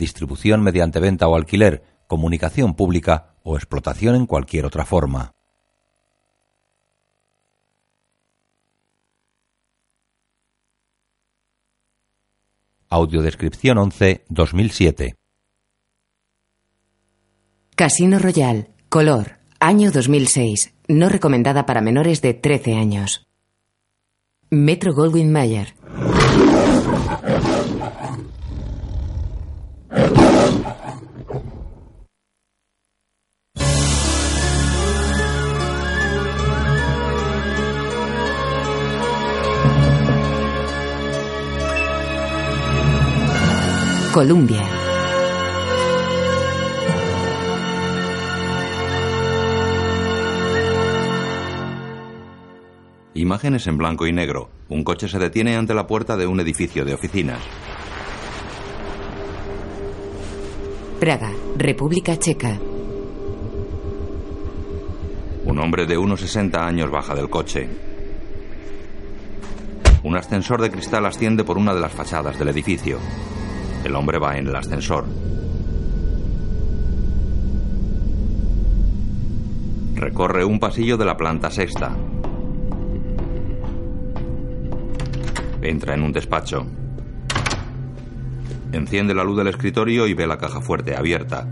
distribución mediante venta o alquiler, comunicación pública o explotación en cualquier otra forma. Audiodescripción 11 2007 Casino Royal, color, año 2006, no recomendada para menores de 13 años. Metro Goldwyn Mayer. Columbia. Imágenes en blanco y negro. Un coche se detiene ante la puerta de un edificio de oficinas. Praga, República Checa. Un hombre de unos 60 años baja del coche. Un ascensor de cristal asciende por una de las fachadas del edificio. El hombre va en el ascensor. Recorre un pasillo de la planta sexta. Entra en un despacho. Enciende la luz del escritorio y ve la caja fuerte abierta.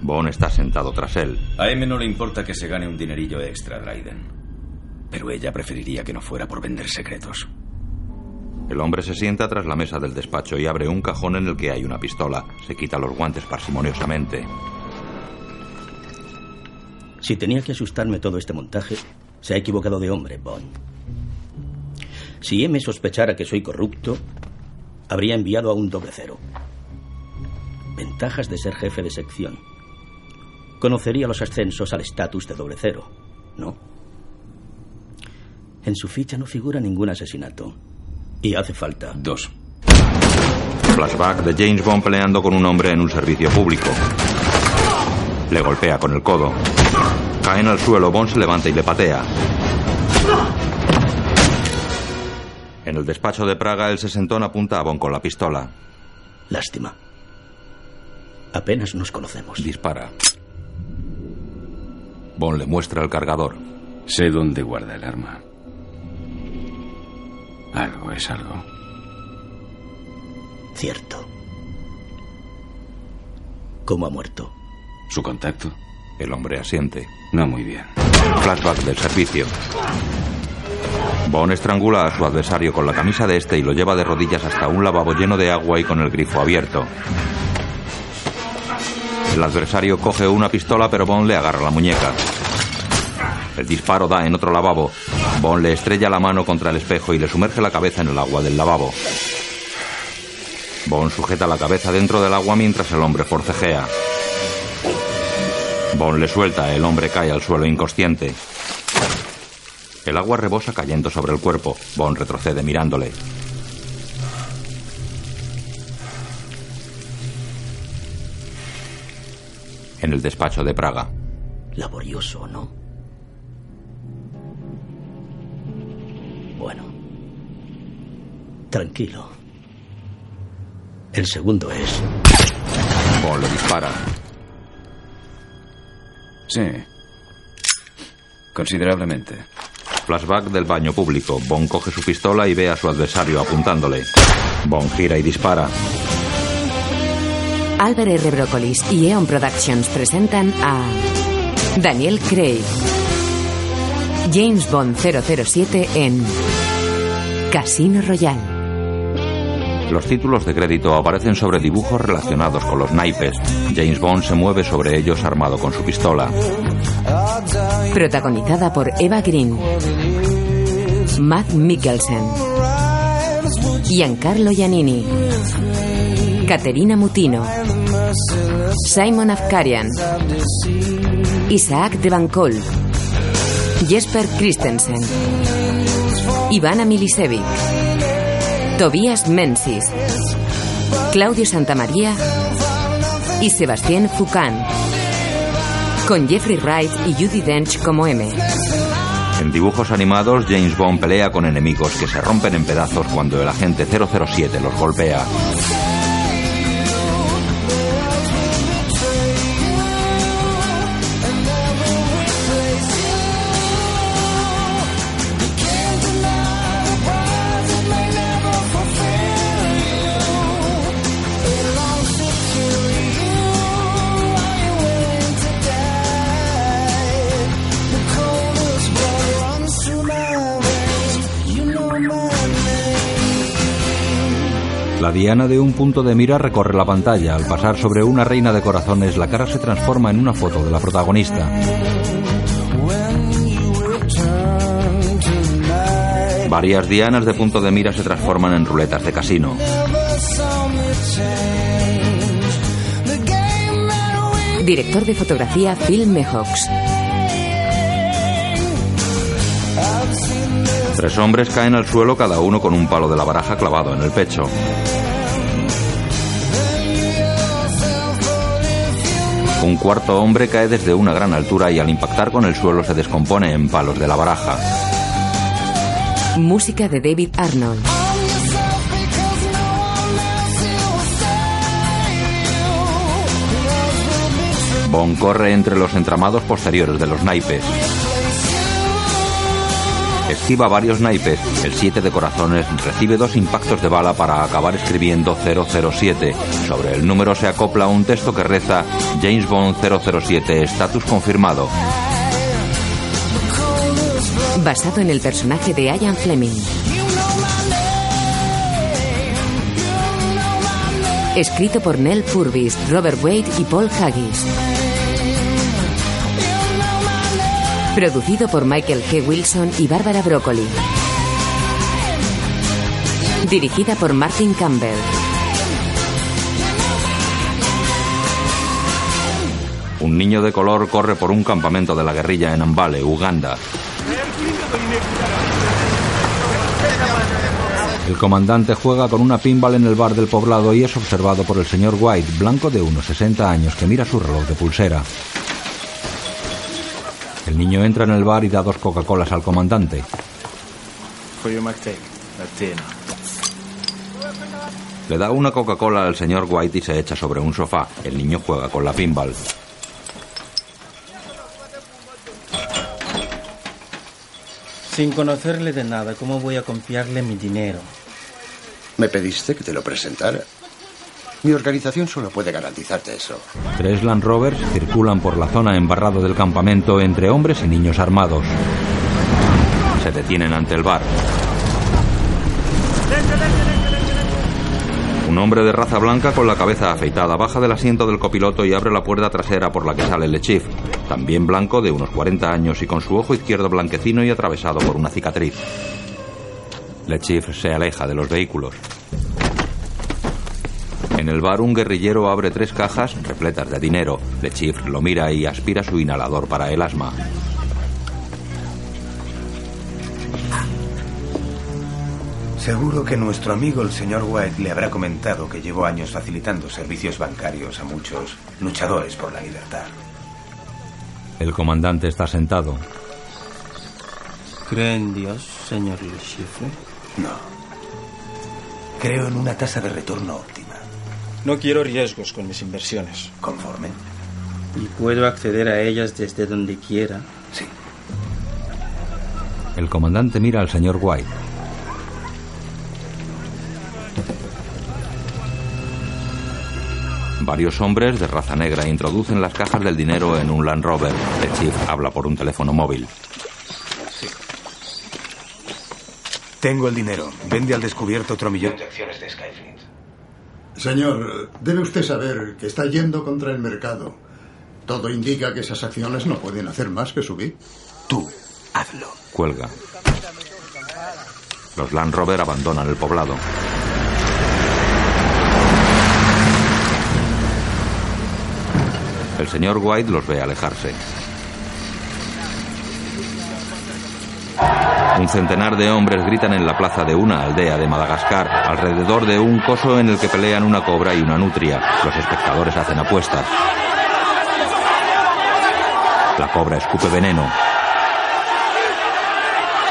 Bond está sentado tras él. A M no le importa que se gane un dinerillo extra, Dryden. Pero ella preferiría que no fuera por vender secretos. El hombre se sienta tras la mesa del despacho y abre un cajón en el que hay una pistola. Se quita los guantes parsimoniosamente. Si tenía que asustarme todo este montaje, se ha equivocado de hombre, Bond. Si M sospechara que soy corrupto, habría enviado a un doble cero. Ventajas de ser jefe de sección. Conocería los ascensos al estatus de doble cero, ¿no? En su ficha no figura ningún asesinato. Y hace falta. Dos. Flashback de James Bond peleando con un hombre en un servicio público. Le golpea con el codo. Caen al suelo, Bond se levanta y le patea. En el despacho de Praga, el sesentón apunta a Bond con la pistola. Lástima. Apenas nos conocemos. Dispara. Bond le muestra el cargador. Sé dónde guarda el arma. Algo es algo. Cierto. ¿Cómo ha muerto? ¿Su contacto? El hombre asiente. No muy bien. Flashback del servicio. Bond estrangula a su adversario con la camisa de este y lo lleva de rodillas hasta un lavabo lleno de agua y con el grifo abierto. El adversario coge una pistola, pero Bond le agarra la muñeca. El disparo da en otro lavabo. Bond le estrella la mano contra el espejo y le sumerge la cabeza en el agua del lavabo. Bond sujeta la cabeza dentro del agua mientras el hombre forcejea. Bond le suelta, el hombre cae al suelo inconsciente. El agua rebosa cayendo sobre el cuerpo. Bond retrocede mirándole. En el despacho de Praga. Laborioso, ¿no? Bueno. Tranquilo. El segundo es... Bond le dispara. Sí. Considerablemente. Flashback del baño público. Bond coge su pistola y ve a su adversario apuntándole. Bond gira y dispara. Álvaro R. Brócolis y Eon Productions presentan a Daniel Craig. James Bond 007 en Casino Royale. Los títulos de crédito aparecen sobre dibujos relacionados con los naipes. James Bond se mueve sobre ellos armado con su pistola. Protagonizada por Eva Green, Matt Mikkelsen, Giancarlo Giannini, Caterina Mutino, Simon Afkarian, Isaac de Bancol, Jesper Christensen, Ivana Milisevic, Tobias Mensis, Claudio Santamaría y Sebastián Foucan, con Jeffrey Wright y Judy Dench como M. En dibujos animados, James Bond pelea con enemigos que se rompen en pedazos cuando el agente 007 los golpea. Diana de un punto de mira recorre la pantalla. Al pasar sobre una reina de corazones, la cara se transforma en una foto de la protagonista. Varias dianas de punto de mira se transforman en ruletas de casino. Director de fotografía Phil Mehox. Tres hombres caen al suelo cada uno con un palo de la baraja clavado en el pecho. Un cuarto hombre cae desde una gran altura y al impactar con el suelo se descompone en palos de la baraja. Música de David Arnold. Bond corre entre los entramados posteriores de los naipes. Esquiva varios naipes. El 7 de corazones recibe dos impactos de bala para acabar escribiendo 007. Sobre el número se acopla un texto que reza James Bond 007, estatus confirmado. Basado en el personaje de Ian Fleming. Escrito por Nell Purvis, Robert Wade y Paul Haggis. Producido por Michael G. Wilson y Bárbara Broccoli. Dirigida por Martin Campbell. Un niño de color corre por un campamento de la guerrilla en Ambale, Uganda. El comandante juega con una pinball en el bar del poblado y es observado por el señor White, blanco de unos 60 años, que mira su reloj de pulsera. El niño entra en el bar y da dos Coca-Colas al comandante. Le da una Coca-Cola al señor White y se echa sobre un sofá. El niño juega con la pinball. Sin conocerle de nada, ¿cómo voy a confiarle mi dinero? Me pediste que te lo presentara. Mi organización solo puede garantizarte eso. Tres Land Rovers circulan por la zona embarrado del campamento entre hombres y niños armados. Se detienen ante el bar. Un hombre de raza blanca con la cabeza afeitada baja del asiento del copiloto y abre la puerta trasera por la que sale el también blanco de unos 40 años y con su ojo izquierdo blanquecino y atravesado por una cicatriz. Le Chief se aleja de los vehículos. En el bar un guerrillero abre tres cajas repletas de dinero. Le Chief lo mira y aspira su inhalador para el asma. Seguro que nuestro amigo el señor White le habrá comentado que llevó años facilitando servicios bancarios a muchos luchadores por la libertad. El comandante está sentado. ¿Cree en Dios, señor Le Chiffre? No. Creo en una tasa de retorno óptima. No quiero riesgos con mis inversiones. ¿Conforme? Y puedo acceder a ellas desde donde quiera. Sí. El comandante mira al señor White. Varios hombres de raza negra introducen las cajas del dinero en un Land Rover. El Chief habla por un teléfono móvil. Tengo el dinero. Vende al descubierto otro millón de acciones de Skyfleet. Señor, debe usted saber que está yendo contra el mercado. Todo indica que esas acciones no pueden hacer más que subir. Tú, hazlo. Cuelga. Los Land Rover abandonan el poblado. El señor White los ve alejarse. Un centenar de hombres gritan en la plaza de una aldea de Madagascar, alrededor de un coso en el que pelean una cobra y una nutria. Los espectadores hacen apuestas. La cobra escupe veneno.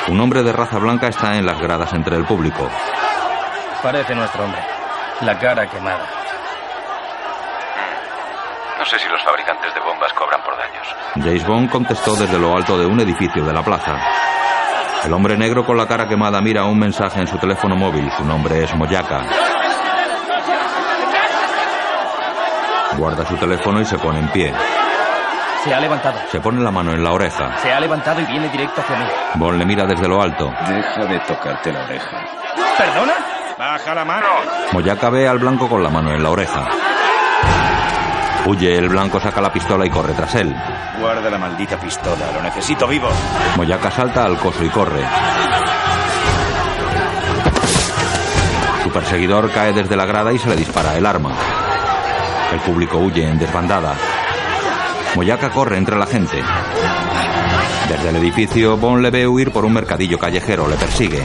Un hombre de raza blanca está en las gradas entre el público. Parece nuestro hombre. La cara quemada. No sé si los fabricantes de bombas cobran por daños. James Bond contestó desde lo alto de un edificio de la plaza. El hombre negro con la cara quemada mira un mensaje en su teléfono móvil. Su nombre es Moyaka. Guarda su teléfono y se pone en pie. Se ha levantado. Se pone la mano en la oreja. Se ha levantado y viene directo hacia mí. Bond le mira desde lo alto. Deja de tocarte la oreja. ¿Perdona? ¡Baja la mano! Moyaka ve al blanco con la mano en la oreja. Huye, el blanco saca la pistola y corre tras él. Guarda la maldita pistola, lo necesito vivo. Moyaka salta al coso y corre. Su perseguidor cae desde la grada y se le dispara el arma. El público huye en desbandada. Moyaka corre entre la gente. Desde el edificio, Bond le ve huir por un mercadillo callejero, le persigue.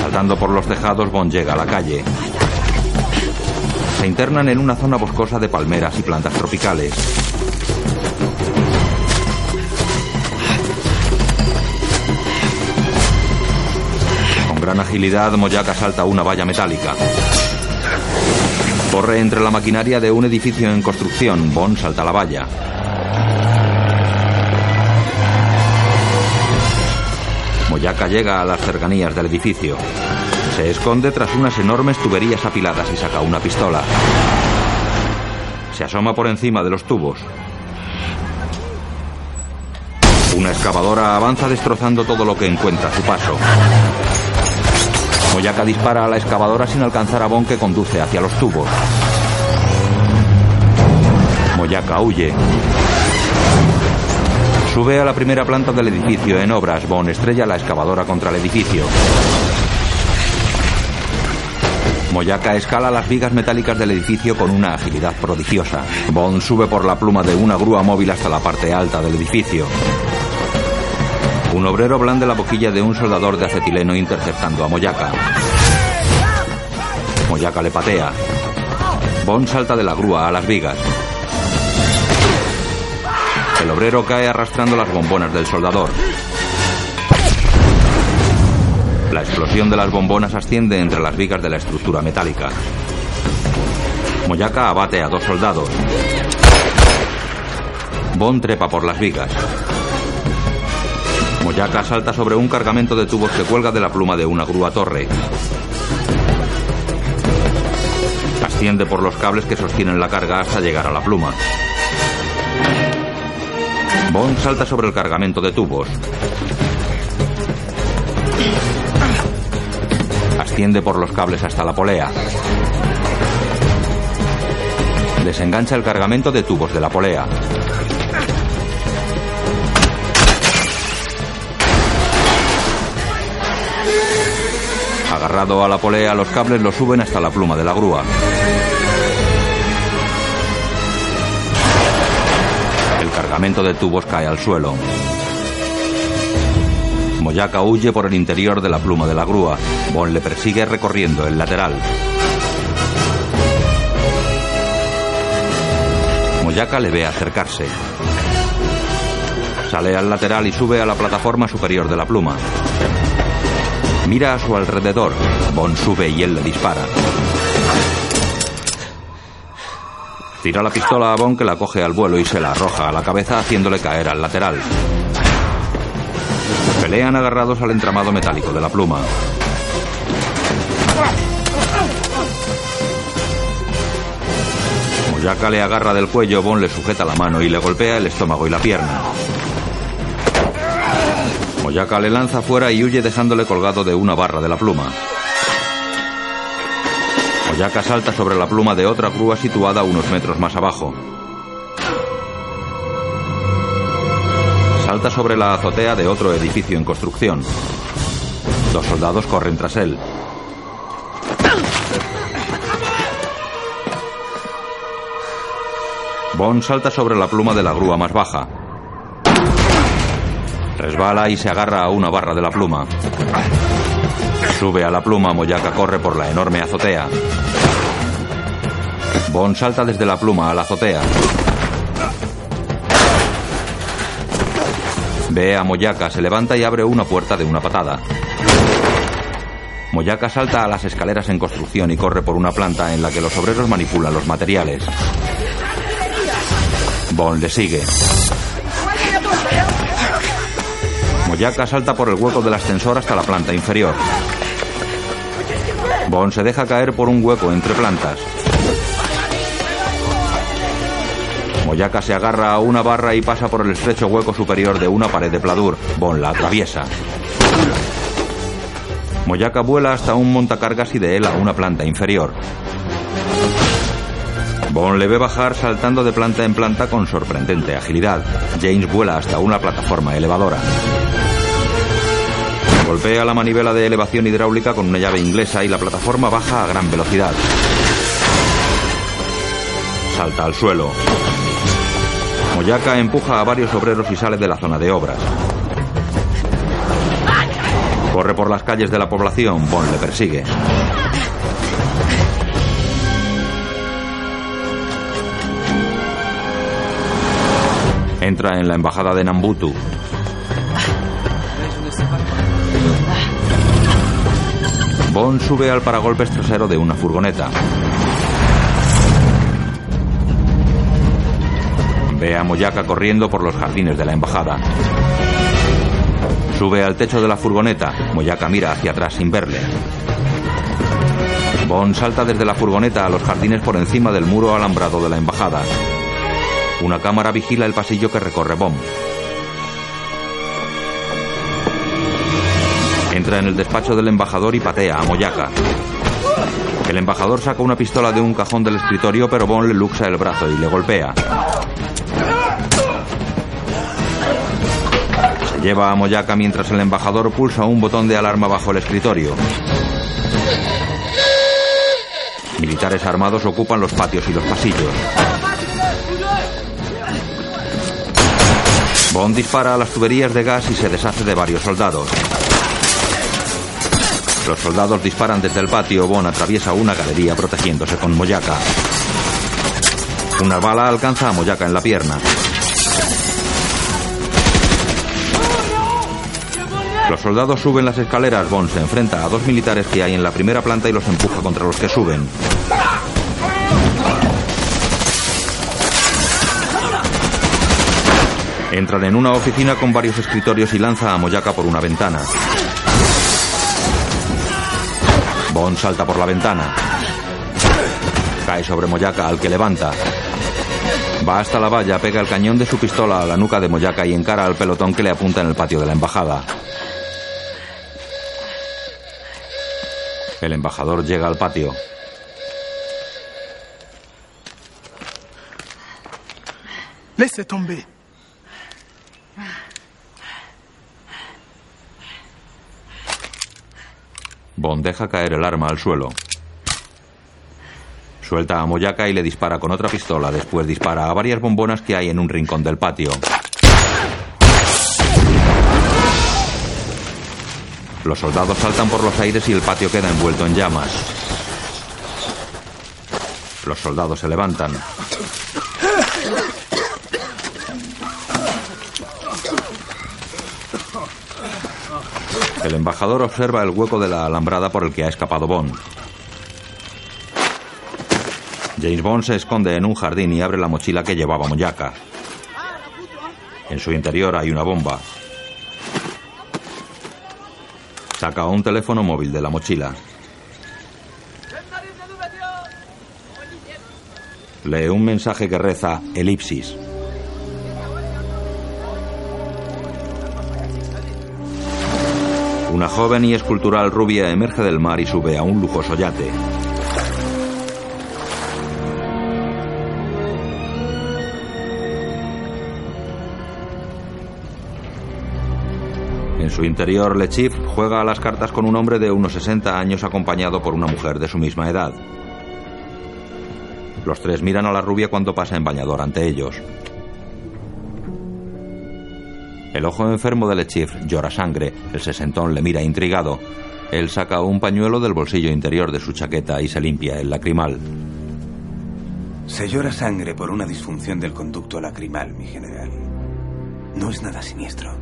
Saltando por los tejados, Bond llega a la calle. Se internan en una zona boscosa de palmeras y plantas tropicales. Con gran agilidad, Moyaka salta una valla metálica. Corre entre la maquinaria de un edificio en construcción. Bond salta la valla. Moyaka llega a las cercanías del edificio. Se esconde tras unas enormes tuberías apiladas y saca una pistola. Se asoma por encima de los tubos. Una excavadora avanza destrozando todo lo que encuentra a su paso. Moyaka dispara a la excavadora sin alcanzar a Bon que conduce hacia los tubos. Moyaka huye. Sube a la primera planta del edificio en obras. Bon estrella la excavadora contra el edificio. Moyaka escala las vigas metálicas del edificio con una agilidad prodigiosa. Bond sube por la pluma de una grúa móvil hasta la parte alta del edificio. Un obrero blande la boquilla de un soldador de acetileno interceptando a Moyaka. Moyaka le patea. Bond salta de la grúa a las vigas. El obrero cae arrastrando las bombonas del soldador. La explosión de las bombonas asciende entre las vigas de la estructura metálica. Moyaka abate a dos soldados. Bond trepa por las vigas. Moyaka salta sobre un cargamento de tubos que cuelga de la pluma de una grúa torre. Asciende por los cables que sostienen la carga hasta llegar a la pluma. Bond salta sobre el cargamento de tubos. Asciende por los cables hasta la polea. Desengancha el cargamento de tubos de la polea. Agarrado a la polea, los cables lo suben hasta la pluma de la grúa. El cargamento de tubos cae al suelo. Moyaka huye por el interior de la pluma de la grúa. Bond le persigue recorriendo el lateral. Moyaka le ve acercarse. Sale al lateral y sube a la plataforma superior de la pluma. Mira a su alrededor. Bond sube y él le dispara. Tira la pistola a Bond que la coge al vuelo y se la arroja a la cabeza haciéndole caer al lateral. Pelean agarrados al entramado metálico de la pluma. Moyaka le agarra del cuello, Bon le sujeta la mano y le golpea el estómago y la pierna. Moyaka le lanza fuera y huye dejándole colgado de una barra de la pluma. Moyaka salta sobre la pluma de otra grúa situada unos metros más abajo. Salta sobre la azotea de otro edificio en construcción. Dos soldados corren tras él. Bond salta sobre la pluma de la grúa más baja. Resbala y se agarra a una barra de la pluma. Sube a la pluma, Moyaka corre por la enorme azotea. Bond salta desde la pluma a la azotea. Ve a Moyaka, se levanta y abre una puerta de una patada. Moyaka salta a las escaleras en construcción y corre por una planta en la que los obreros manipulan los materiales. Bond le sigue. Moyaka salta por el hueco del ascensor hasta la planta inferior. Bond se deja caer por un hueco entre plantas. Moyaka se agarra a una barra y pasa por el estrecho hueco superior de una pared de pladur. Bond la atraviesa. Moyaka vuela hasta un montacargas y de él a una planta inferior. Bond le ve bajar saltando de planta en planta con sorprendente agilidad. James vuela hasta una plataforma elevadora. Golpea la manivela de elevación hidráulica con una llave inglesa y la plataforma baja a gran velocidad. Salta al suelo. Moyaka empuja a varios obreros y sale de la zona de obras. Corre por las calles de la población, Bond le persigue. Entra en la embajada de Nambutu. Bond sube al paragolpes trasero de una furgoneta. Ve a Moyaka corriendo por los jardines de la embajada. Sube al techo de la furgoneta. Moyaka mira hacia atrás sin verle. Bond salta desde la furgoneta a los jardines por encima del muro alambrado de la embajada. Una cámara vigila el pasillo que recorre Bond. Entra en el despacho del embajador y patea a Moyaka. El embajador saca una pistola de un cajón del escritorio, pero Bond le luxa el brazo y le golpea. Lleva a Moyaka mientras el embajador pulsa un botón de alarma bajo el escritorio. Militares armados ocupan los patios y los pasillos. Bond dispara a las tuberías de gas y se deshace de varios soldados. Los soldados disparan desde el patio. Bond atraviesa una galería protegiéndose con Moyaka. Una bala alcanza a Moyaka en la pierna. Los soldados suben las escaleras. Bond se enfrenta a dos militares que hay en la primera planta y los empuja contra los que suben. Entran en una oficina con varios escritorios y lanza a Moyaka por una ventana. Bond salta por la ventana. Cae sobre Moyaka al que levanta. Va hasta la valla, pega el cañón de su pistola a la nuca de Moyaka y encara al pelotón que le apunta en el patio de la embajada. El embajador llega al patio. Laissez tomber. Bond deja caer el arma al suelo. Suelta a Moyaka y le dispara con otra pistola. Después dispara a varias bombonas que hay en un rincón del patio. Los soldados saltan por los aires y el patio queda envuelto en llamas. Los soldados se levantan. El embajador observa el hueco de la alambrada por el que ha escapado Bond. James Bond se esconde en un jardín y abre la mochila que llevaba Moyaka. En su interior hay una bomba. Saca un teléfono móvil de la mochila. Lee un mensaje que reza elipsis. Una joven y escultural rubia emerge del mar y sube a un lujoso yate. Su interior, Le Chiffre juega a las cartas con un hombre de unos 60 años acompañado por una mujer de su misma edad. Los tres miran a la rubia cuando pasa en bañador ante ellos. El ojo enfermo de Lechif llora sangre. El sesentón le mira intrigado. Él saca un pañuelo del bolsillo interior de su chaqueta y se limpia el lacrimal. Se llora sangre por una disfunción del conducto lacrimal, mi general. No es nada siniestro.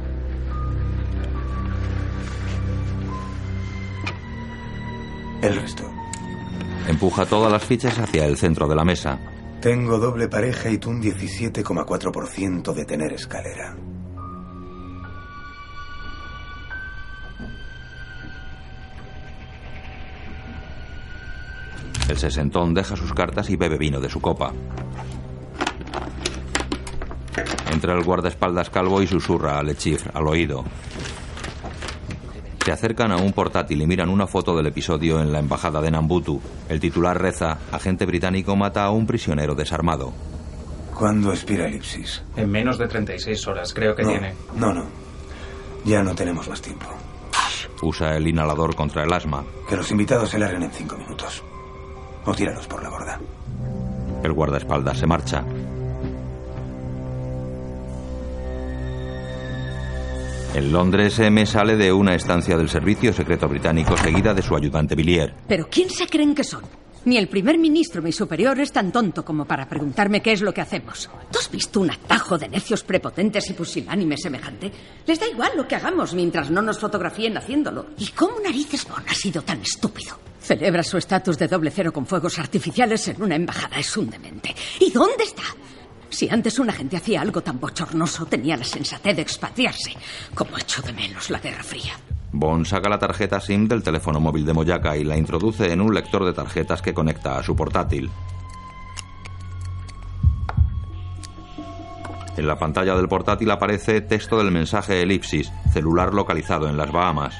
El resto. Empuja todas las fichas hacia el centro de la mesa. Tengo doble pareja y tú un 17,4% de tener escalera. El sesentón deja sus cartas y bebe vino de su copa. Entra el guardaespaldas calvo y susurra a Lechif al oído. Se acercan a un portátil y miran una foto del episodio en la embajada de Nambutu. El titular reza: Agente británico mata a un prisionero desarmado. ¿Cuándo expira Elipsis? En menos de 36 horas, creo que no, tiene. No, no. Ya no tenemos más tiempo. Usa el inhalador contra el asma. Que los invitados se larguen en cinco minutos. O tíralos por la borda. El guardaespaldas se marcha. En Londres, M sale de una estancia del servicio secreto británico seguida de su ayudante Villiers. ¿Pero quién se creen que son? Ni el primer ministro, mi superior, es tan tonto como para preguntarme qué es lo que hacemos. ¿Tú has visto un atajo de necios prepotentes y pusilánimes semejante? Les da igual lo que hagamos mientras no nos fotografíen haciéndolo. ¿Y cómo narices Bon ha sido tan estúpido? Celebra su estatus de doble cero con fuegos artificiales en una embajada. Es un demente. ¿Y dónde está? Si antes una gente hacía algo tan bochornoso, tenía la sensatez de expatriarse. Como echo de menos la Guerra Fría. Bond saca la tarjeta SIM del teléfono móvil de Moyaka y la introduce en un lector de tarjetas que conecta a su portátil. En la pantalla del portátil aparece texto del mensaje elipsis, celular localizado en las Bahamas.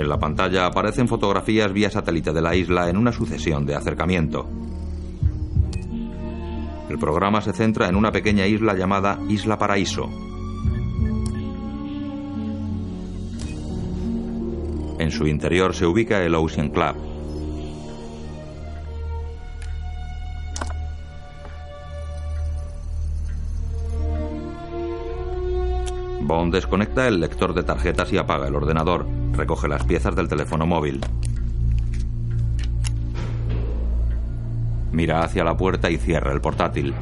En la pantalla aparecen fotografías vía satélite de la isla en una sucesión de acercamiento. El programa se centra en una pequeña isla llamada Isla Paraíso. En su interior se ubica el Ocean Club. Bond desconecta el lector de tarjetas y apaga el ordenador. Recoge las piezas del teléfono móvil. Mira hacia la puerta y cierra el portátil.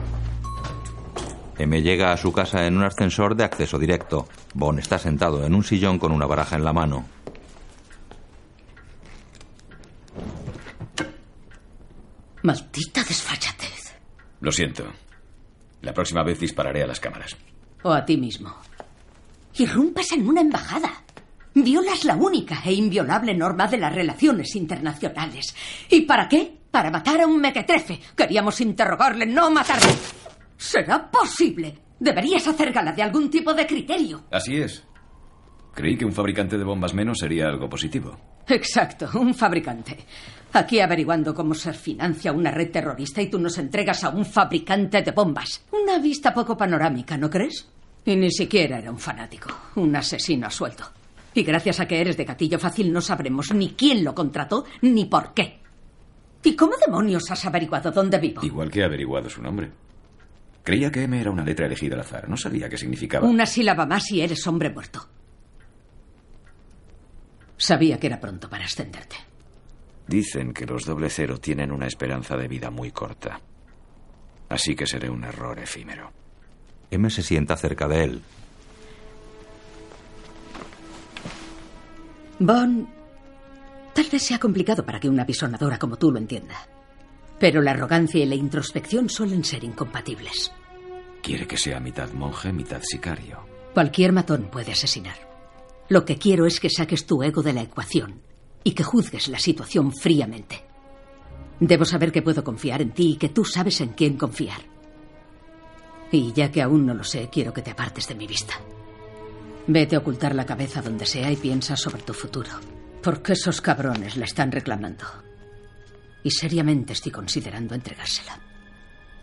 M llega a su casa en un ascensor de acceso directo. Bond está sentado en un sillón con una baraja en la mano. Maldita desfachatez. Lo siento. La próxima vez dispararé a las cámaras. O a ti mismo. Irrumpes en una embajada. Violas la única e inviolable norma de las relaciones internacionales. ¿Y para qué? Para matar a un mequetrefe. Queríamos interrogarle, no matarle. ¿Será posible? Deberías hacer gala de algún tipo de criterio. Así es. Creí que un fabricante de bombas menos sería algo positivo. Exacto, un fabricante. Aquí averiguando cómo se financia una red terrorista y tú nos entregas a un fabricante de bombas. Una vista poco panorámica, ¿no crees? Y ni siquiera era un fanático, un asesino a sueldo. Y gracias a que eres de gatillo fácil no sabremos ni quién lo contrató ni por qué. ¿Y cómo demonios has averiguado dónde vivo? Igual que he averiguado su nombre. Creía que M era una letra elegida al azar. No sabía qué significaba. Una sílaba más y eres hombre muerto. Sabía que era pronto para ascenderte. Dicen que los doble cero tienen una esperanza de vida muy corta. Así que seré un error efímero. M se sienta cerca de él. Bon, tal vez sea complicado para que una apisonadora como tú lo entienda. Pero la arrogancia y la introspección suelen ser incompatibles. Quiere que sea mitad monje, mitad sicario. Cualquier matón puede asesinar. Lo que quiero es que saques tu ego de la ecuación y que juzgues la situación fríamente. Debo saber que puedo confiar en ti y que tú sabes en quién confiar. Y ya que aún no lo sé, quiero que te apartes de mi vista. Vete a ocultar la cabeza donde sea y piensa sobre tu futuro. Porque esos cabrones la están reclamando. Y seriamente estoy considerando entregársela.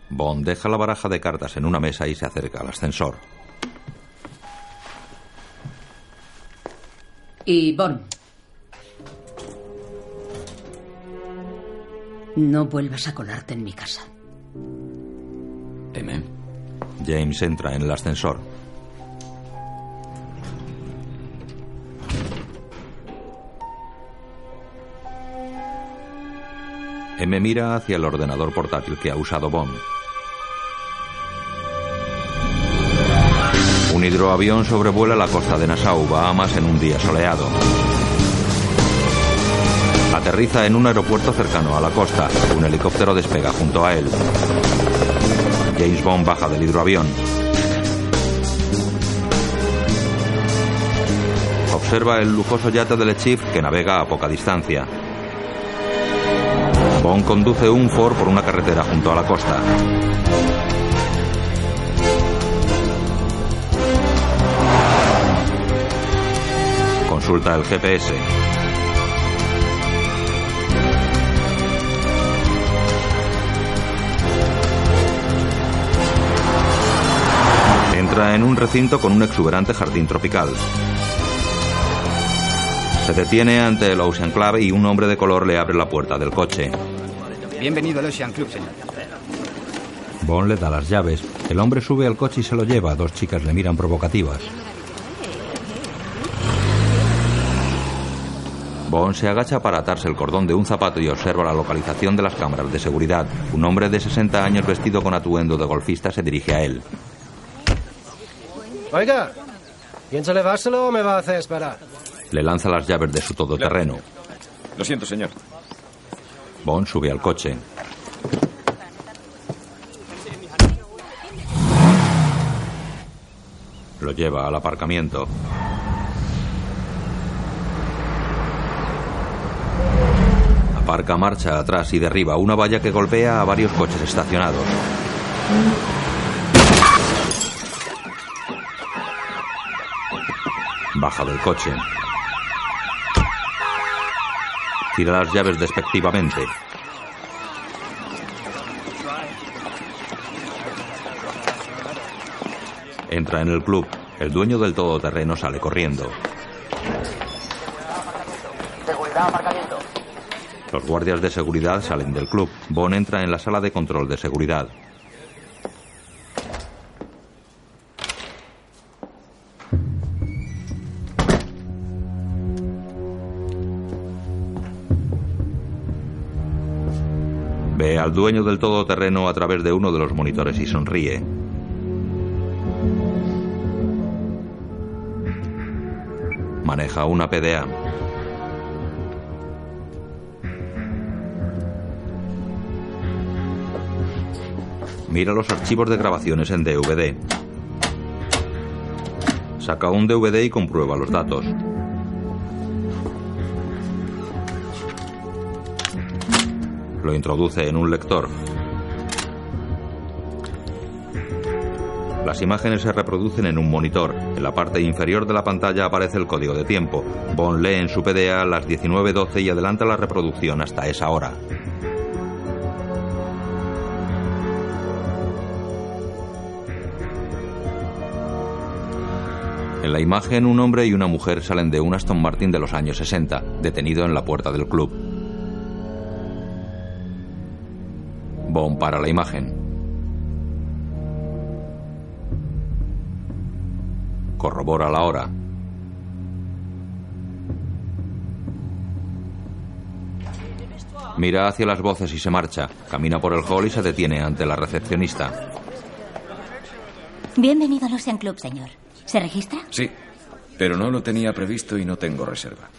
Bond deja la baraja de cartas en una mesa y se acerca al ascensor. Y Bon. No vuelvas a colarte en mi casa. M. James entra en el ascensor. M mira hacia el ordenador portátil que ha usado Bond. Un hidroavión sobrevuela la costa de Nassau, Bahamas, en un día soleado. Aterriza en un aeropuerto cercano a la costa. Un helicóptero despega junto a él. James Bond baja del hidroavión. Observa el lujoso yate del Chief que navega a poca distancia. Bond conduce un Ford por una carretera junto a la costa. Consulta el GPS. En un recinto con un exuberante jardín tropical. Se detiene ante el Ocean Club y un hombre de color le abre la puerta del coche. Bienvenido al Ocean Club, señor. Bond le da las llaves. El hombre sube al coche y se lo lleva. Dos chicas le miran provocativas. Bond se agacha para atarse el cordón de un zapato y observa la localización de las cámaras de seguridad. Un hombre de 60 años vestido con atuendo de golfista se dirige a él. Oiga, ¿piensa llevárselo o me va a hacer esperar? Le lanza las llaves de su todoterreno. Lo siento, señor. Bond sube al coche. Lo lleva al aparcamiento. Aparca marcha atrás y derriba una valla que golpea a varios coches estacionados. Baja del coche. Tira las llaves despectivamente. Entra en el club. El dueño del todoterreno sale corriendo. Seguridad, aparcamiento. Los guardias de seguridad salen del club. Bon entra en la sala de control de seguridad. Al dueño del todoterreno a través de uno de los monitores y sonríe. Maneja una PDA. Mira los archivos de grabaciones en DVD. Saca un DVD y comprueba los datos. Lo introduce en un lector. Las imágenes se reproducen en un monitor. En la parte inferior de la pantalla aparece el código de tiempo. Bond lee en su PDA las 19.12 y adelanta la reproducción hasta esa hora. En la imagen, un hombre y una mujer salen de un Aston Martin de los años 60, detenido en la puerta del club. Bond para la imagen. Corrobora la hora. Mira hacia las voces y se marcha. Camina por el hall y se detiene ante la recepcionista. Bienvenido al Ocean Club, señor. ¿Se registra? Sí, pero no lo tenía previsto y no tengo reserva.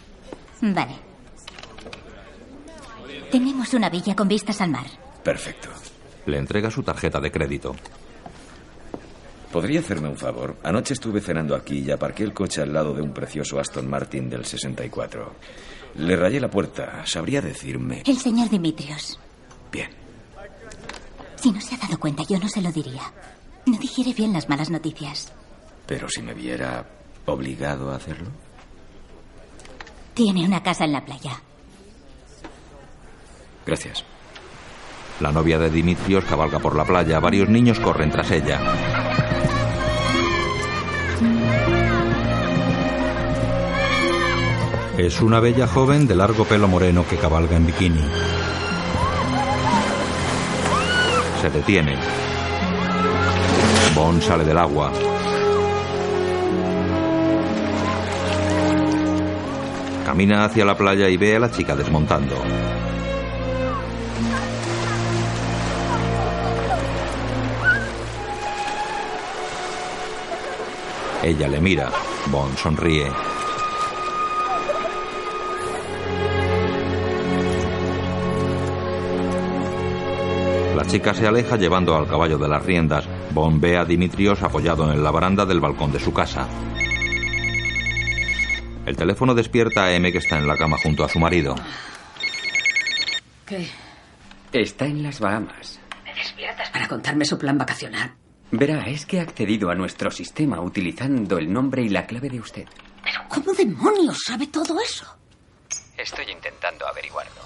Vale. Tenemos una villa con vistas al mar. Perfecto. Le entrega su tarjeta de crédito. ¿Podría hacerme un favor? Anoche estuve cenando aquí y aparqué el coche al lado de un precioso Aston Martin del 64. Le rayé la puerta. ¿Sabría decirme? El señor Dimitrios. Bien. Si no se ha dado cuenta, yo no se lo diría. No digiere bien las malas noticias. Pero si me viera obligado a hacerlo. Tiene una casa en la playa. Gracias. La novia de Dimitrios cabalga por la playa. Varios niños corren tras ella. Es una bella joven de largo pelo moreno que cabalga en bikini. Se detiene. Bond sale del agua. Camina hacia la playa y ve a la chica desmontando. Ella le mira. Bond sonríe. La chica se aleja llevando al caballo de las riendas. Bond ve a Dimitrios apoyado en la baranda del balcón de su casa. El teléfono despierta a M que está en la cama junto a su marido. ¿Qué? Está en las Bahamas. ¿Me despiertas para contarme su plan vacacional? Verá, es que ha accedido a nuestro sistema utilizando el nombre y la clave de usted. ¿Pero cómo demonios sabe todo eso? Estoy intentando averiguarlo.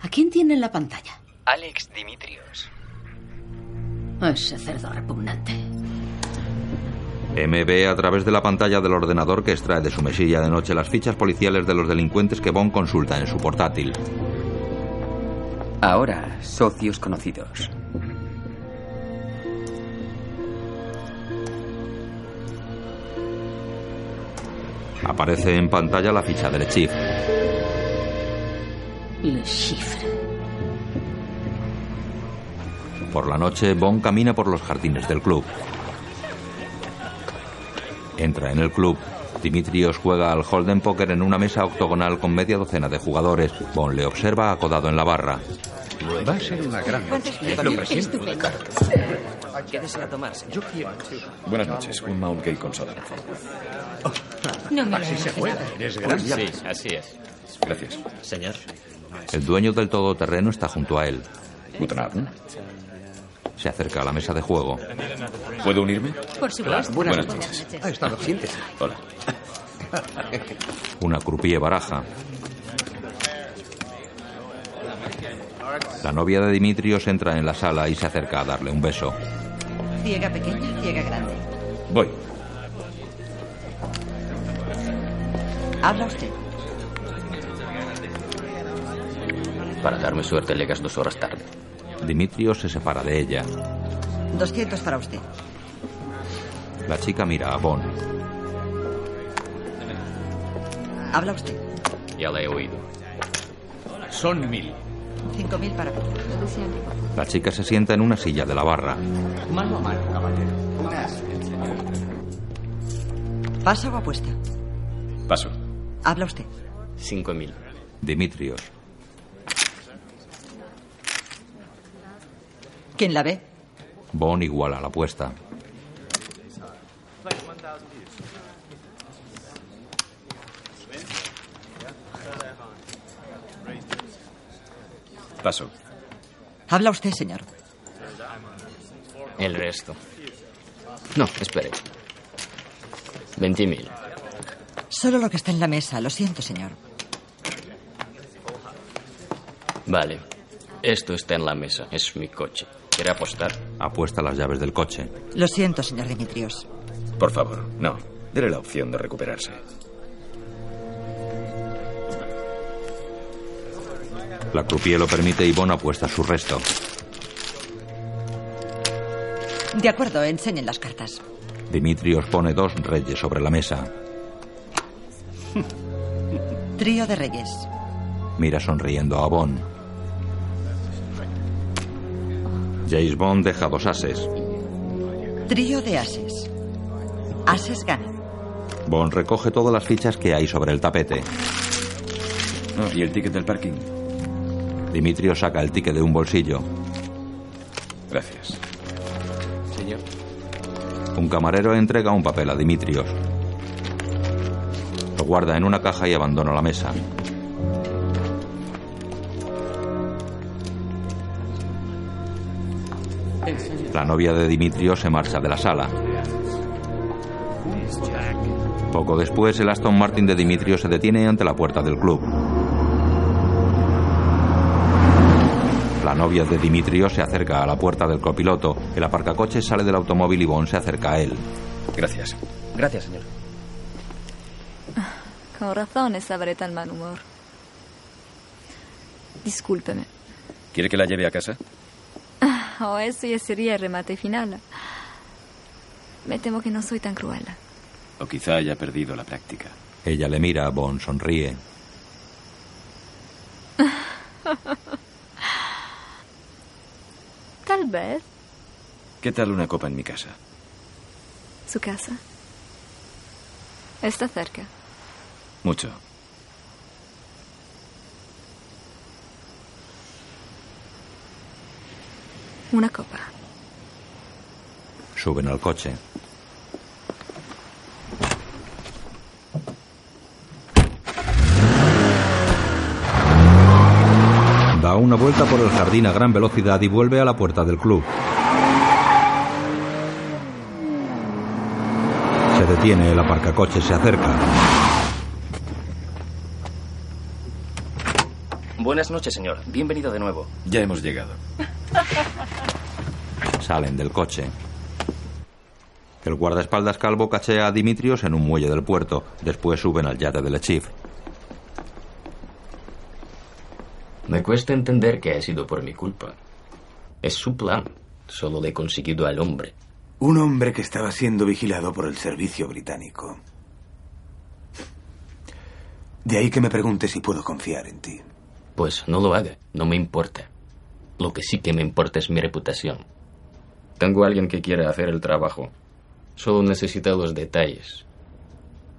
¿A quién tiene en la pantalla? Alex Dimitrios. Ese cerdo repugnante. M ve a través de la pantalla del ordenador que extrae de su mesilla de noche las fichas policiales de los delincuentes que Bond consulta en su portátil. Ahora, socios conocidos. Aparece en pantalla la ficha del Chief. Le Chiffre. Por la noche, Bond camina por los jardines del club. Entra en el club. Dimitrios juega al Holden Poker en una mesa octogonal con media docena de jugadores. Bond le observa acodado en la barra. Va a ser una gran noche. Lo presiento de cara. Quédese a tomar, Yo quiero. Buenas noches. Un Mount Gay con soda, por favor. No me lo Así se juega. Eres grande. Sí, así es. Gracias. Señor. El dueño del todoterreno está junto a él. Guten Abend. Se acerca a la mesa de juego. ¿Puedo unirme? Por supuesto. Buenas noches. Ha estado, siéntese. Hola. Una croupier baraja. La novia de Dimitrios entra en la sala y se acerca a darle un beso. Ciega pequeña, ciega grande. Voy. Habla usted. Para darme suerte llegas dos horas tarde. Dimitrios se separa de ella. 200 para usted. La chica mira a Bond. Habla usted. Ya la he oído. Son mil. 5.000 para mí. La chica se sienta en una silla de la barra. Mano a mano, caballero. ¿Pasa o apuesta? Paso. Habla usted. Cinco mil. Dimitrios. ¿Quién la ve? Bond iguala la apuesta. Paso. Habla usted, señor. El resto. No, espere. Veinte mil. Solo lo que está en la mesa. Lo siento, señor. Vale. Esto está en la mesa. Es mi coche. ¿Quiere apostar? Apuesta las llaves del coche. Lo siento, señor Dimitrios. Por favor, no. Dele la opción de recuperarse. La croupier lo permite y Bond apuesta su resto. De acuerdo, enseñen las cartas. Dimitrios pone dos reyes sobre la mesa. Trío de reyes. Mira sonriendo a Bond. James Bond deja dos ases. Trío de ases. Ases gana. Bond recoge todas las fichas que hay sobre el tapete. Ah, ¿Y el ticket del parking? Dimitrio saca el ticket de un bolsillo. Gracias. Señor. Un camarero entrega un papel a Dimitrios. Guarda en una caja y abandona la mesa. La novia de Dimitrio se marcha de la sala. Poco después, el Aston Martin de Dimitrio se detiene ante la puerta del club. La novia de Dimitrio se acerca a la puerta del copiloto. El aparcacoches sale del automóvil y Bond se acerca a él. Gracias. Gracias, señor. Con razón de tan mal humor. Discúlpeme. ¿Quiere que la lleve a casa? O oh, eso ya sería el remate final. Me temo que no soy tan cruel. O quizá haya perdido la práctica. Ella le mira, Bon sonríe. Tal vez. ¿Qué tal una copa en mi casa? ¿Su casa? Está cerca. Mucho. Una copa. Suben al coche. Da una vuelta por el jardín a gran velocidad y vuelve a la puerta del club. Se detiene, el aparcacoche se acerca. Buenas noches, señor. Bienvenido de nuevo. Ya hemos llegado. Salen del coche. El guardaespaldas calvo cachea a Dimitrios en un muelle del puerto. Después suben al yate del Chief. Me cuesta entender que ha sido por mi culpa. Es su plan. Solo le he conseguido al hombre. Un hombre que estaba siendo vigilado por el servicio británico. De ahí que me pregunte si puedo confiar en ti. Pues no lo haga, no me importa. Lo que sí que me importa es mi reputación. Tengo a alguien que quiera hacer el trabajo. Solo necesita los detalles.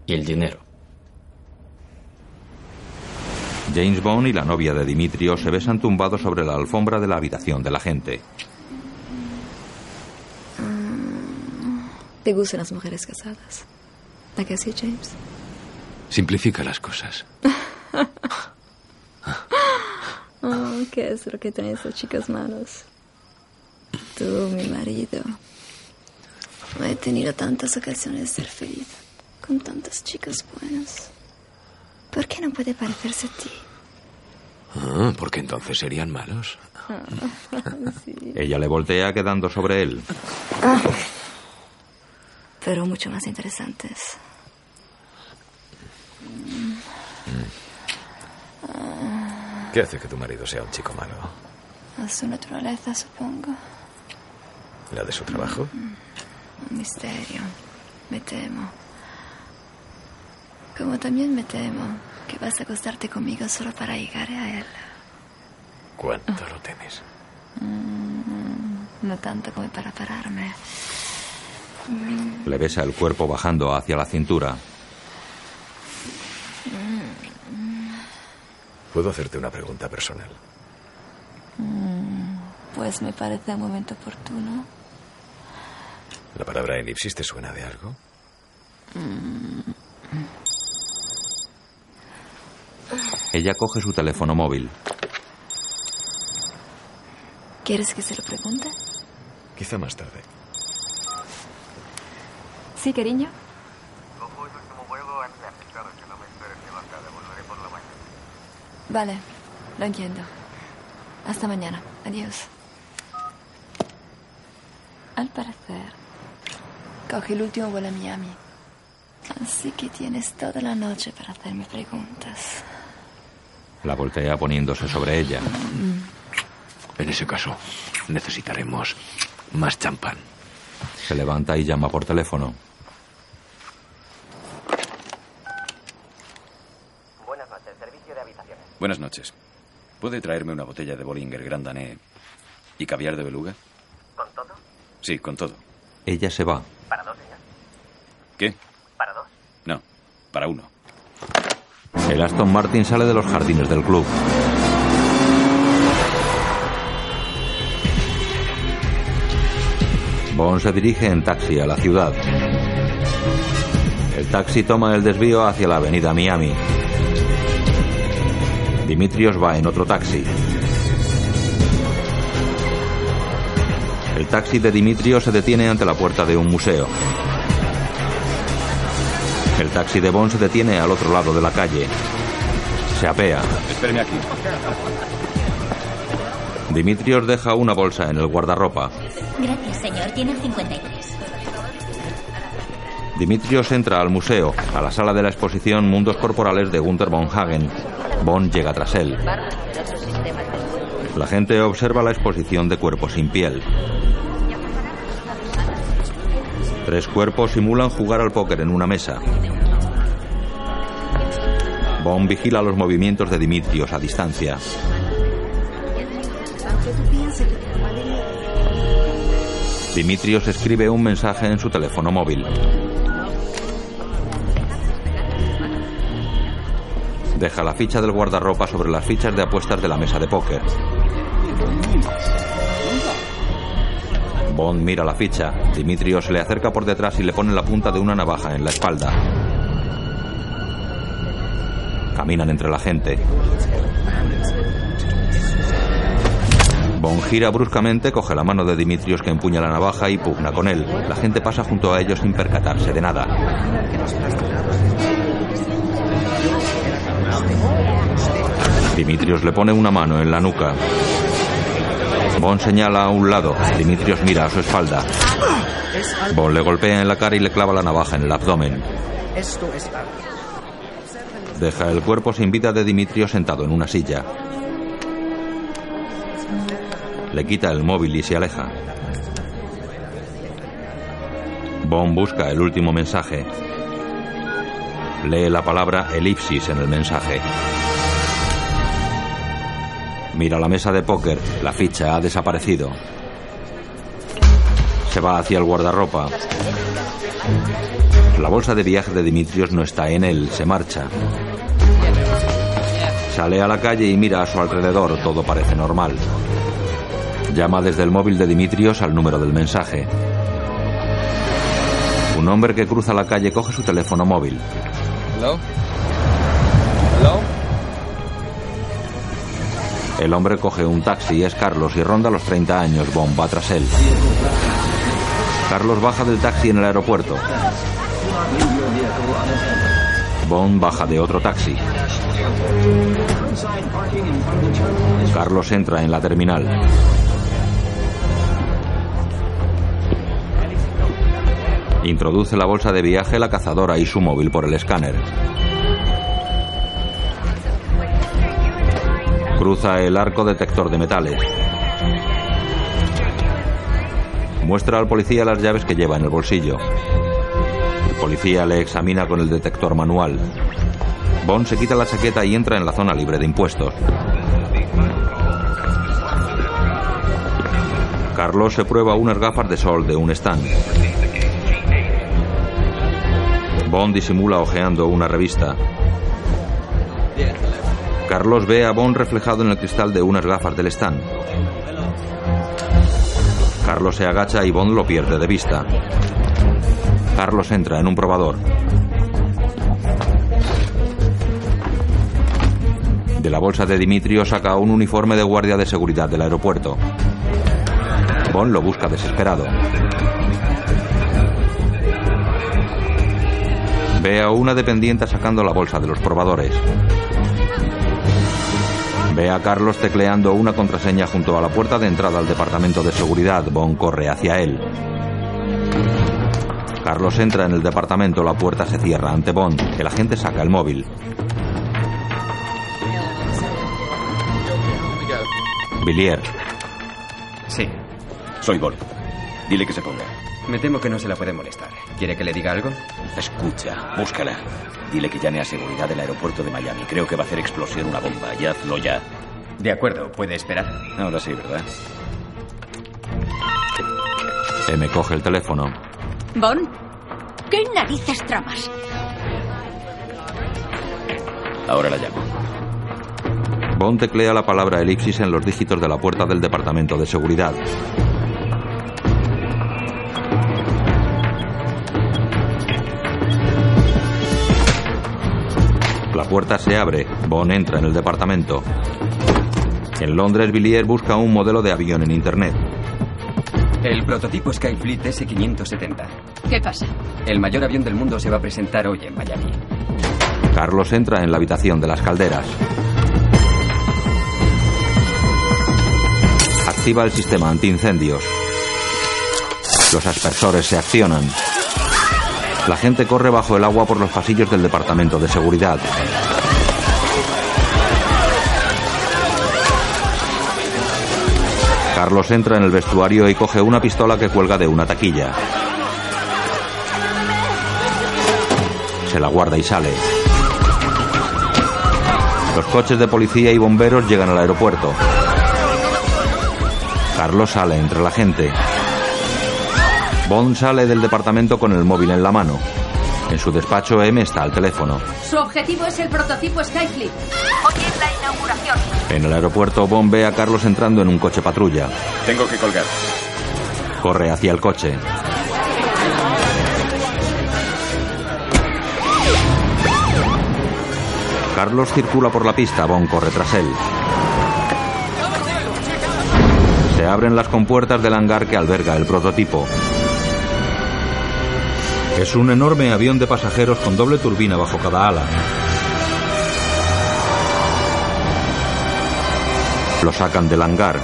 Y el dinero. James Bond y la novia de Dimitrio se besan tumbados sobre la alfombra de la habitación de la gente. ¿Te gustan las mujeres casadas? ¿A que sí, James? Simplifica las cosas. ¿Qué es lo que tienen esas chicas malas? Tú, mi marido. No he tenido tantas ocasiones de ser feliz con tantas chicas buenas. ¿Por qué no puede parecerse a ti? Ah, porque entonces serían malos. sí. Ella le voltea quedando sobre él. Ah. Pero mucho más interesantes. ¿Qué hace que tu marido sea un chico malo? A su naturaleza, supongo. ¿La de su trabajo? Un misterio. Me temo. Como también me temo que vas a acostarte conmigo solo para llegar a él. ¿Cuánto lo temes? Mm, no tanto como para pararme. Le besa el cuerpo bajando hacia la cintura. ¿Puedo hacerte una pregunta personal? Mm, pues me parece un momento oportuno. ¿La palabra elipsis te suena de algo? Mm. Ella coge su teléfono móvil. ¿Quieres que se lo pregunte? Quizá más tarde. Sí, cariño. Vale, lo entiendo. Hasta mañana. Adiós. Al parecer, coge el último vuelo a Miami. Así que tienes toda la noche para hacerme preguntas. La voltea poniéndose sobre ella. En ese caso, necesitaremos más champán. Se levanta y llama por teléfono. Buenas noches, servicio de habitaciones. Buenas noches. ¿Puede traerme una botella de Bollinger Grand Dané y caviar de beluga? ¿Con todo? Sí, con todo. Ella se va. ¿Para dos, señor? ¿Qué? ¿Para dos? No, para uno. El Aston Martin sale de los jardines del club. Bond se dirige en taxi a la ciudad. El taxi toma el desvío hacia la avenida Miami. Dimitrios va en otro taxi. El taxi de Dimitrios se detiene ante la puerta de un museo. El taxi de Bond se detiene al otro lado de la calle. Se apea. Espéreme aquí. Dimitrios deja una bolsa en el guardarropa. Gracias, señor. Tiene el 53. Dimitrios entra al museo, a la sala de la exposición Mundos Corporales de Gunther von Hagen. Von llega tras él. La gente observa la exposición de cuerpos sin piel. Tres cuerpos simulan jugar al póker en una mesa. Von vigila los movimientos de Dimitrios a distancia. Dimitrios escribe un mensaje en su teléfono móvil. Deja la ficha del guardarropa sobre las fichas de apuestas de la mesa de póker. Bond mira la ficha. Dimitrios se le acerca por detrás y le pone la punta de una navaja en la espalda. Caminan entre la gente. Bond gira bruscamente, coge la mano de Dimitrios que empuña la navaja y pugna con él. La gente pasa junto a ellos sin percatarse de nada. Dimitrios le pone una mano en la nuca. Bond señala a un lado. Dimitrios mira a su espalda. Bond le golpea en la cara y le clava la navaja en el abdomen. Esto. Deja el cuerpo sin vida de Dimitrios sentado en una silla. Le quita el móvil y se aleja. Bond busca el último mensaje. Lee la palabra elipsis en el mensaje. Mira la mesa de póker. La ficha ha desaparecido. Se va hacia el guardarropa. La bolsa de viaje de Dimitrios no está en él, se marcha. Sale a la calle y mira a su alrededor, todo parece normal. Llama desde el móvil de Dimitrios al número del mensaje. Un hombre que cruza la calle coge su teléfono móvil. Hello? El hombre coge un taxi, es Carlos y ronda los 30 años. Bond va tras él. Carlos baja del taxi en el aeropuerto. Bond baja de otro taxi. Carlos entra en la terminal. Introduce la bolsa de viaje, la cazadora y su móvil por el escáner. Cruza el arco detector de metales. Muestra al policía las llaves que lleva en el bolsillo. El policía le examina con el detector manual. Bond se quita la chaqueta y entra en la zona libre de impuestos. Carlos se prueba unas gafas de sol de un stand. Bond disimula hojeando una revista. Carlos ve a Bond reflejado en el cristal de unas gafas del stand. Carlos se agacha y Bond lo pierde de vista. Carlos entra en un probador. De la bolsa de Dimitrio saca un uniforme de guardia de seguridad del aeropuerto. Bond lo busca desesperado. Ve a una dependiente sacando la bolsa de los probadores. Ve a Carlos tecleando una contraseña junto a la puerta de entrada al departamento de seguridad. Bond corre hacia él. Carlos entra en el departamento, la puerta se cierra ante Bond. El agente saca el móvil. Villiers. Sí. Soy Bond. Dile que se ponga. Me temo que no se la puede molestar. ¿Quiere que le diga algo? Escucha, búscala. Dile que llame a seguridad del aeropuerto de Miami. Creo que va a hacer explosión una bomba. Y hazlo ya. De acuerdo, puede esperar. Ahora sí, ¿verdad? M coge el teléfono. Bon, ¿qué narices tramas? Ahora la llamo. Bond teclea la palabra elipsis en los dígitos de la puerta del departamento de seguridad. Puerta se abre. Bond entra en el departamento. En Londres, Villiers busca un modelo de avión en Internet. El prototipo Skyfleet S-570. ¿Qué pasa? El mayor avión del mundo se va a presentar hoy en Miami. Carlos entra en la habitación de las calderas. Activa el sistema antiincendios. Los aspersores se accionan. La gente corre bajo el agua por los pasillos del departamento de seguridad. Carlos entra en el vestuario y coge una pistola que cuelga de una taquilla. Se la guarda y sale. Los coches de policía y bomberos llegan al aeropuerto. Carlos sale entre la gente. Bond sale del departamento con el móvil en la mano. En su despacho M está al teléfono. Su objetivo es el prototipo Skyflip. Hoy es la inauguración. En el aeropuerto Bond ve a Carlos entrando en un coche patrulla. Tengo que colgar. Corre hacia el coche. Carlos circula por la pista, Bond corre tras él. Se abren las compuertas del hangar que alberga el prototipo. Es un enorme avión de pasajeros con doble turbina bajo cada ala. Lo sacan del hangar.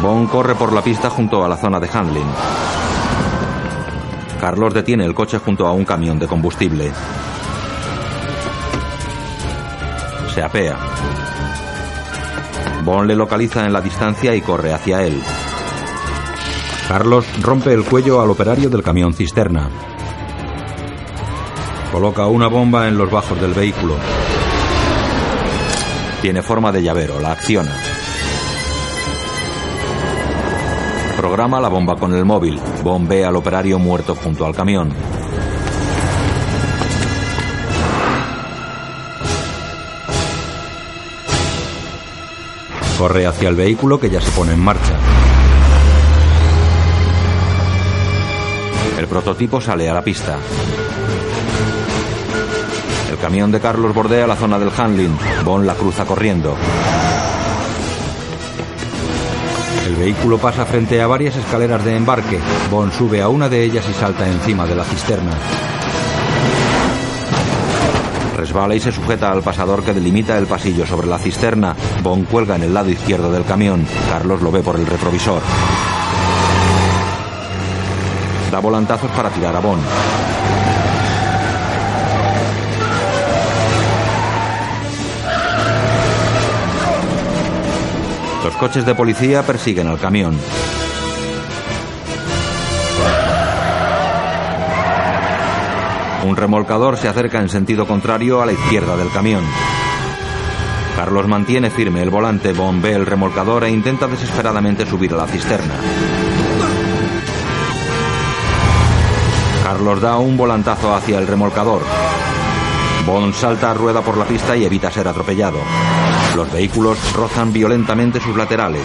Bond corre por la pista junto a la zona de handling. Carlos detiene el coche junto a un camión de combustible. Se apea. Bond le localiza en la distancia y corre hacia él. Carlos rompe el cuello al operario del camión cisterna. Coloca una bomba en los bajos del vehículo. Tiene forma de llavero, la acciona. Programa la bomba con el móvil. Bond ve al operario muerto junto al camión. Corre hacia el vehículo que ya se pone en marcha. El prototipo sale a la pista. El camión de Carlos bordea la zona del handling. Bond la cruza corriendo. El vehículo pasa frente a varias escaleras de embarque. Bond sube a una de ellas y salta encima de la cisterna. Resbala y se sujeta al pasador que delimita el pasillo sobre la cisterna. Bond cuelga en el lado izquierdo del camión. Carlos lo ve por el retrovisor. Da volantazos para tirar a Bond. Los coches de policía persiguen al camión. Un remolcador se acerca en sentido contrario a la izquierda del camión. Carlos mantiene firme el volante, ve el remolcador e intenta desesperadamente subir a la cisterna. Carlos da un volantazo hacia el remolcador. Bond salta a rueda por la pista y evita ser atropellado. Los vehículos rozan violentamente sus laterales.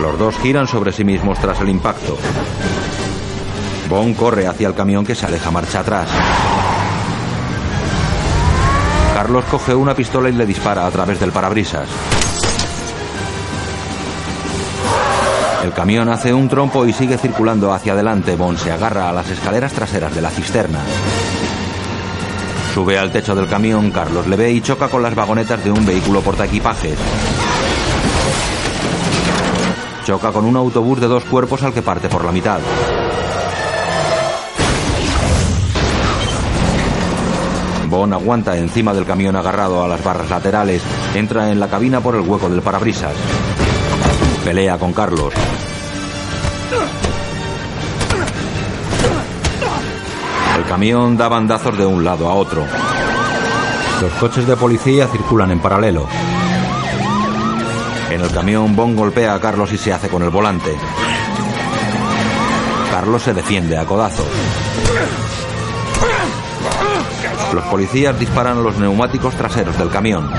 Los dos giran sobre sí mismos tras el impacto. Bond corre hacia el camión que se aleja marcha atrás. Carlos coge una pistola y le dispara a través del parabrisas. El camión hace un trompo y sigue circulando hacia adelante. Bond se agarra a las escaleras traseras de la cisterna. Sube al techo del camión, Carlos le ve y choca con las vagonetas de un vehículo portaequipajes. Choca con un autobús de dos cuerpos al que parte por la mitad. Bond aguanta encima del camión agarrado a las barras laterales. Entra en la cabina por el hueco del parabrisas. Pelea con Carlos. El camión da bandazos de un lado a otro. Los coches de policía circulan en paralelo. En el camión, Bond golpea a Carlos y se hace con el volante. Carlos se defiende a codazos. Los policías disparan los neumáticos traseros del camión.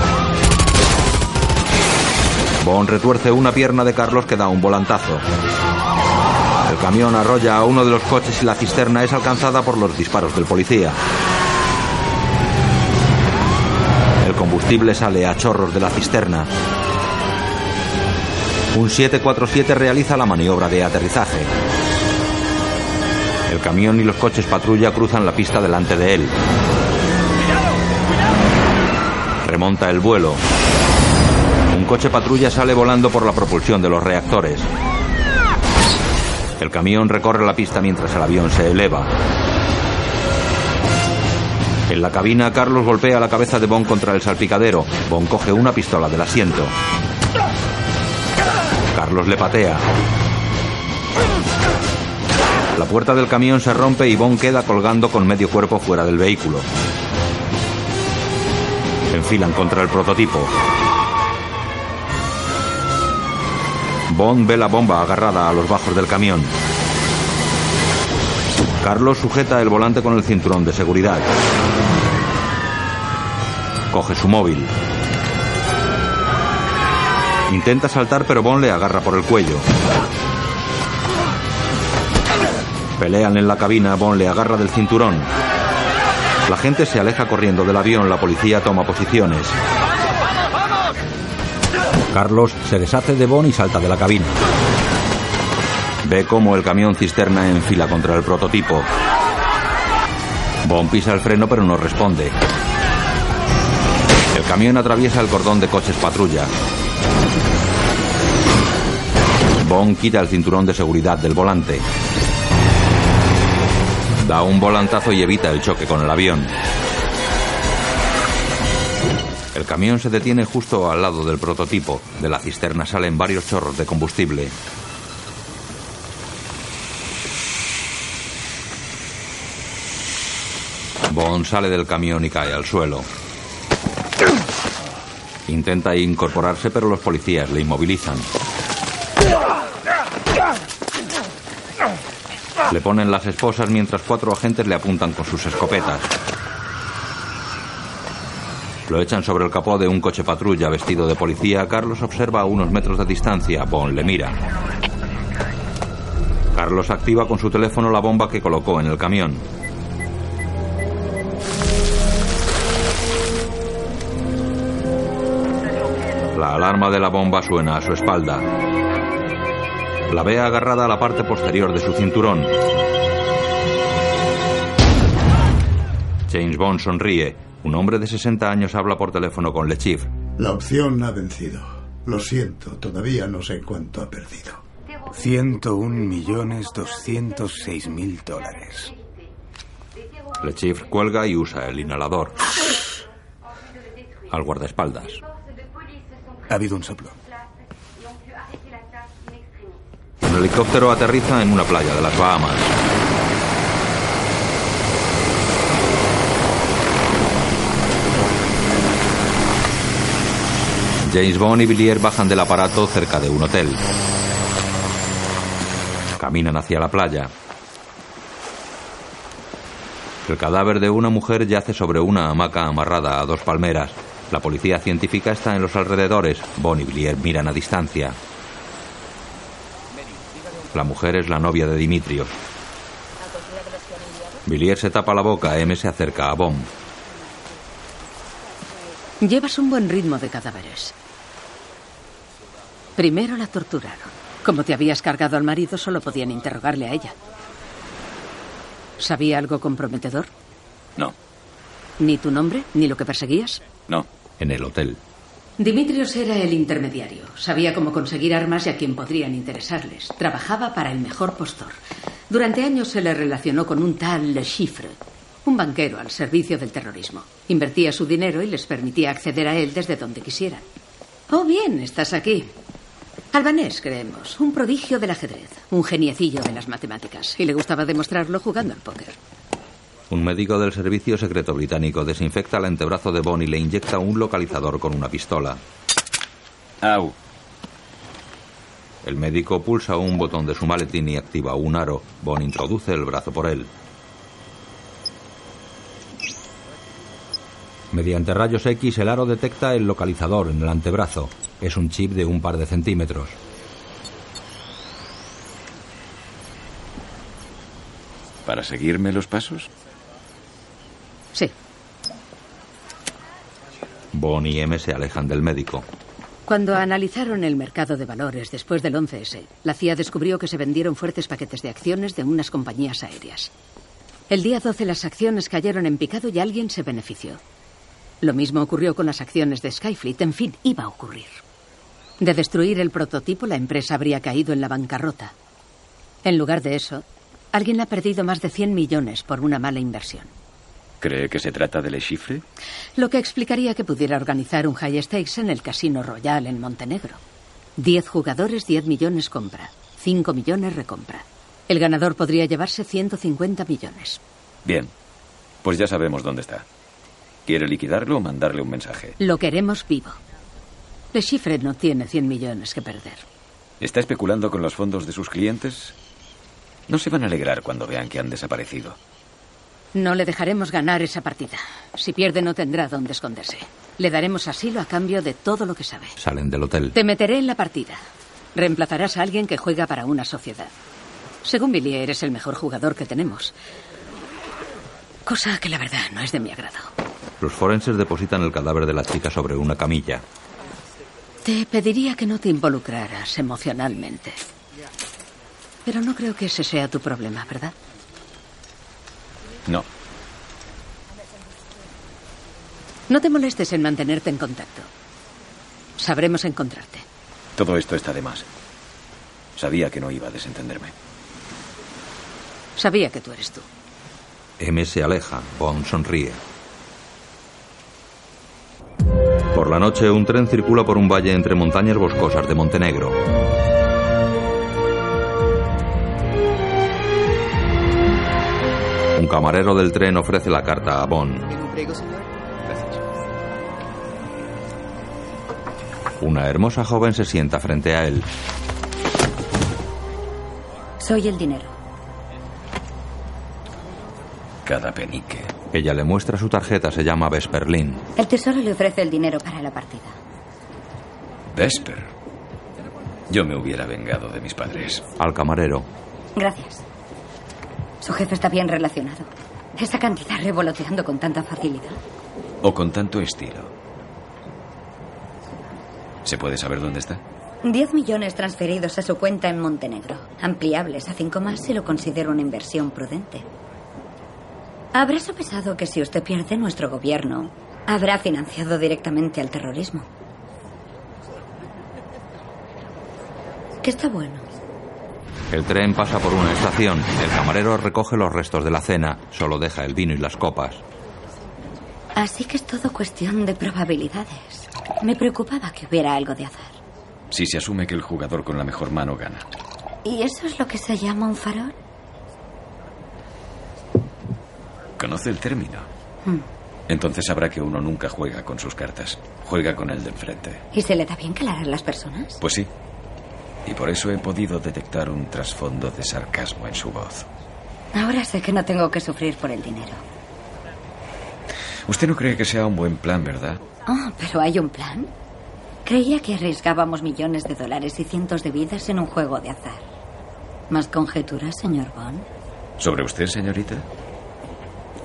Bond retuerce una pierna de Carlos que da un volantazo. El camión arrolla a uno de los coches y la cisterna es alcanzada por los disparos del policía. El combustible sale a chorros de la cisterna. Un 747 realiza la maniobra de aterrizaje. El camión y los coches patrulla cruzan la pista delante de él. Remonta el vuelo. Un coche patrulla sale volando por la propulsión de los reactores. El camión recorre la pista mientras el avión se eleva. En la cabina, Carlos golpea la cabeza de Bond contra el salpicadero. Bond coge una pistola del asiento. Carlos le patea. La puerta del camión se rompe y Bond queda colgando con medio cuerpo fuera del vehículo. Enfilan contra el prototipo. Bond ve la bomba agarrada a los bajos del camión. Carlos sujeta el volante con el cinturón de seguridad. Coge su móvil. Intenta saltar pero Bond le agarra por el cuello. Pelean en la cabina, Bond le agarra del cinturón. La gente se aleja corriendo del avión, la policía toma posiciones. Carlos se deshace de Bond y salta de la cabina. Ve cómo el camión cisterna enfila contra el prototipo. Bond pisa el freno pero no responde. El camión atraviesa el cordón de coches patrulla. Bond quita el cinturón de seguridad del volante. Da un volantazo y evita el choque con el avión. El camión se detiene justo al lado del prototipo. De la cisterna salen varios chorros de combustible. Bond sale del camión y cae al suelo. Intenta incorporarse, pero los policías le inmovilizan. Le ponen las esposas mientras cuatro agentes le apuntan con sus escopetas. Lo echan sobre el capó de un coche patrulla vestido de policía. Carlos observa a unos metros de distancia. Bond le mira. Carlos activa con su teléfono la bomba que colocó en el camión. La alarma de la bomba suena a su espalda. La ve agarrada a la parte posterior de su cinturón. James Bond sonríe. Un hombre de 60 años habla por teléfono con Lechif. La opción ha vencido. Lo siento, todavía no sé cuánto ha perdido. 101 millones 206 mil dólares. Lechif cuelga y usa el inhalador. Al guardaespaldas. Ha habido un soplo. Un helicóptero aterriza en una playa de las Bahamas. James Bond y Villiers bajan del aparato cerca de un hotel. Caminan hacia la playa. El cadáver de una mujer yace sobre una hamaca amarrada a dos palmeras. La policía científica está en los alrededores. Bond y Villiers miran a distancia. La mujer es la novia de Dimitrios. Villiers se tapa la boca. M se acerca a Bond. Llevas un buen ritmo de cadáveres. Primero la torturaron. Como te habías cargado al marido, solo podían interrogarle a ella. ¿Sabía algo comprometedor? No, ¿Ni tu nombre? ¿Ni lo que perseguías? no. En el hotel. Dimitrios era el intermediario. Sabía cómo conseguir armas y a quién podrían interesarles. Trabajaba para el mejor postor. Durante años se le relacionó con un tal Le Chiffre, un banquero al servicio del terrorismo. Invertía su dinero y les permitía acceder a él desde donde quisieran. Oh, bien, estás aquí. Albanés, creemos. Un prodigio del ajedrez. Un geniecillo de las matemáticas. Y le gustaba demostrarlo jugando al póker. Un médico del servicio secreto británico desinfecta el antebrazo de Bond y le inyecta un localizador con una pistola. Au. El médico pulsa un botón de su maletín y activa un aro. Bond introduce el brazo por él. Mediante rayos X, el aro detecta el localizador en el antebrazo. Es un chip de un par de centímetros. ¿Para seguirme los pasos? Sí. Bond y M se alejan del médico. Cuando analizaron el mercado de valores después del 11S, la CIA descubrió que se vendieron fuertes paquetes de acciones de unas compañías aéreas. El día 12 las acciones cayeron en picado y alguien se benefició. Lo mismo ocurrió con las acciones de Skyfleet. En fin, iba a ocurrir. De destruir el prototipo, la empresa habría caído en la bancarrota. En lugar de eso, alguien ha perdido más de 100 millones por una mala inversión. ¿Cree que se trata de Le Chiffre? Lo que explicaría que pudiera organizar un high stakes en el Casino Royal en Montenegro. 10 jugadores, 10 millones compra. 5 millones recompra. El ganador podría llevarse 150 millones. Bien, pues ya sabemos dónde está. ¿Quiere liquidarlo o mandarle un mensaje? Lo queremos vivo. Le Chiffre no tiene 100 millones que perder. ¿Está especulando con los fondos de sus clientes? No se van a alegrar cuando vean que han desaparecido. No le dejaremos ganar esa partida. Si pierde no tendrá dónde esconderse. Le daremos asilo a cambio de todo lo que sabe. Salen del hotel. Te meteré en la partida. Reemplazarás a alguien que juega para una sociedad. Según Billy, eres el mejor jugador que tenemos. Cosa que la verdad no es de mi agrado. Los forenses depositan el cadáver de la chica sobre una camilla. Te pediría que no te involucraras emocionalmente. Pero no creo que ese sea tu problema, ¿verdad? No. No te molestes en mantenerte en contacto. Sabremos encontrarte. Todo esto está de más. Sabía que no iba a desentenderme. Sabía que tú eres tú. M se aleja. Bond sonríe. Por la noche, un tren circula por un valle entre montañas boscosas de Montenegro. Un camarero del tren ofrece la carta a Bond. Una hermosa joven se sienta frente a él. Soy el dinero. Cada penique. Ella le muestra su tarjeta, se llama Vesperlin. El tesoro le ofrece el dinero para la partida. Vesper. Yo me hubiera vengado de mis padres. Al camarero. Gracias. Su jefe está bien relacionado. Esa cantidad revoloteando con tanta facilidad. O con tanto estilo. ¿Se puede saber dónde está? 10 millones transferidos a su cuenta en Montenegro. Ampliables a 5 más si lo considero una inversión prudente. Habrá sopesado que si usted pierde nuestro gobierno, habrá financiado directamente al terrorismo. Que está bueno. El tren pasa por una estación. El camarero recoge los restos de la cena. Solo deja el vino y las copas. Así que es todo cuestión de probabilidades. Me preocupaba que hubiera algo de azar. Si se asume que el jugador con la mejor mano gana. ¿Y eso es lo que se llama un farol? ¿Conoce el término? Hmm. Entonces sabrá que uno nunca juega con sus cartas. Juega con el de enfrente. ¿Y se le da bien calar a las personas? Pues sí. Y por eso he podido detectar un trasfondo de sarcasmo en su voz. Ahora sé que no tengo que sufrir por el dinero. Usted no cree que sea un buen plan, ¿verdad? Oh, pero hay un plan. Creía que arriesgábamos millones de dólares y cientos de vidas en un juego de azar. ¿Más conjeturas, señor Bond? ¿Sobre usted, señorita?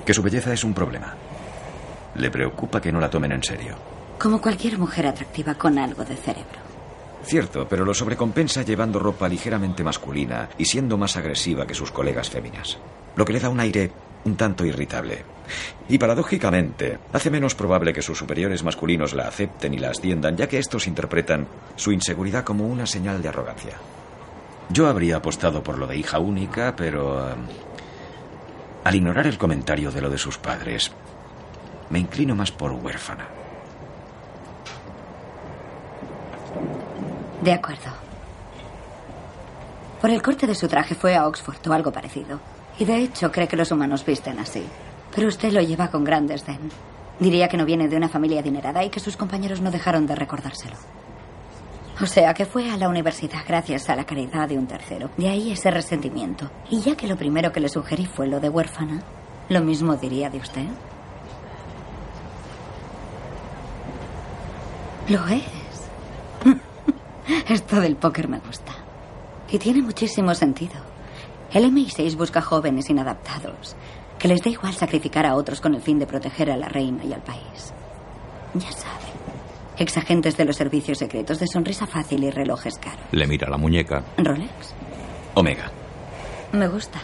Que su belleza es un problema. Le preocupa que no la tomen en serio. Como cualquier mujer atractiva con algo de cerebro. Cierto, pero lo sobrecompensa llevando ropa ligeramente masculina y siendo más agresiva que sus colegas féminas. Lo que le da un aire un tanto irritable. Y paradójicamente, hace menos probable que sus superiores masculinos la acepten y la asciendan, ya que estos interpretan su inseguridad como una señal de arrogancia. Yo habría apostado por lo de hija única, pero... um, al ignorar el comentario de lo de sus padres, me inclino más por huérfana. De acuerdo. Por el corte de su traje fue a Oxford o algo parecido. Y de hecho cree que los humanos visten así. Pero usted lo lleva con gran desdén. Diría que no viene de una familia adinerada y que sus compañeros no dejaron de recordárselo. O sea, que fue a la universidad gracias a la caridad de un tercero. De ahí ese resentimiento. Y ya que lo primero que le sugerí fue lo de huérfana, ¿lo mismo diría de usted? Lo es. Esto del póker me gusta. Y tiene muchísimo sentido. El MI6 busca jóvenes inadaptados, que les da igual sacrificar a otros con el fin de proteger a la reina y al país. Ya saben, exagentes de los servicios secretos de sonrisa fácil y relojes caros. Le mira la muñeca. ¿Rolex? Omega. Me gusta.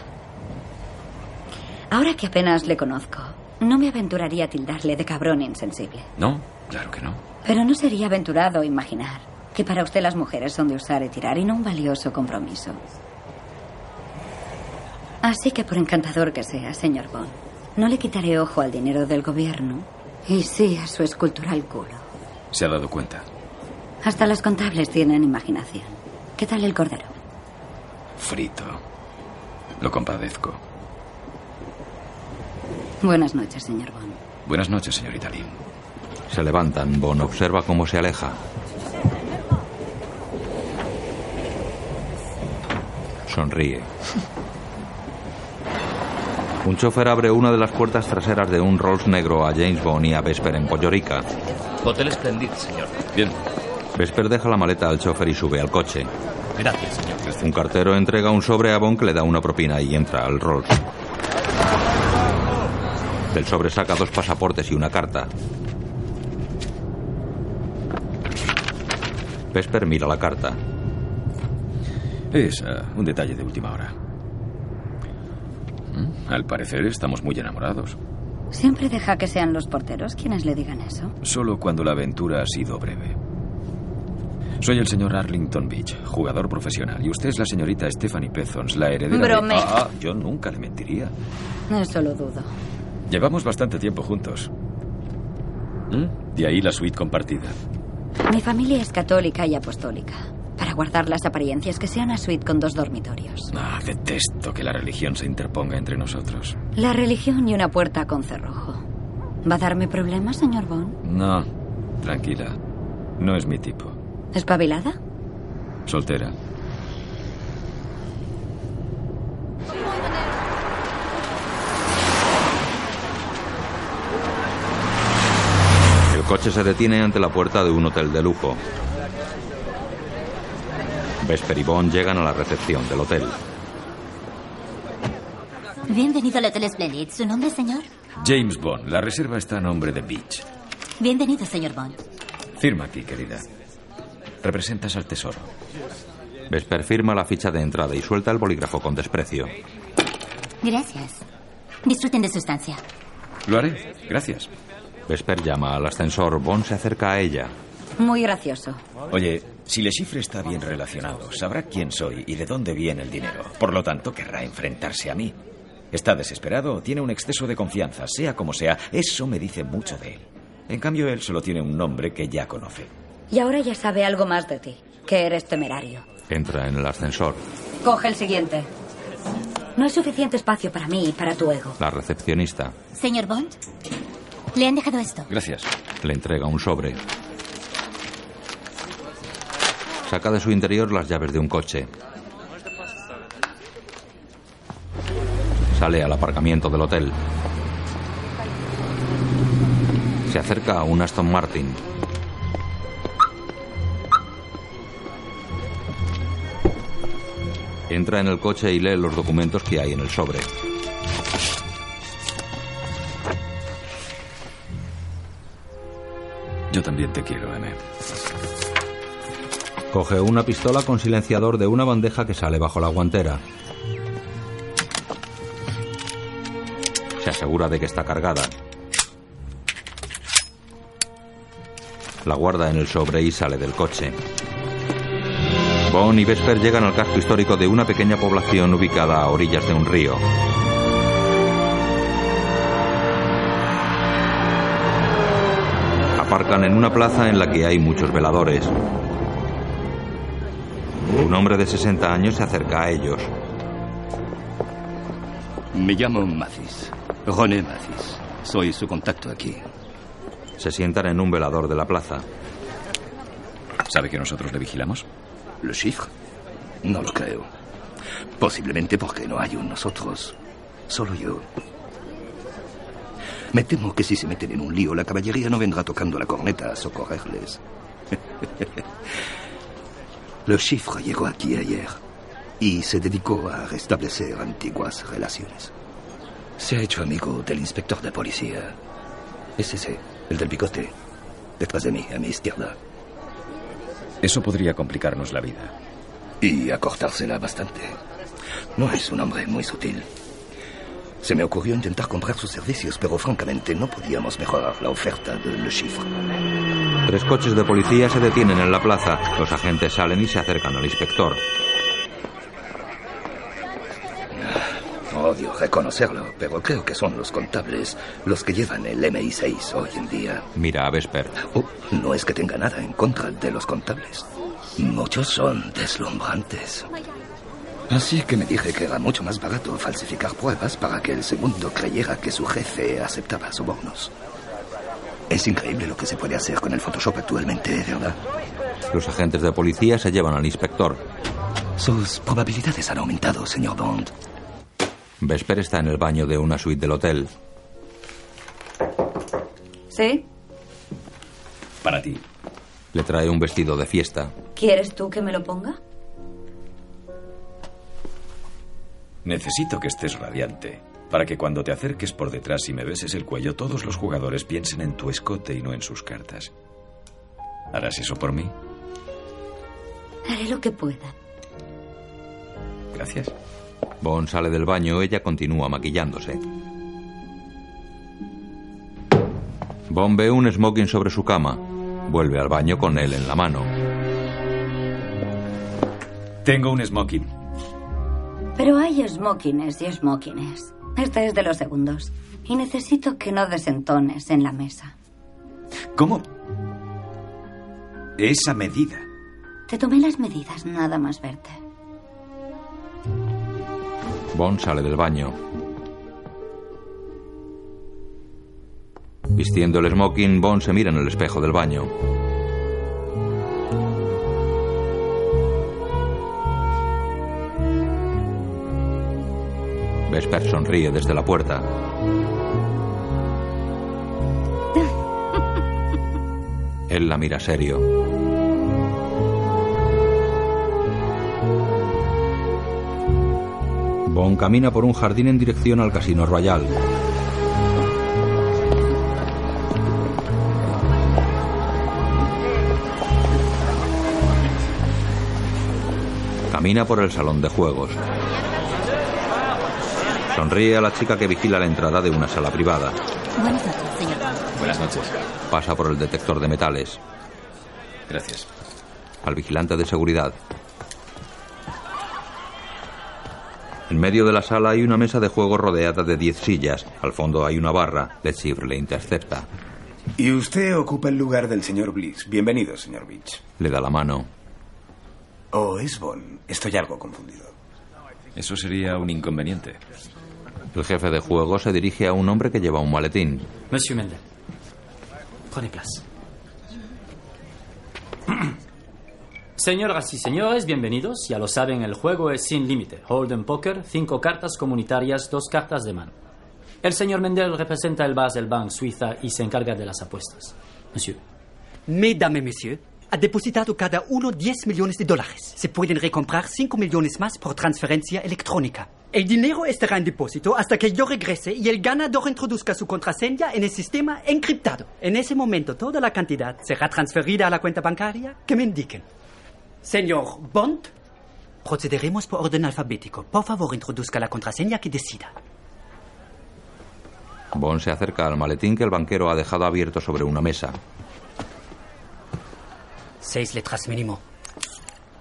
Ahora que apenas le conozco, no me aventuraría a tildarle de cabrón insensible. No, claro que no. Pero no sería aventurado imaginar que para usted las mujeres son de usar y tirar y no un valioso compromiso. Así que por encantador que sea, señor Bond, no le quitaré ojo al dinero del gobierno y sí a su escultural culo. Se ha dado cuenta. Hasta los contables tienen imaginación. ¿Qué tal el cordero? Frito. Lo compadezco. Buenas noches, señor Bond. Buenas noches, señorita Lee. Se levantan. Bond observa cómo se aleja. Sonríe. Un chofer abre una de las puertas traseras de un Rolls negro a James Bond y a Vesper en Pollorica. Hotel Splendid, señor. Bien. Vesper deja la maleta al chofer y sube al coche. Gracias, señor. Un cartero entrega un sobre a Bond que le da una propina y entra al Rolls. Del sobre saca dos pasaportes y una carta. Vesper mira la carta. Es ah, un detalle de última hora. Mm, Al parecer estamos muy enamorados. Siempre deja que sean los porteros quienes le digan eso. Solo cuando la aventura ha sido breve. Soy el señor Arlington Beach, jugador profesional, y usted es la señorita Stephanie Pezons, la heredera Bromea. de... Ah, yo nunca le mentiría. Eso lo dudo. Llevamos bastante tiempo juntos. ¿Mm? De ahí la suite compartida. Mi familia es católica y apostólica. Para guardar las apariencias, que sea una suite con dos dormitorios. Ah, detesto que la religión se interponga entre nosotros. La religión y una puerta con cerrojo. ¿Va a darme problemas, señor Bond? No, tranquila. No es mi tipo. ¿Espabilada? Soltera. El coche se detiene ante la puerta de un hotel de lujo. Vesper y Bond llegan a la recepción del hotel. Bienvenido al Hotel Splendid. ¿Su nombre, señor? James Bond. La reserva está a nombre de Beach. Bienvenido, señor Bond. Firma aquí, querida. Representas al tesoro. Vesper firma la ficha de entrada y suelta el bolígrafo con desprecio. Gracias. Disfruten de su estancia. Lo haré. Gracias. Vesper llama al ascensor. Bond se acerca a ella. Muy gracioso. Oye, si Le Chiffre está bien relacionado, sabrá quién soy y de dónde viene el dinero. Por lo tanto, querrá enfrentarse a mí. Está desesperado o tiene un exceso de confianza, sea como sea. Eso me dice mucho de él. En cambio, él solo tiene un nombre que ya conoce. Y ahora ya sabe algo más de ti, que eres temerario. Entra en el ascensor. Coge el siguiente. No hay suficiente espacio para mí y para tu ego. La recepcionista Señor Bond, le han dejado esto. Gracias. le entrega un sobre. Saca de su interior las llaves de un coche. Sale al aparcamiento del hotel. Se acerca a un Aston Martin. Entra en el coche y lee los documentos que hay en el sobre. Yo también te quiero, M. Coge una pistola con silenciador de una bandeja que sale bajo la guantera. Se asegura de que está cargada. La guarda en el sobre y sale del coche. Bond y Vesper llegan al casco histórico de una pequeña población ubicada a orillas de un río. Aparcan en una plaza en la que hay muchos veladores. Un hombre de 60 años se acerca a ellos. Me llamo Mathis. René Mathis. Soy su contacto aquí. Se sientan en un velador de la plaza. ¿Sabe que nosotros le vigilamos? ¿Le chiffre? No lo creo. Posiblemente porque no hay un nosotros. Solo yo. Me temo que si se meten en un lío, la caballería no vendrá tocando la corneta a socorrerles. Le chiffre llegó aquí ayer y se dedicó a restablecer antiguas relaciones. Se ha hecho amigo del inspector de policía. Es ese, el del bigote. Detrás de mí, a mi izquierda. Eso podría complicarnos la vida. Y acortársela bastante. No es un hombre muy sutil. Se me ocurrió intentar comprar sus servicios, pero francamente no podíamos mejorar la oferta de Le Chiffre. Tres coches de policía se detienen en la plaza. Los agentes salen y se acercan al inspector. Odio reconocerlo, pero creo que son los contables los que llevan el MI6 hoy en día. Mira a Vesper. Oh, no es que tenga nada en contra de los contables. Muchos son deslumbrantes. Así que me dije que era mucho más barato falsificar pruebas para que el segundo creyera que su jefe aceptaba sobornos. Es increíble lo que se puede hacer con el Photoshop actualmente, ¿verdad? Los agentes de policía se llevan al inspector. Sus probabilidades han aumentado, señor Bond. Vesper está en el baño de una suite del hotel. ¿Sí? Para ti. Le trae un vestido de fiesta. ¿Quieres tú que me lo ponga? Necesito que estés radiante. Para que cuando te acerques por detrás y me beses el cuello, todos los jugadores piensen en tu escote y no en sus cartas. ¿Harás eso por mí? Haré lo que pueda. Gracias. Bond sale del baño, ella continúa maquillándose. Bond ve un smoking sobre su cama. Vuelve al baño con él en la mano. Tengo un smoking. Pero hay smokines y smokines. Este es de los segundos. Y necesito que no desentones en la mesa. ¿Cómo? Esa medida. Te tomé las medidas nada más verte. Bond sale del baño. Vistiendo el smoking, Bond se mira en el espejo del baño. Vesper sonríe desde la puerta. Él la mira serio. Bond camina por un jardín en dirección al Casino Royal. Camina por el salón de juegos. Sonríe a la chica que vigila la entrada de una sala privada. Buenas noches, señor. Buenas noches. Pasa por el detector de metales. Gracias. Al vigilante de seguridad. En medio de la sala hay una mesa de juego rodeada de 10 sillas. Al fondo hay una barra. Le Chiffre le intercepta. Y usted ocupa el lugar del señor Bliss. Bienvenido, señor Beach. Le da la mano. Oh, es Bond. Estoy algo confundido. Eso sería un inconveniente. El jefe de juego se dirige a un hombre que lleva un maletín. Monsieur Mendel, prenez place. Señoras y señores, bienvenidos. Ya lo saben, el juego es sin límite. Holden Poker, cinco cartas comunitarias, dos cartas de mano. El señor Mendel representa el BAS del Bank Suiza y se encarga de las apuestas. Monsieur. Mesdames et messieurs, ha depositado cada uno 10 millones de dólares. Se pueden recomprar 5 millones más por transferencia electrónica. El dinero estará en depósito hasta que yo regrese y el ganador introduzca su contraseña en el sistema encriptado. En ese momento toda la cantidad será transferida a la cuenta bancaria que me indiquen. Señor Bond, procederemos por orden alfabético. Por favor, introduzca la contraseña que decida. Bond se acerca al maletín que el banquero ha dejado abierto sobre una mesa. Seis letras mínimo.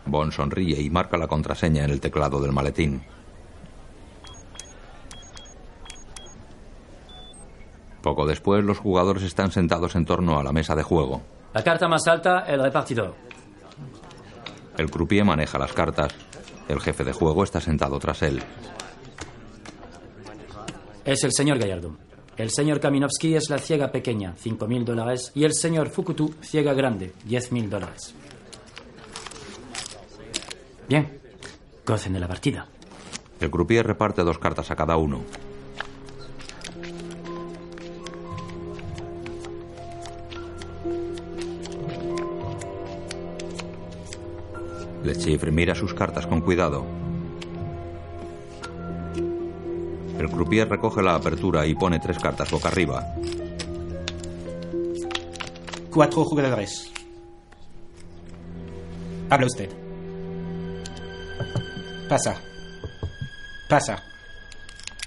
Bond sonríe y marca la contraseña en el teclado del maletín. Poco después, los jugadores están sentados en torno a la mesa de juego. La carta más alta, el repartidor. El croupier maneja las cartas. El jefe de juego está sentado tras él. Es el señor Gallardo. El señor Kaminovsky es la ciega pequeña, 5.000 dólares. Y el señor Fukutu, ciega grande, 10.000 dólares. Bien, gocen de la partida. El croupier reparte dos cartas a cada uno. Le Chiffre mira sus cartas con cuidado. El croupier recoge la apertura y pone tres cartas boca arriba. Cuatro jugadores. Habla usted. Pasa. Pasa.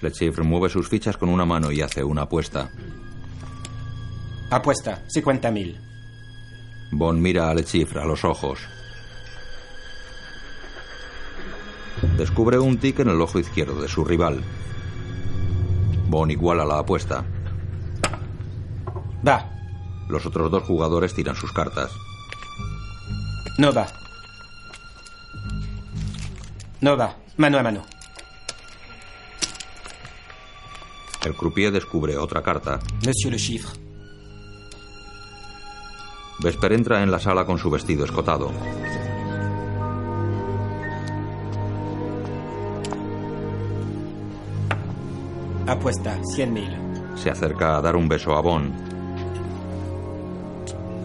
Le Chiffre mueve sus fichas con una mano y hace una apuesta. Apuesta, 50.000. Bond mira a Le Chiffre a los ojos. Descubre un tic en el ojo izquierdo de su rival. Bond iguala la apuesta. Va. Los otros dos jugadores tiran sus cartas. No va. No va. Mano a mano. El croupier descubre otra carta. Monsieur le chiffre. Vesper entra en la sala con su vestido escotado. Apuesta, 100.000. Se acerca a dar un beso a Bond.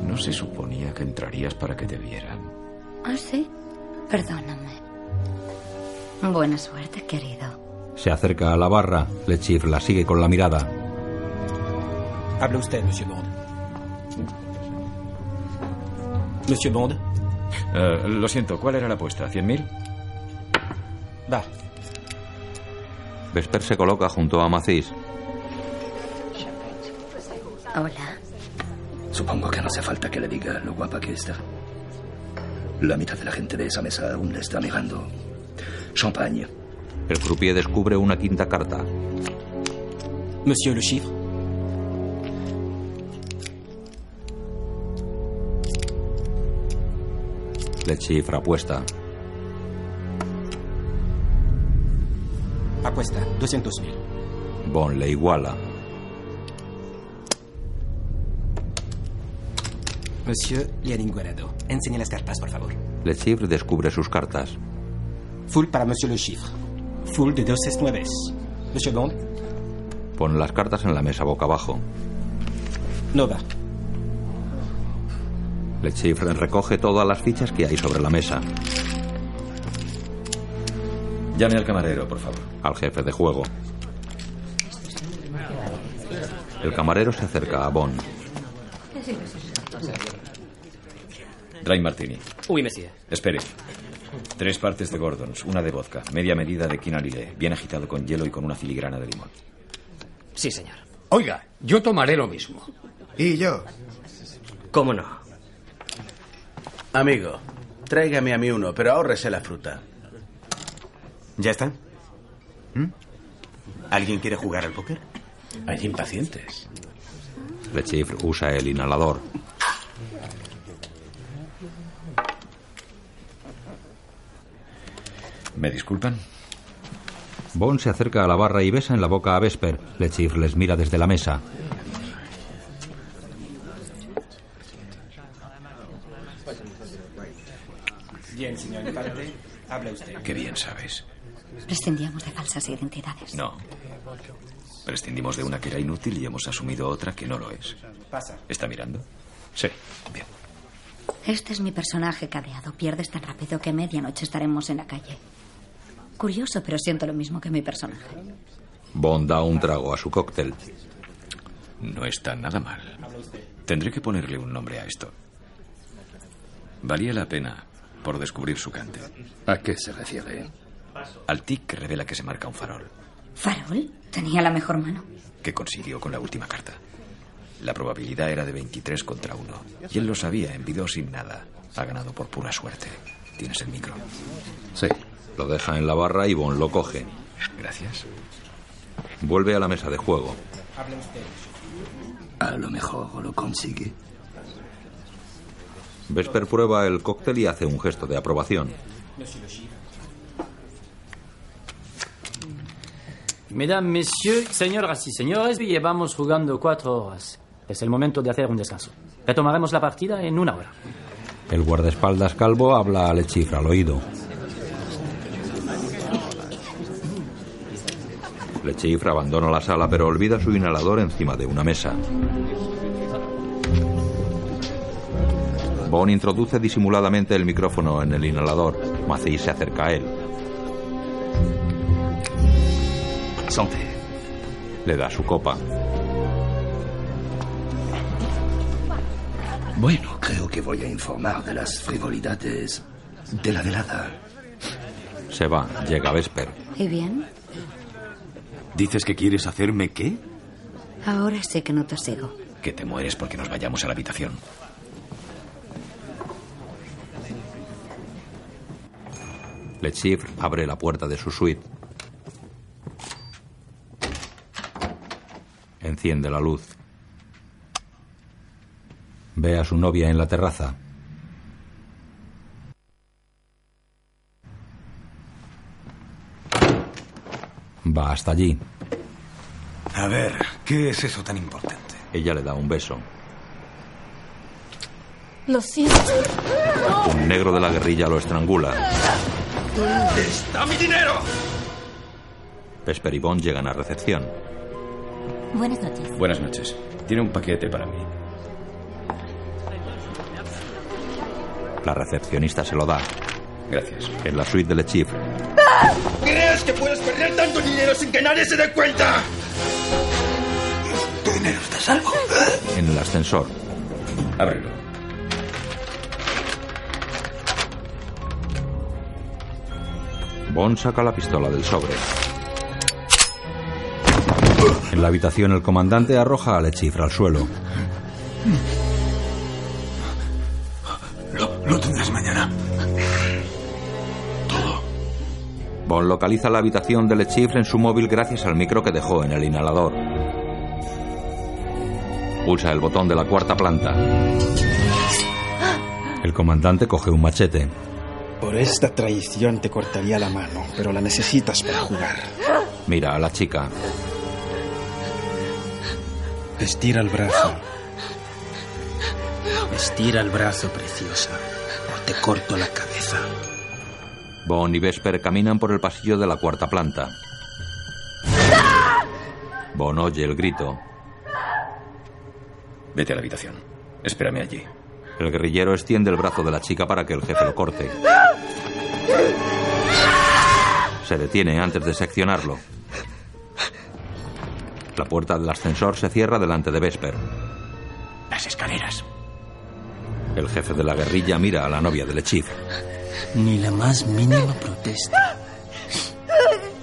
No se suponía que entrarías para que te vieran. ¿Ah, sí? Perdóname. Buena suerte, querido. Se acerca a la barra. Le Chiffre la sigue con la mirada. Habla usted, Monsieur Bond. Monsieur Bond. Eh, lo siento, ¿cuál era la apuesta? ¿100.000? Va. Vesper se coloca junto a Macís. Hola. Supongo que no hace falta que le diga lo guapa que está. La mitad de la gente de esa mesa aún le está mirando. Champagne. El croupier descubre una quinta carta. Monsieur le chiffre. Le Chiffre apuesta. Apuesta, 200.000. Bond le iguala. Monsieur Lianinguerado, enseñe las cartas, por favor. Le Chiffre descubre sus cartas. Full para Monsieur le chiffre. Full de doses nueves. Monsieur Bond. Pone las cartas en la mesa boca abajo. No va. Le Chiffre recoge todas las fichas que hay sobre la mesa. Llame al camarero, por favor. Al jefe de juego. El camarero se acerca a Bond. Dry Martini. Oui, monsieur. Espere. Tres partes de Gordons, una de vodka, media medida de quinalile, bien agitado con hielo y con una filigrana de limón. Sí, señor. Oiga, yo tomaré lo mismo. ¿Y yo? ¿Cómo no? Amigo, tráigame a mí uno, pero ahórrese la fruta. ¿Ya está? ¿Mm? ¿Alguien quiere jugar al póker? Hay impacientes. Le Chiffre usa el inhalador. ¿Me disculpan? Bond se acerca a la barra y besa en la boca a Vesper. Le Chiffre les mira desde la mesa. Bien, señor Infante. Habla usted. Qué bien sabes. Prescindíamos de falsas identidades. No. Prescindimos de una que era inútil y hemos asumido otra que no lo es. Pasa. ¿Está mirando? Sí. Bien. Este es mi personaje cadeado. Pierdes tan rápido que a medianoche estaremos en la calle. Curioso, pero siento lo mismo que mi personaje. Bond da un trago a su cóctel. No está nada mal. Tendré que ponerle un nombre a esto. Valía la pena por descubrir su cante. ¿A qué se refiere? Al tic que revela que se marca un farol. ¿Farol? Tenía la mejor mano. Que consiguió con la última carta. La probabilidad era de 23 contra 1. Y él lo sabía, envidó sin nada. Ha ganado por pura suerte. ¿Tienes el micro? Sí. Lo deja en la barra y Bond lo coge. Gracias. Vuelve a la mesa de juego. A lo mejor lo consigue. Vesper prueba el cóctel y hace un gesto de aprobación. Monsieur le chiffre. Mesdames, messieurs, señoras y señores, llevamos jugando cuatro horas. Es el momento de hacer un descanso. Retomaremos la partida en una hora. El guardaespaldas calvo habla a Le Chiffre al oído. Le Chiffre abandona la sala pero olvida su inhalador encima de una mesa. Bond introduce disimuladamente el micrófono en el inhalador. Macei se acerca a él. Le da su copa. Bueno, creo que voy a informar de las frivolidades de la velada. Se va. Llega Vesper. ¿Y bien? ¿Dices que quieres hacerme qué? Ahora sé que no te sigo. Que te mueres porque nos vayamos a la habitación. Le Chiffre abre la puerta de su suite. Enciende la luz. Ve a su novia en la terraza. Va hasta allí. A ver, ¿qué es eso tan importante? Ella le da un beso. Lo siento. Un negro de la guerrilla lo estrangula. ¿Dónde está mi dinero? Vesper y Bond llegan a recepción. Buenas noches. Buenas noches. Tiene un paquete para mí. La recepcionista se lo da. Gracias. En la suite de Le Chiffre. ¿Crees que puedes perder tanto dinero sin que nadie se dé cuenta? ¿Tu dinero está salvo? En el ascensor. Ábrelo. Bond saca la pistola del sobre. En la habitación el comandante arroja a Le Chiffre al suelo. Lo, lo tendrás mañana. Bond localiza la habitación de Le Chiffre en su móvil gracias al micro que dejó en el inhalador. Pulsa el botón de la cuarta planta. El comandante coge un machete. Por esta traición te cortaría la mano, pero la necesitas para jugar. Mira a la chica. Estira el brazo. Estira el brazo, preciosa, o te corto la cabeza. Bond y Vesper caminan por el pasillo de la cuarta planta. Bond oye el grito. Vete a la habitación. Espérame allí. El guerrillero extiende el brazo de la chica para que el jefe lo corte. Se detiene antes de seccionarlo. La puerta del ascensor se cierra delante de Vesper. Las escaleras. El jefe de la guerrilla mira a la novia de Le Chiffre. Ni la más mínima protesta.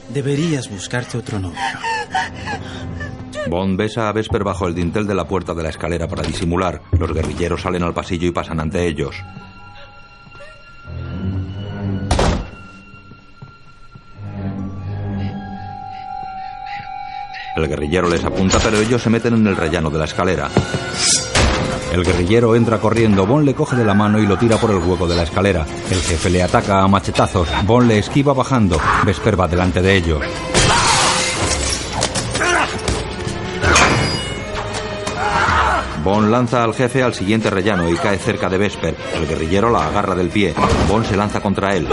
Deberías buscarte otro novio. Bond besa a Vesper bajo el dintel de la puerta de la escalera para disimular. Los guerrilleros salen al pasillo y pasan ante ellos. El guerrillero les apunta, pero ellos se meten en el rellano de la escalera. El guerrillero entra corriendo, Bond le coge de la mano y lo tira por el hueco de la escalera. El jefe le ataca a machetazos, Bond le esquiva bajando, Vesper va delante de ellos. Bond lanza al jefe al siguiente rellano y cae cerca de Vesper. El guerrillero la agarra del pie. Bond se lanza contra él.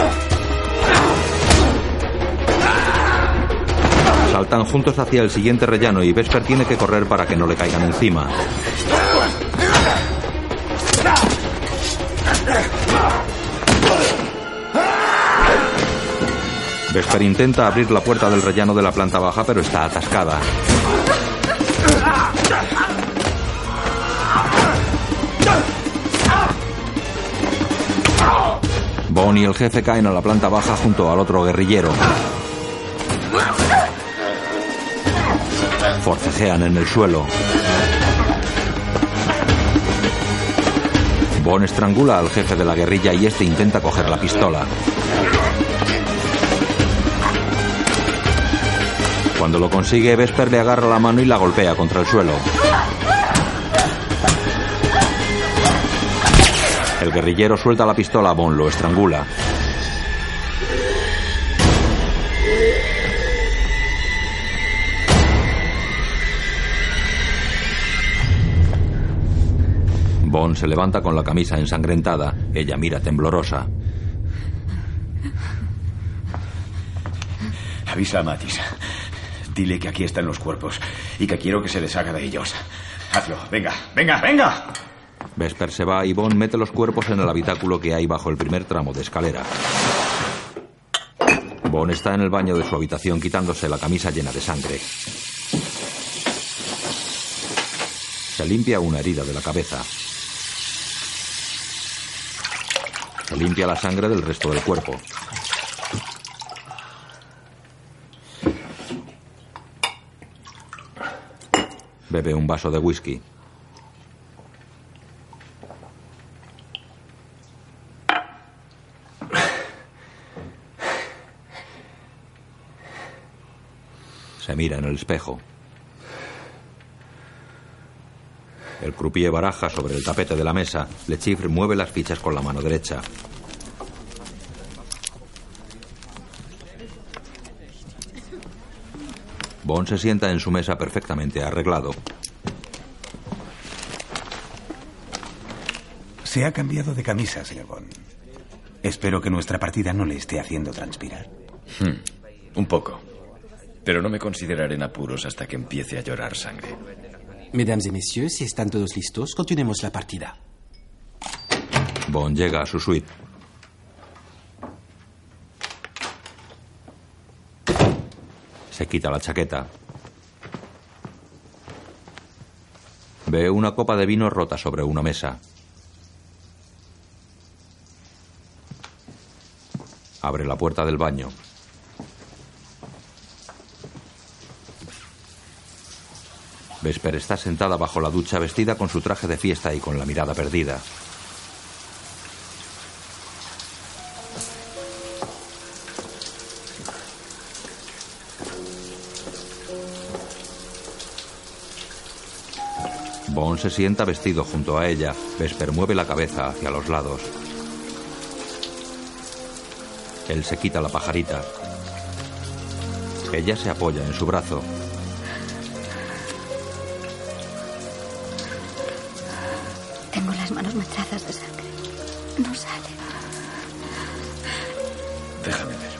Saltan juntos hacia el siguiente rellano y Vesper tiene que correr para que no le caigan encima. Vesper intenta abrir la puerta del rellano de la planta baja, pero está atascada. Bond y el jefe caen a la planta baja junto al otro guerrillero. Forcejean en el suelo. Bond estrangula al jefe de la guerrilla y este intenta coger la pistola. Cuando lo consigue, Vesper le agarra la mano y la golpea contra el suelo. El guerrillero suelta la pistola, Bond lo estrangula. Bond se levanta con la camisa ensangrentada. Ella mira temblorosa. Avisa a Matis. Dile que aquí están los cuerpos y que quiero que se deshaga de ellos. Hazlo. Venga, venga, venga. Vesper se va y Bond mete los cuerpos en el habitáculo que hay bajo el primer tramo de escalera. Bond está en el baño de su habitación quitándose la camisa llena de sangre. Se limpia una herida de la cabeza. Limpia la sangre del resto del cuerpo. Bebe un vaso de whisky. Se mira en el espejo. El croupier baraja sobre el tapete de la mesa. Le Chiffre mueve las fichas con la mano derecha. Bond se sienta en su mesa perfectamente arreglado. Se ha cambiado de camisa, señor Bond. Espero que nuestra partida no le esté haciendo transpirar. Hmm, un poco. Pero no me consideraré en apuros hasta que empiece a llorar sangre. Mesdames et messieurs, si están todos listos, continuemos la partida. Bond llega a su suite. Se quita la chaqueta. Ve una copa de vino rota sobre una mesa. Abre la puerta del baño. Vesper está sentada bajo la ducha vestida con su traje de fiesta y con la mirada perdida. Bond se sienta vestido junto a ella. Vesper mueve la cabeza hacia los lados. Él se quita la pajarita. Ella se apoya en su brazo. Manchadas de sangre. No sale. Déjame ver.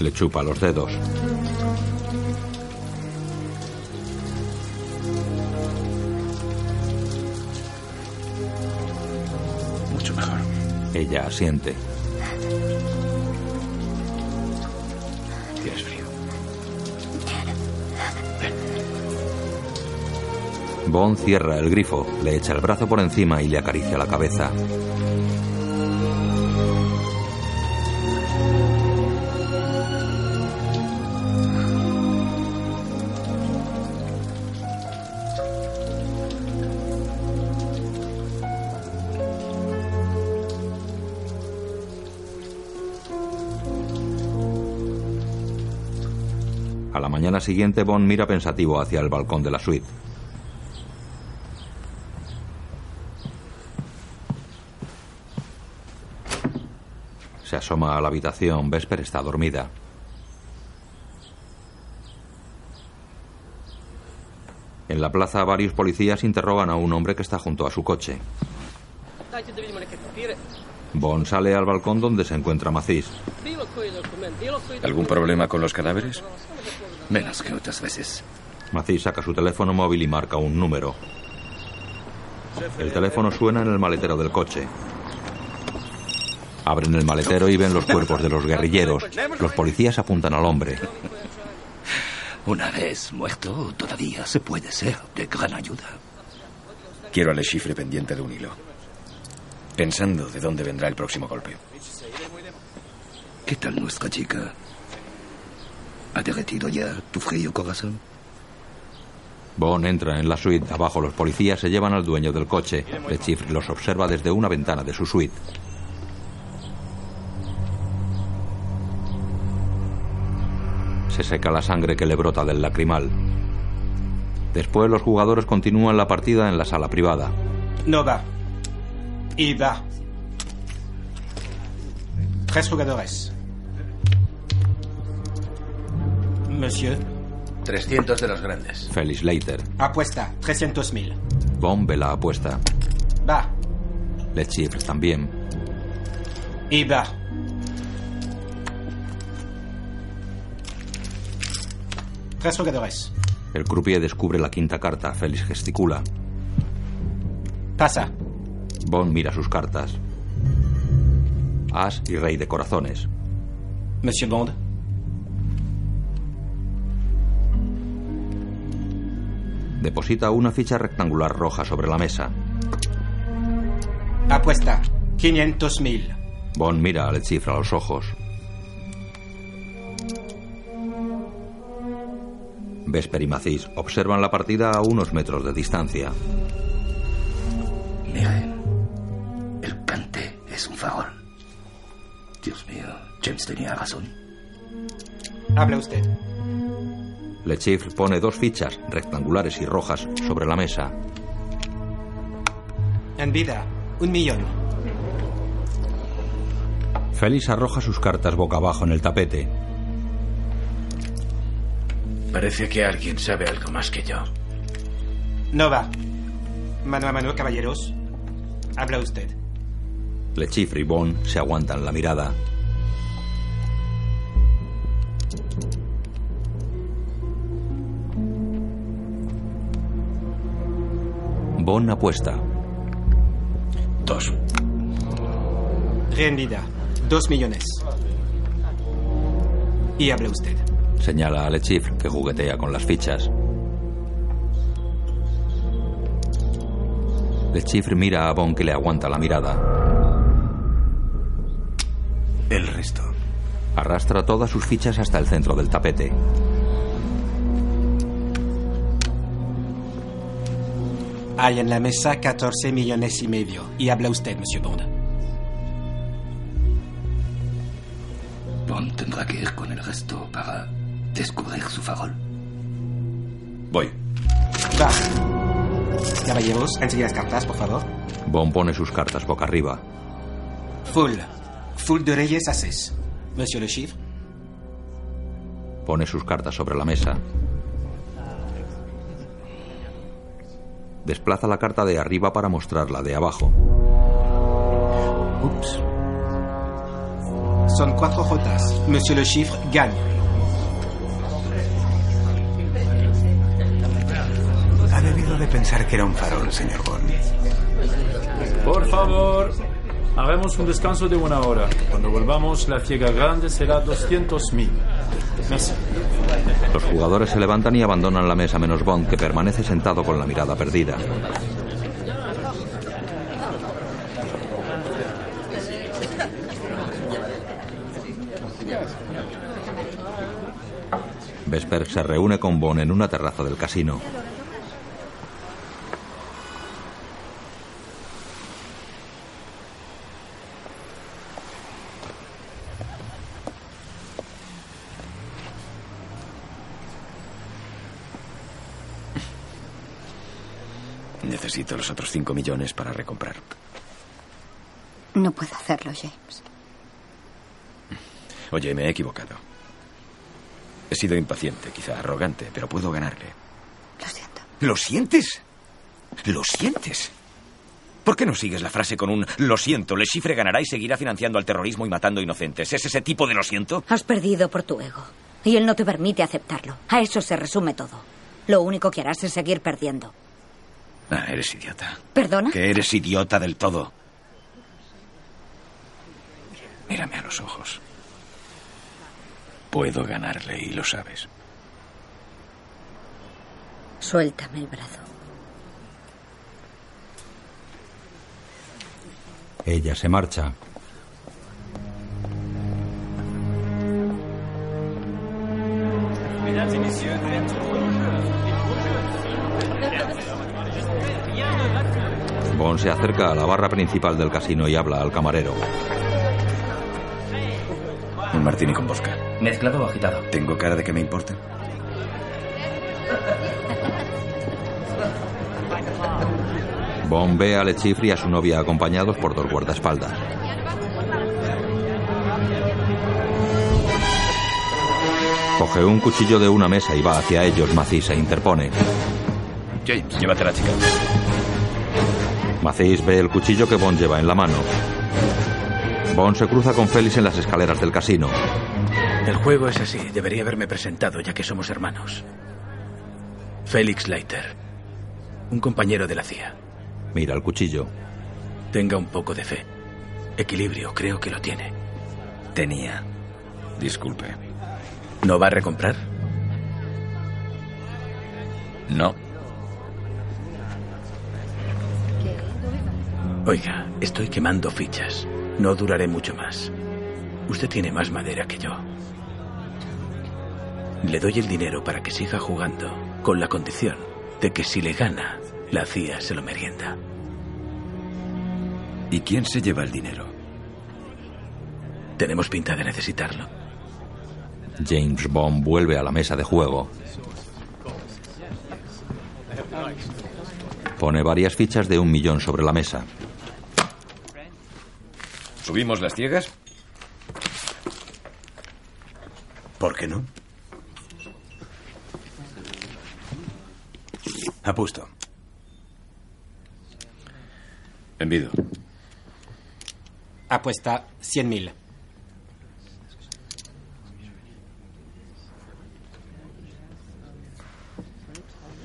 Le chupa los dedos. Mucho mejor. Ella asiente. Bond cierra el grifo, le echa el brazo por encima y le acaricia la cabeza. A la mañana siguiente, Bond mira pensativo hacia el balcón de la suite. Asoma a la habitación. Vesper está dormida. En la plaza, varios policías interrogan a un hombre que está junto a su coche. Bond sale al balcón donde se encuentra Macis. ¿Algún problema con los cadáveres? Menos que otras veces. Macis saca su teléfono móvil y marca un número. El teléfono suena en el maletero del coche. Abren el maletero y ven los cuerpos de los guerrilleros. Los policías apuntan al hombre. Una vez muerto, todavía se puede ser de gran ayuda. Quiero al chifre pendiente de un hilo. Pensando de dónde vendrá el próximo golpe. ¿Qué tal nuestra chica? ¿Ha derretido ya tu frío corazón? Bond entra en la suite. Abajo los policías se llevan al dueño del coche. Le Chiffre los observa desde una ventana de su suite. Se seca la sangre que le brota del lacrimal. Después los jugadores continúan la partida en la sala privada. No va. Y va. Tres jugadores. Monsieur, 300 de los grandes. Felix Leiter. apuesta 300.000. Bond ve la apuesta. Va. Le Chiffre también. Y va. Tres jugadores. El croupier descubre la quinta carta. Félix gesticula. Pasa. Bond mira sus cartas. As y rey de corazones. Monsieur Bond. Deposita una ficha rectangular roja sobre la mesa. Apuesta 500.000. Bond mira a Le Chiffre a los ojos. Vesper y Macís observan la partida a unos metros de distancia. Mire, el cante es un farol. Dios mío, James tenía razón. Habla usted. Le Chiffre pone dos fichas rectangulares y rojas sobre la mesa. En vida, un millón. Félix arroja sus cartas boca abajo en el tapete. Parece que alguien sabe algo más que yo. No va. Mano a mano, caballeros. Habla usted. Le Chiffre y Bond se aguantan la mirada. Bond apuesta. Dos. En vida, dos millones. Y hable usted. Señala a Le Chiffre que juguetea con las fichas. Le Chiffre mira a Bond que le aguanta la mirada. El resto. Arrastra todas sus fichas hasta el centro del tapete. Hay en la mesa 14 millones y medio. Y habla usted, Monsieur Bond. Bond tendrá que ir con el resto para descubrir su farol. Voy. Va. Caballeros, enseguida las cartas, por favor. Bond pone sus cartas boca arriba. Full. Full de reyes ases. Monsieur le chiffre. Pone sus cartas sobre la mesa. Desplaza la carta de arriba para mostrarla de abajo. Ups. Son cuatro jotas. Monsieur le chiffre gagne. De pensar que era un farol, señor Bond. Por favor, haremos un descanso de una hora. Cuando volvamos, la fiega grande será 200.000. Merci. Los jugadores se levantan y abandonan la mesa menos Bond, que permanece sentado con la mirada perdida. Vesper se reúne con Bond en una terraza del casino. Necesito los otros cinco millones para recomprar. No puedo hacerlo, James. Oye, me he equivocado. He sido impaciente, quizá arrogante, pero puedo ganarle. Lo siento. ¿Lo sientes? ¿Lo sientes? ¿Por qué no sigues la frase con un lo siento, Le Chiffre ganará y seguirá financiando al terrorismo y matando inocentes? ¿Es ese tipo de lo siento? Has perdido por tu ego. Y él no te permite aceptarlo. A eso se resume todo. Lo único que harás es seguir perdiendo. Ah, eres idiota. ¿Perdona? Que eres idiota del todo. Mírame a los ojos. Puedo ganarle y lo sabes. Suéltame el brazo. Ella se marcha. Mesdames et messieurs, Bond se acerca a la barra principal del casino y habla al camarero. Un martini con vodka. Mezclado o agitado. ¿Tengo cara de que me importa? Bond ve a Le Chiffre y a su novia acompañados por dos guardaespaldas. Coge un cuchillo de una mesa y va hacia ellos. Macis se interpone. James, llévate a la chica. Macis ve el cuchillo que Bond lleva en la mano. Bond se cruza con Félix en las escaleras del casino. El juego es así. Debería haberme presentado ya que somos hermanos. Félix Leiter. Un compañero de la CIA. Mira el cuchillo. Tenga un poco de fe. Equilibrio, creo que lo tiene. Tenía. Disculpe. ¿No va a recomprar? No. Oiga, estoy quemando fichas. No duraré mucho más. Usted tiene más madera que yo. Le doy el dinero para que siga jugando, con la condición de que si le gana, la CIA se lo merienda. ¿Y quién se lleva el dinero? Tenemos pinta de necesitarlo. James Bond vuelve a la mesa de juego. Pone varias fichas de un millón sobre la mesa. ¿Subimos las ciegas? ¿Por qué no? Apuesto. Envido. Apuesta 100.000.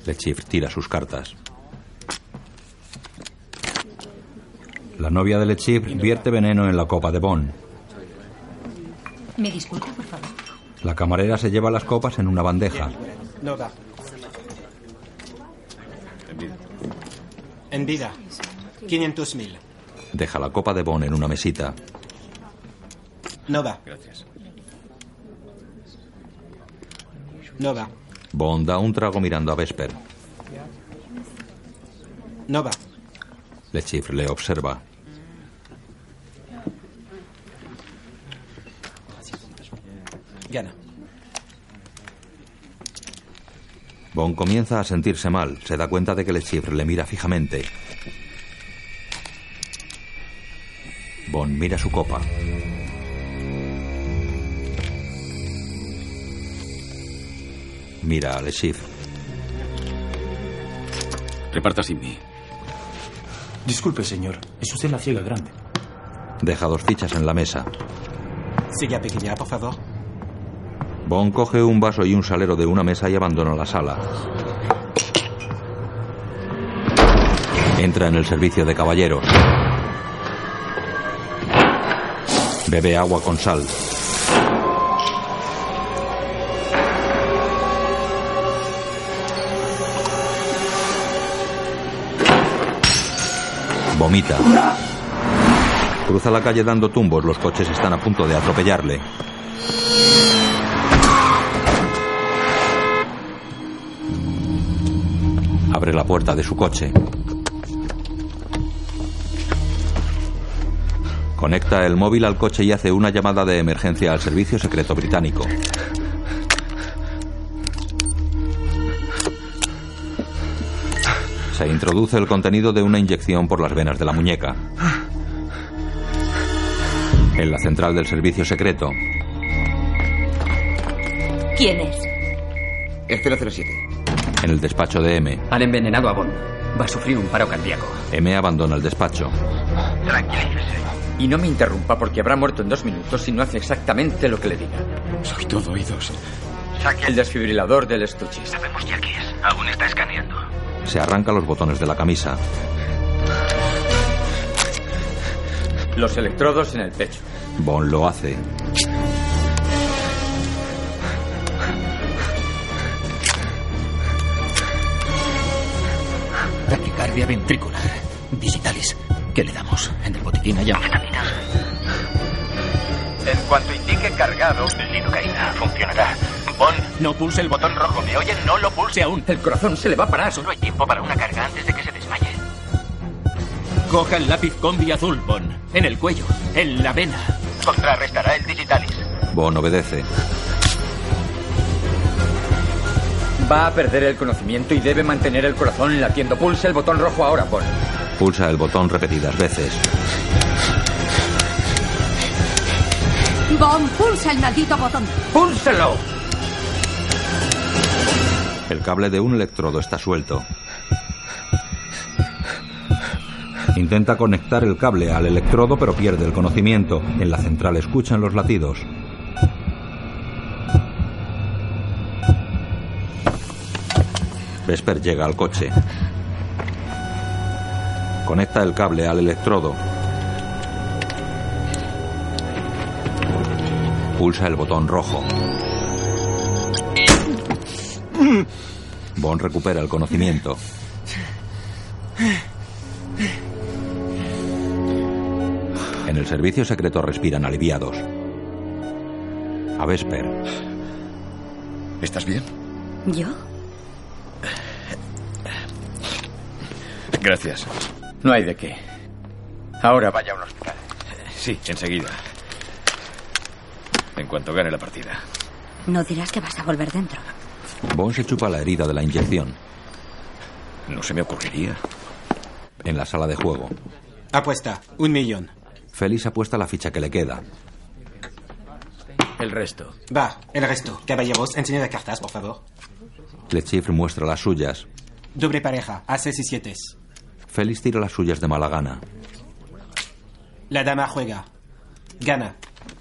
Le Chiffre tira sus cartas. La novia de Le Chiffre vierte veneno en la copa de Bond. ¿Me disculpa, por favor? La camarera se lleva las copas en una bandeja. No va. Envido. En vida. 500.000. Deja la copa de Bond en una mesita. No va. Gracias. No va. Bond da un trago mirando a Vesper. No va. Le Chiffre le observa. Gana. Bond comienza a sentirse mal. Se da cuenta de que Le Chiffre le mira fijamente. Bond mira su copa. Mira a Le Chiffre. Reparta sin mí. Disculpe, señor. Es usted la ciega grande. Deja dos fichas en la mesa. Sigue a pequeña, por favor. Bond coge un vaso y un salero de una mesa y abandona la sala. Entra en el servicio de caballeros. Bebe agua con sal. Vomita. Cruza la calle dando tumbos. Los coches están a punto de atropellarle. Abre la puerta de su coche. Conecta el móvil al coche y hace una llamada de emergencia al servicio secreto británico. Se introduce el contenido de una inyección por las venas de la muñeca. En la central del servicio secreto, ¿Quién es? El 007. en el despacho de M, Han envenenado a Bond. Va a sufrir un paro cardíaco. M abandona el despacho. Tranquilícese. Y no me interrumpa porque habrá muerto en dos minutos si no hace exactamente lo que le diga. Soy todo oídos. Saque el desfibrilador del estuche. Sabemos ya qué es. Aún está escaneando. Se arranca los botones de la camisa. Los electrodos en el pecho. Bond lo hace. Taquicardia ventricular. Digitalis. ¿Qué le damos? En el botiquín hay anfetaminas. En cuanto indique cargado, lidocaína funcionará. Bond, no pulse el botón rojo. ¿Me oyen? No lo pulse aún. El corazón se le va a parar. Solo hay tiempo para una carga antes de que se desmaye. Coja el lápiz combi azul, Bond. En el cuello, en la vena. Contrarrestará el digitalis. Bond obedece. Va a perder el conocimiento y debe mantener el corazón latiendo. Pulse el botón rojo ahora, Bond. Pulsa el botón repetidas veces. Bond, pulsa el maldito botón. ¡Púlselo! El cable de un electrodo está suelto. Intenta conectar el cable al electrodo pero pierde el conocimiento. En la central escuchan los latidos. Vesper llega al coche. Conecta el cable al electrodo. Pulsa el botón rojo. Bond recupera el conocimiento. En el servicio secreto respiran aliviados. A Vesper. ¿Estás bien? ¿Yo? Gracias. No hay de qué. Ahora vaya a un hospital. Sí, enseguida. En cuanto gane la partida. No dirás que vas a volver dentro. Bond se chupa la herida de la inyección. No se me ocurriría. En la sala de juego, Apuesta, un millón. Félix apuesta la ficha que le queda. El resto. Va, el resto. Caballeros, enseñad las cartas, por favor. Lechifre muestra las suyas. Doble pareja, ases y siete. Félix tira las suyas de mala gana. La dama juega. Gana.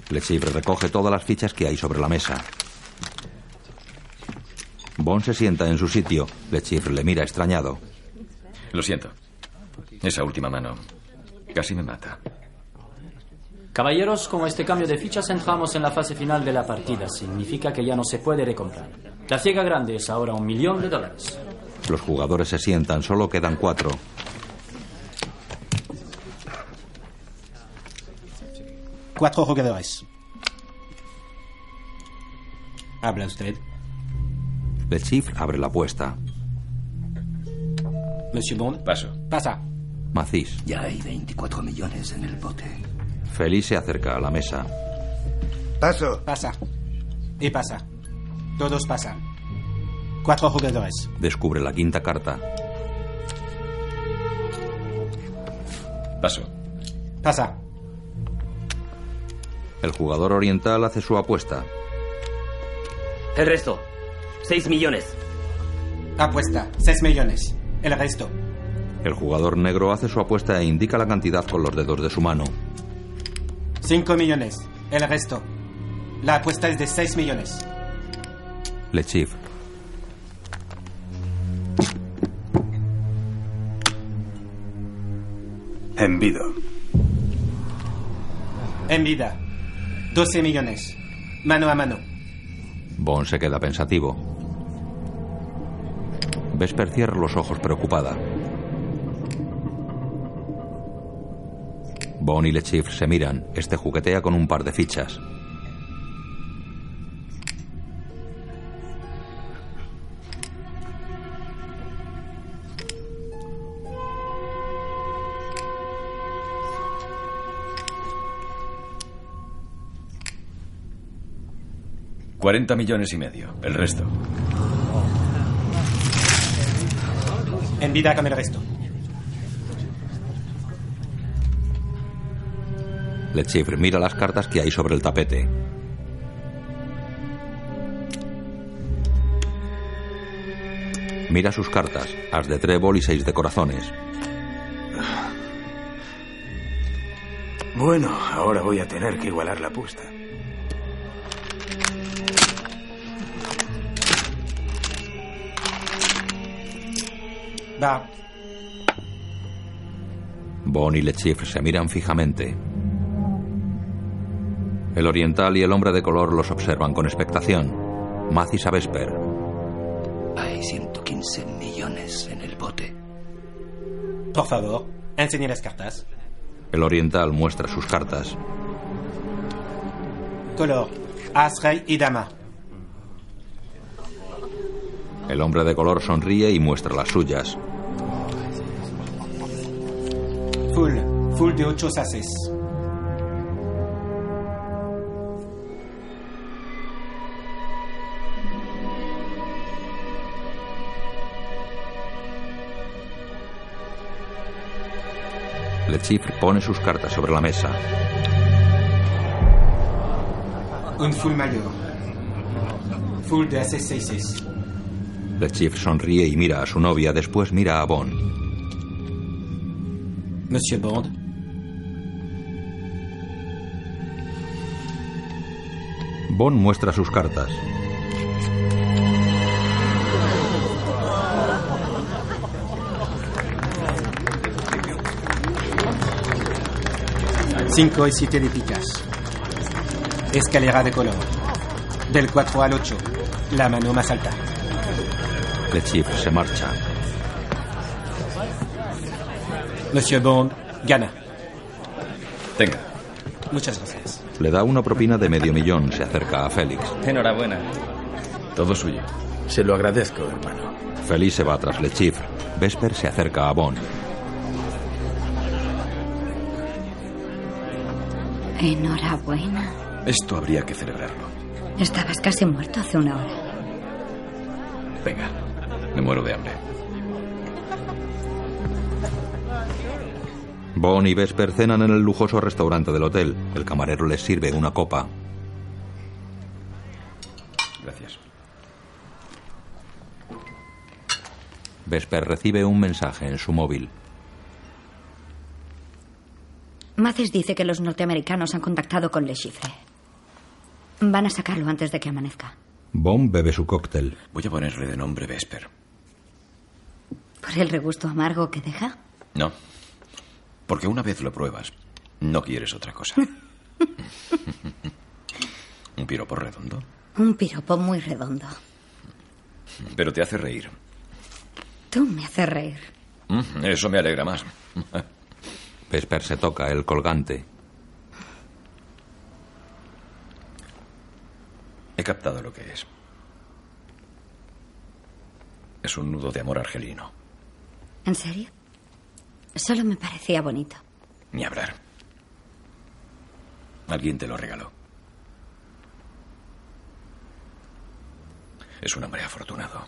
Lechifre recoge todas las fichas que hay sobre la mesa. Bond se sienta en su sitio. Lechifre le mira extrañado. Lo siento. Esa última mano casi me mata. Caballeros, con este cambio de fichas entramos en la fase final de la partida. Significa que ya no se puede recomprar. La ciega grande es ahora un millón de dólares. Los jugadores se sientan, solo quedan cuatro. Cuatro jugadores. Habla usted. Lechifre abre la apuesta. Monsieur Bond. Paso. Pasa. Macís. Ya hay 24 millones en el bote. Félix se acerca a la mesa. Paso. Pasa. Y pasa. Todos pasan. Cuatro jugadores. Descubre la quinta carta. Paso. Pasa. El jugador oriental hace su apuesta. El resto. 6 millones. Apuesta. Seis millones. El resto. El jugador negro hace su apuesta e indica la cantidad con los dedos de su mano. Cinco millones. El resto. La apuesta es de seis millones. Lechifre. Envido. En vida. 12 millones. Mano a mano. Bond se queda pensativo. Vesper cierra los ojos preocupada. Bond y Lechifre se miran. Este juguetea con un par de fichas. Cuarenta millones y medio. El resto. En vida con el resto. Lechifre mira las cartas que hay sobre el tapete. Mira sus cartas, as de trébol y seis de corazones. Bueno, ahora voy a tener que igualar la apuesta. Va. Bond y Lechifre se miran fijamente. El oriental y el hombre de color los observan con expectación. Macis a Vesper. Hay 115 millones en el bote. Por favor, enseñe las cartas. El oriental muestra sus cartas. Color. As, rey y dama. El hombre de color sonríe y muestra las suyas. Full, full de ocho saces. Le Chiffre pone sus cartas sobre la mesa. Un full mayor. Full de hace 6 The Chief sonríe y mira a su novia, después mira a Bond. Monsieur Bond. Bond muestra sus cartas. Cinco y siete de picas. Escalera de color. Del 4 al 8. La mano más alta. Lechifre se marcha. Monsieur Bond gana. Tenga. Muchas gracias. Le da una propina de medio millón. Se acerca a Félix. Enhorabuena. Todo suyo. Se lo agradezco, hermano. Félix se va tras Le Chiffre. Vesper se acerca a Bond. Enhorabuena. Esto habría que celebrarlo. Estabas casi muerto hace una hora. Venga, me muero de hambre. Bon y Vesper cenan en el lujoso restaurante del hotel. El camarero les sirve una copa. Gracias. Vesper recibe un mensaje en su móvil. Maces dice que los norteamericanos han contactado con Le Chiffre. Van a sacarlo antes de que amanezca. Bon bebe su cóctel. Voy a ponerle de nombre Vesper. ¿Por el regusto amargo que deja? No. Porque una vez lo pruebas, no quieres otra cosa. ¿Un piropo redondo? Un piropo muy redondo. Pero te hace reír. Tú me haces reír. Mm, Eso me alegra más. Vesper se toca el colgante. He captado lo que es. Es un nudo de amor argelino. ¿En serio? Solo me parecía bonito. Ni hablar. Alguien te lo regaló. Es un hombre afortunado.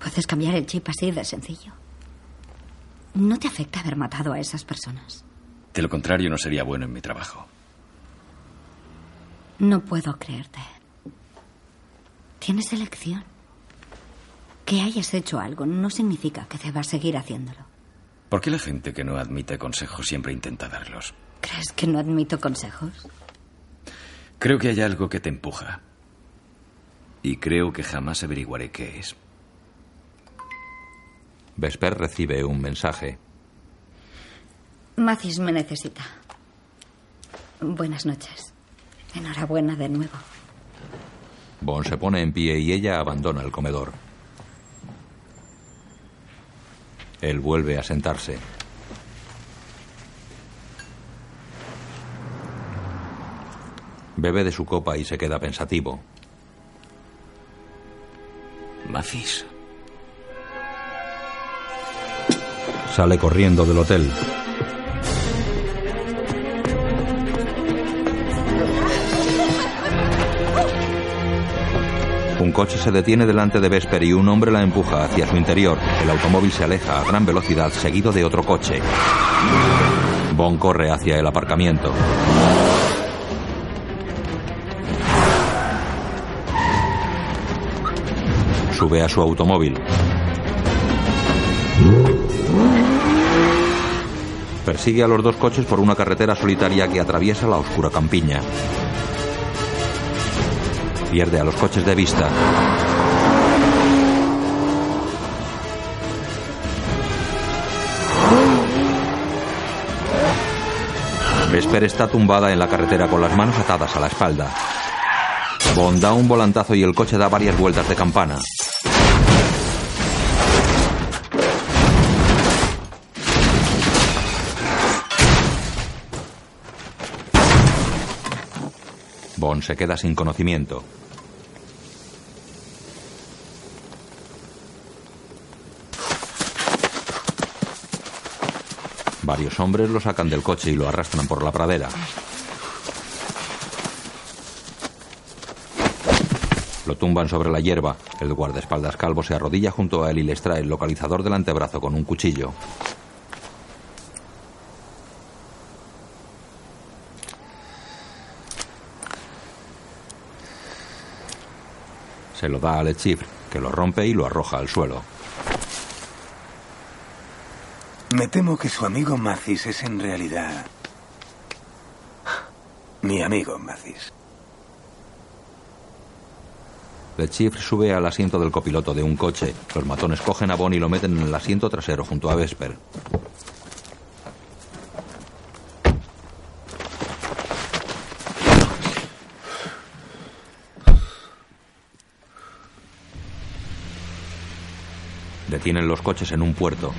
Puedes cambiar el chip así de sencillo. ¿No te afecta haber matado a esas personas? De lo contrario, no sería bueno en mi trabajo. No puedo creerte. Tienes elección. Que hayas hecho algo no significa que debas seguir haciéndolo. ¿Por qué la gente que no admite consejos siempre intenta darlos? ¿Crees que no admito consejos? Creo que hay algo que te empuja. Y creo que jamás averiguaré qué es. Vesper recibe un mensaje. Macis me necesita. Buenas noches. Enhorabuena de nuevo. Bon se pone en pie y ella abandona el comedor. Él vuelve a sentarse. Bebe de su copa y se queda pensativo. Macis. Sale corriendo del hotel. Coche se detiene delante de Vesper y un hombre la empuja hacia su interior. El automóvil se aleja a gran velocidad seguido de otro coche. Bon corre hacia el aparcamiento. Sube a su automóvil. Persigue a los dos coches por una carretera solitaria que atraviesa la oscura campiña. Pierde a los coches de vista. Vesper está tumbada en la carretera con las manos atadas a la espalda. Bond da un volantazo y el coche da varias vueltas de campana. Bond se queda sin conocimiento. Varios hombres lo sacan del coche y lo arrastran por la pradera. Lo tumban sobre la hierba. El guardaespaldas calvo se arrodilla junto a él y le extrae el localizador del antebrazo con un cuchillo. Se lo da a Le Chiffre, que lo rompe y lo arroja al suelo. Me temo que su amigo Macis es en realidad... Mi amigo Macis. Le Chiffre sube al asiento del copiloto de un coche. Los matones cogen a Bon y lo meten en el asiento trasero junto a Vesper. Detienen los coches en un puerto.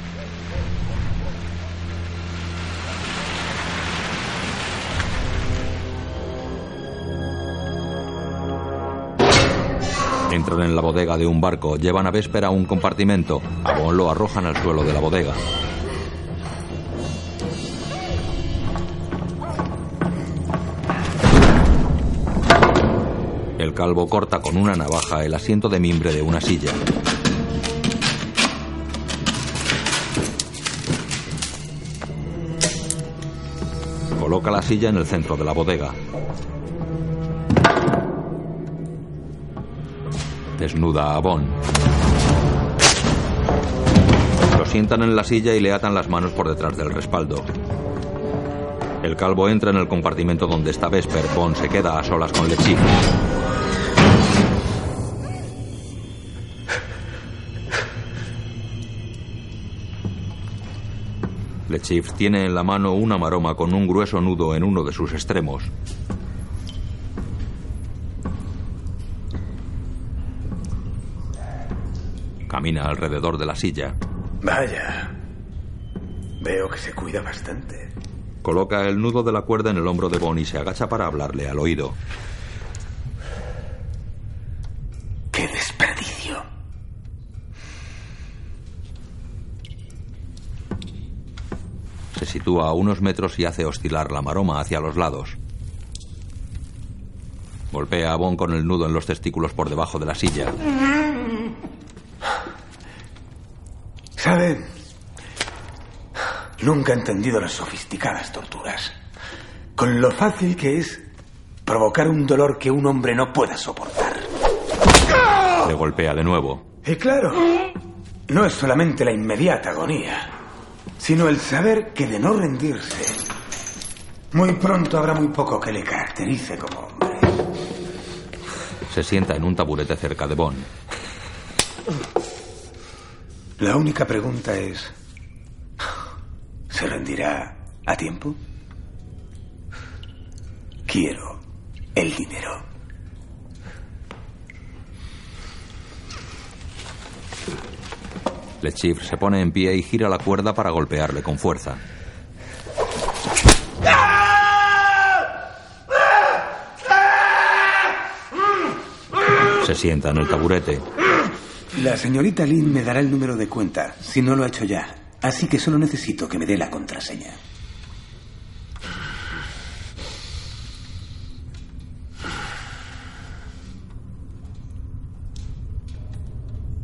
Entran en la bodega de un barco, llevan a Vesper a un compartimento. A lo arrojan al suelo de la bodega. El calvo corta con una navaja el asiento de mimbre de una silla. Coloca la silla en el centro de la bodega. Desnuda a Bon. Lo sientan en la silla y le atan las manos por detrás del respaldo. El calvo entra en el compartimento donde está Vesper. Bon se queda a solas con Lechif. Lechif tiene en la mano una maroma con un grueso nudo en uno de sus extremos. Camina alrededor de la silla. Vaya. Veo que se cuida bastante. Coloca el nudo de la cuerda en el hombro de Bon y se agacha para hablarle al oído. ¡Qué desperdicio! Se sitúa a unos metros y hace oscilar la maroma hacia los lados. Golpea a Bon con el nudo en los testículos por debajo de la silla. ¿Saben? Nunca he entendido las sofisticadas torturas. Con lo fácil que es provocar un dolor que un hombre no pueda soportar. Le golpea de nuevo. Y claro, no es solamente la inmediata agonía, sino el saber que de no rendirse, muy pronto habrá muy poco que le caracterice como hombre. Se sienta en un taburete cerca de Bon. La única pregunta es, ¿se rendirá a tiempo? Quiero el dinero. Lechif se pone en pie y gira la cuerda para golpearle con fuerza. Se sienta en el taburete. La señorita Lynn me dará el número de cuenta, si no lo ha hecho ya. Así que solo necesito que me dé la contraseña.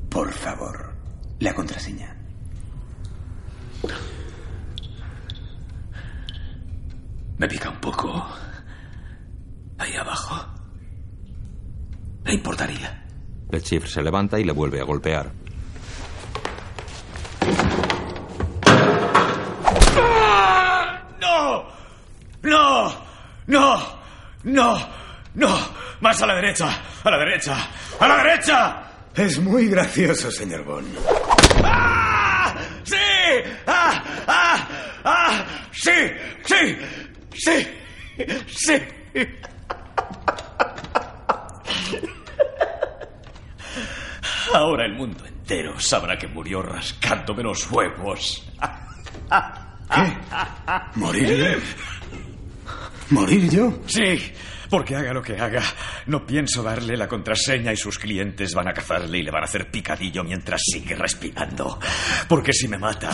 Por favor, la contraseña. Me pica un poco. Ahí abajo. ¿Le importaría? Lechif se levanta y le vuelve a golpear. ¡No! ¡No! ¡No! ¡No! ¡No! ¡Más a la derecha! ¡A la derecha! ¡A la derecha! Es muy gracioso, señor Bond. ¡Ah! ¡Sí! ¡Ah! ¡Ah! ¡Ah! ¡Sí! ¡Sí! ¡Sí! ¡Sí! Ahora el mundo entero sabrá que murió rascándome los huevos. ¿Qué? ¿Morir? ¿Morir yo? Sí, porque haga lo que haga, no pienso darle la contraseña y sus clientes van a cazarle y le van a hacer picadillo mientras sigue respirando. Porque si me mata,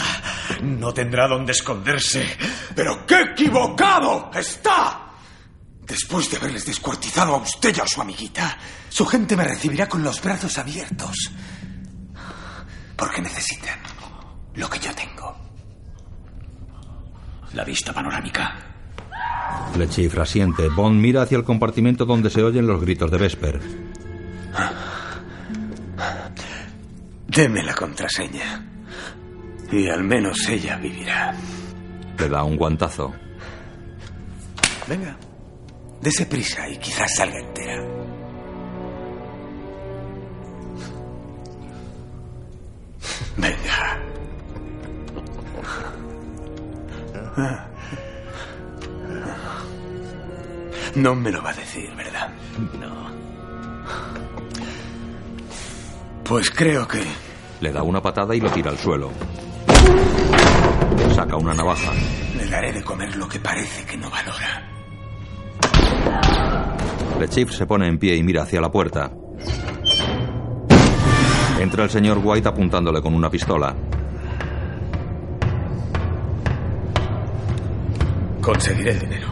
no tendrá dónde esconderse. ¡Pero qué equivocado está! Después de haberles descuartizado a usted y a su amiguita, su gente me recibirá con los brazos abiertos. Porque necesitan lo que yo tengo. La vista panorámica. Lechif asiente. Bond mira hacia el compartimento donde se oyen los gritos de Vesper. Deme la contraseña. Y al menos ella vivirá. Le da un guantazo. Venga. Dese prisa y quizás salga entera. Venga. No me lo va a decir, ¿verdad? No. Pues creo que... Le da una patada y lo tira al suelo. Saca una navaja. Le daré de comer lo que parece que no valora. Lechif se pone en pie y mira hacia la puerta. Entra el señor White apuntándole con una pistola. Conseguiré el dinero.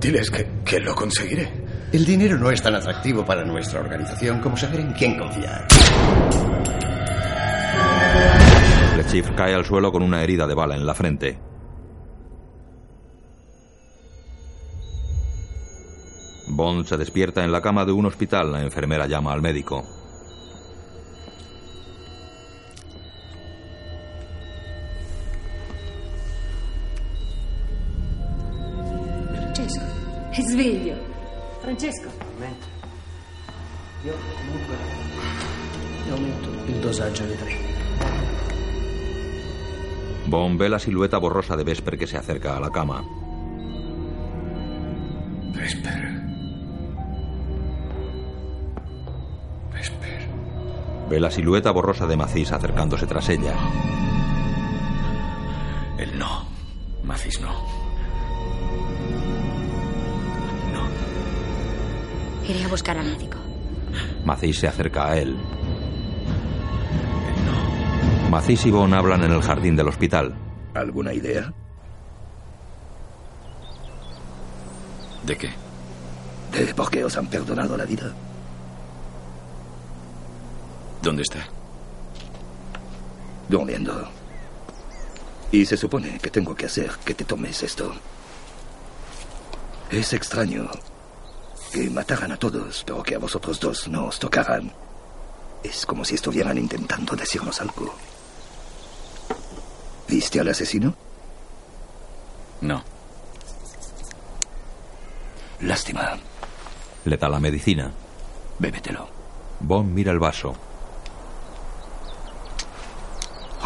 Diles que, que lo conseguiré. El dinero no es tan atractivo para nuestra organización como saber en quién confiar. El chief cae al suelo con una herida de bala en la frente. Bond se despierta en la cama de un hospital. La enfermera llama al médico. Francesco, sveglio. Francesco. Io comunque aumento il dosaggio di tre. Bond ve la silueta borrosa de Vesper que se acerca a la cama. Vesper. Ve la silueta borrosa de Macis acercándose tras ella. Él no. Macis no. Iré a buscar al médico. Macis se acerca a él. Macis y Bond hablan en el jardín del hospital. ¿Alguna idea? ¿De qué? ¿De por qué os han perdonado la vida? ¿Dónde está? Durmiendo. Y se supone que tengo que hacer que te tomes esto. Es extraño que mataran a todos, pero que a vosotros dos no os tocaran. Es como si estuvieran intentando decirnos algo. ¿Viste al asesino? No. Lástima. Le da la medicina. Bébetelo. Bond mira el vaso.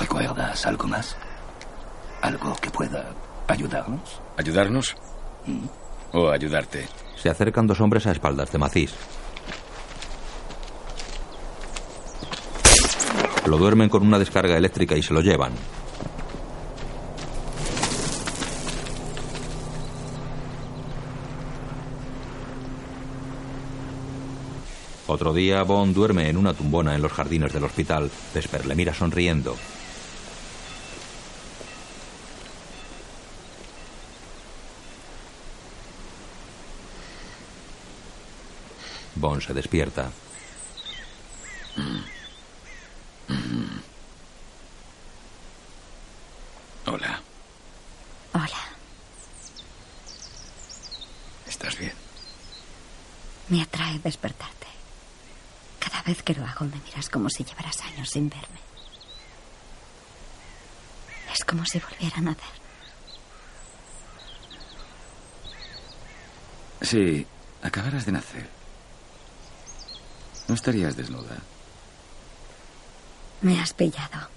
¿Recuerdas algo más? ¿Algo que pueda ayudarnos? ¿Ayudarnos? ¿O ayudarte? Se acercan dos hombres a espaldas de Macis. Lo duermen con una descarga eléctrica y se lo llevan. Otro día, Bond duerme en una tumbona en los jardines del hospital. Vesper le mira sonriendo. Bond se despierta. Hola. Hola. ¿Estás bien? Me atrae despertarte. Cada vez que lo hago me miras como si llevaras años sin verme. Es como si volviera a nacer. Si acabaras de nacer, no estarías desnuda. Me has pillado.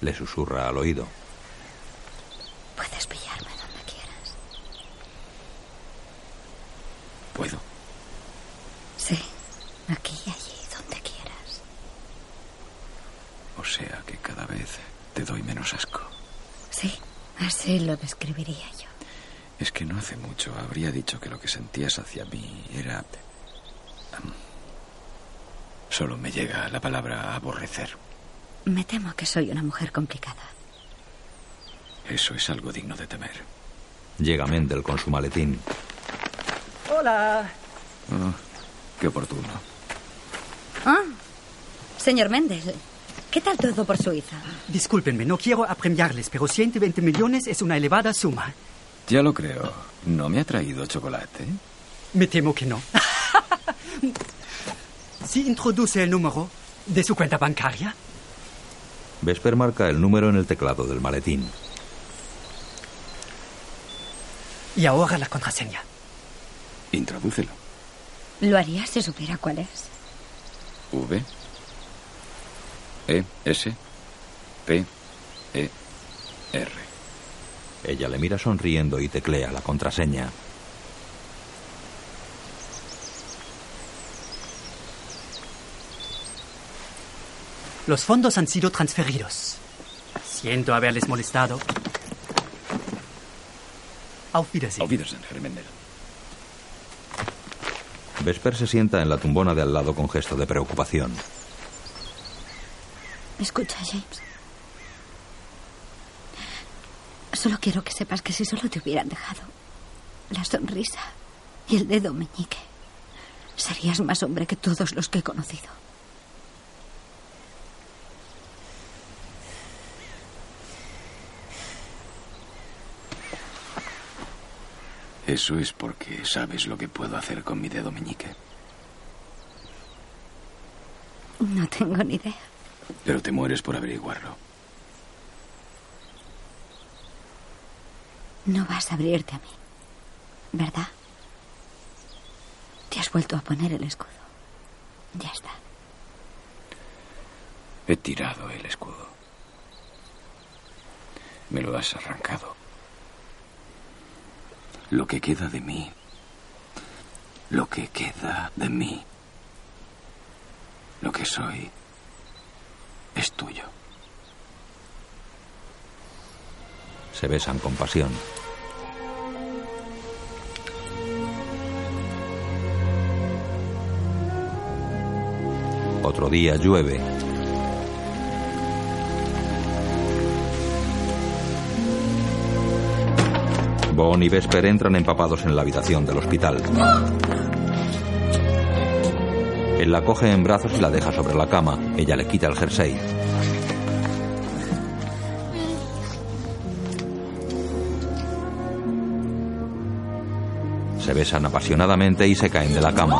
Le susurra al oído. Puedes pillarme donde quieras. Puedo. Sí, aquí y allí, donde quieras. O sea que cada vez te doy menos asco. Sí, así lo describiría yo. Es que no hace mucho habría dicho que lo que sentías hacia mí era... am, solo me llega la palabra aborrecer. Me temo que soy una mujer complicada. Eso es algo digno de temer. Llega Mendel con su maletín. Hola. Oh, qué oportuno. Ah, señor Mendel, ¿qué tal todo por Suiza? Discúlpenme, no quiero apremiarles, pero 120 millones es una elevada suma. Ya lo creo. ¿No me ha traído chocolate? Me temo que no. si introduce el número de su cuenta bancaria. Vesper marca el número en el teclado del maletín. Y ahora la contraseña. Introdúcelo. Lo haría si supiera cuál es. V. E. S. P. E. R. Ella le mira sonriendo y teclea la contraseña. Los fondos han sido transferidos. Siento haberles molestado. Auf Wiedersehen. Auf Wiedersehen, Herr Mendel. Vesper se sienta en la tumbona de al lado con gesto de preocupación. Escucha, James. Solo quiero que sepas que si solo te hubieran dejado la sonrisa y el dedo meñique, serías más hombre que todos los que he conocido. Eso es porque sabes lo que puedo hacer con mi dedo meñique. No tengo ni idea. Pero te mueres por averiguarlo. No vas a abrirte a mí, ¿verdad? Te has vuelto a poner el escudo. Ya está. He tirado el escudo. Me lo has arrancado. Lo que queda de mí. Lo que queda de mí. Lo que soy. Es tuyo. Se besan con pasión. Otro día llueve. Bon y Vesper entran empapados en la habitación del hospital. Él la coge en brazos y la deja sobre la cama. Ella le quita el jersey. Se besan apasionadamente y se caen de la cama.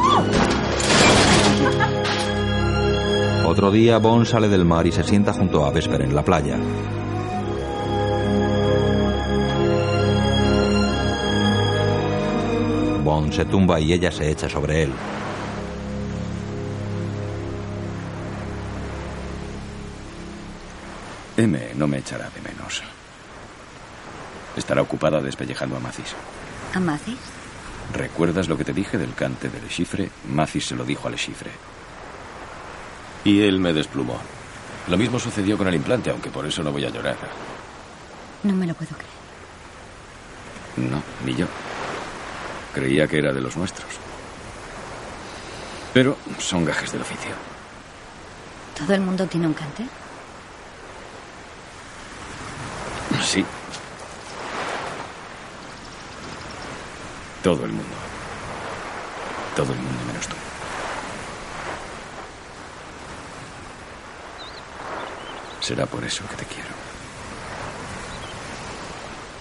Otro día, Bon sale del mar y se sienta junto a Vesper en la playa. Se tumba y ella se echa sobre él. M no me echará de menos. Estará ocupada despellejando a Macis. ¿A Macis? ¿Recuerdas lo que te dije del cante de Le Chiffre? Macis se lo dijo a Le Chiffre. Y él me desplumó. Lo mismo sucedió con el implante, aunque por eso no voy a llorar. No me lo puedo creer. No, ni yo. Creía que era de los nuestros. Pero son gajes del oficio. ¿Todo el mundo tiene un cante? Sí. Todo el mundo. Todo el mundo menos tú. Será por eso que te quiero.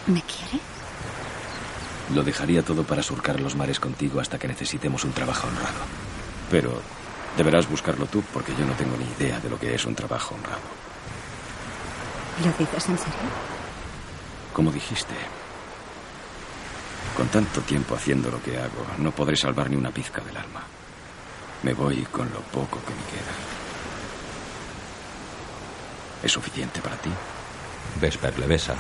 ¿Me quiere? Lo dejaría todo para surcar los mares contigo hasta que necesitemos un trabajo honrado. Pero deberás buscarlo tú porque yo no tengo ni idea de lo que es un trabajo honrado. ¿Lo dices en serio? Como dijiste, con tanto tiempo haciendo lo que hago, no podré salvar ni una pizca del alma. Me voy con lo poco que me queda. ¿Es suficiente para ti? Vesper le besa.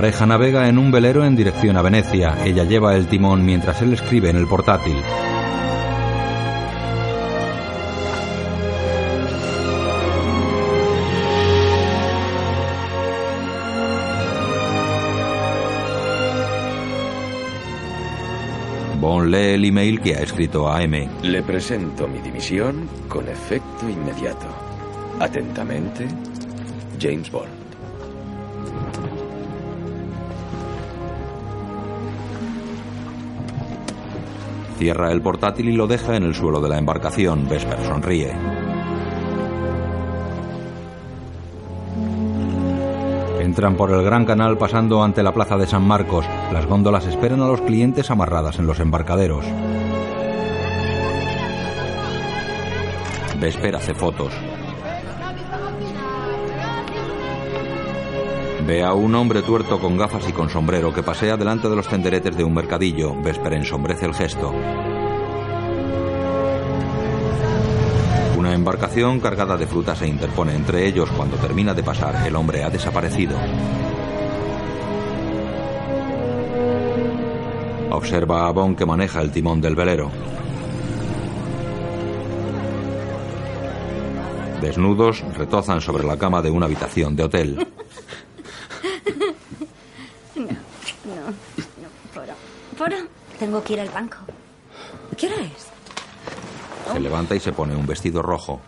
Pareja navega en un velero en dirección a Venecia. Ella lleva el timón mientras él escribe en el portátil. Bon lee el email que ha escrito a M. Le presento mi dimisión con efecto inmediato. Atentamente, James Bond. Cierra el portátil y lo deja en el suelo de la embarcación. Vesper sonríe. Entran por el gran canal pasando ante la plaza de San Marcos. Las góndolas esperan a los clientes amarradas en los embarcaderos. Vesper hace fotos. Ve a un hombre tuerto con gafas y con sombrero que pasea delante de los tenderetes de un mercadillo. Vesper ensombrece el gesto. Una embarcación cargada de frutas se interpone entre ellos. Cuando termina de pasar, el hombre ha desaparecido. Observa a Bon que maneja el timón del velero. Desnudos, retozan sobre la cama de una habitación de hotel. No, no, no, Foro. Foro, tengo que ir al banco. ¿Qué hora es? Se levanta y se pone un vestido rojo.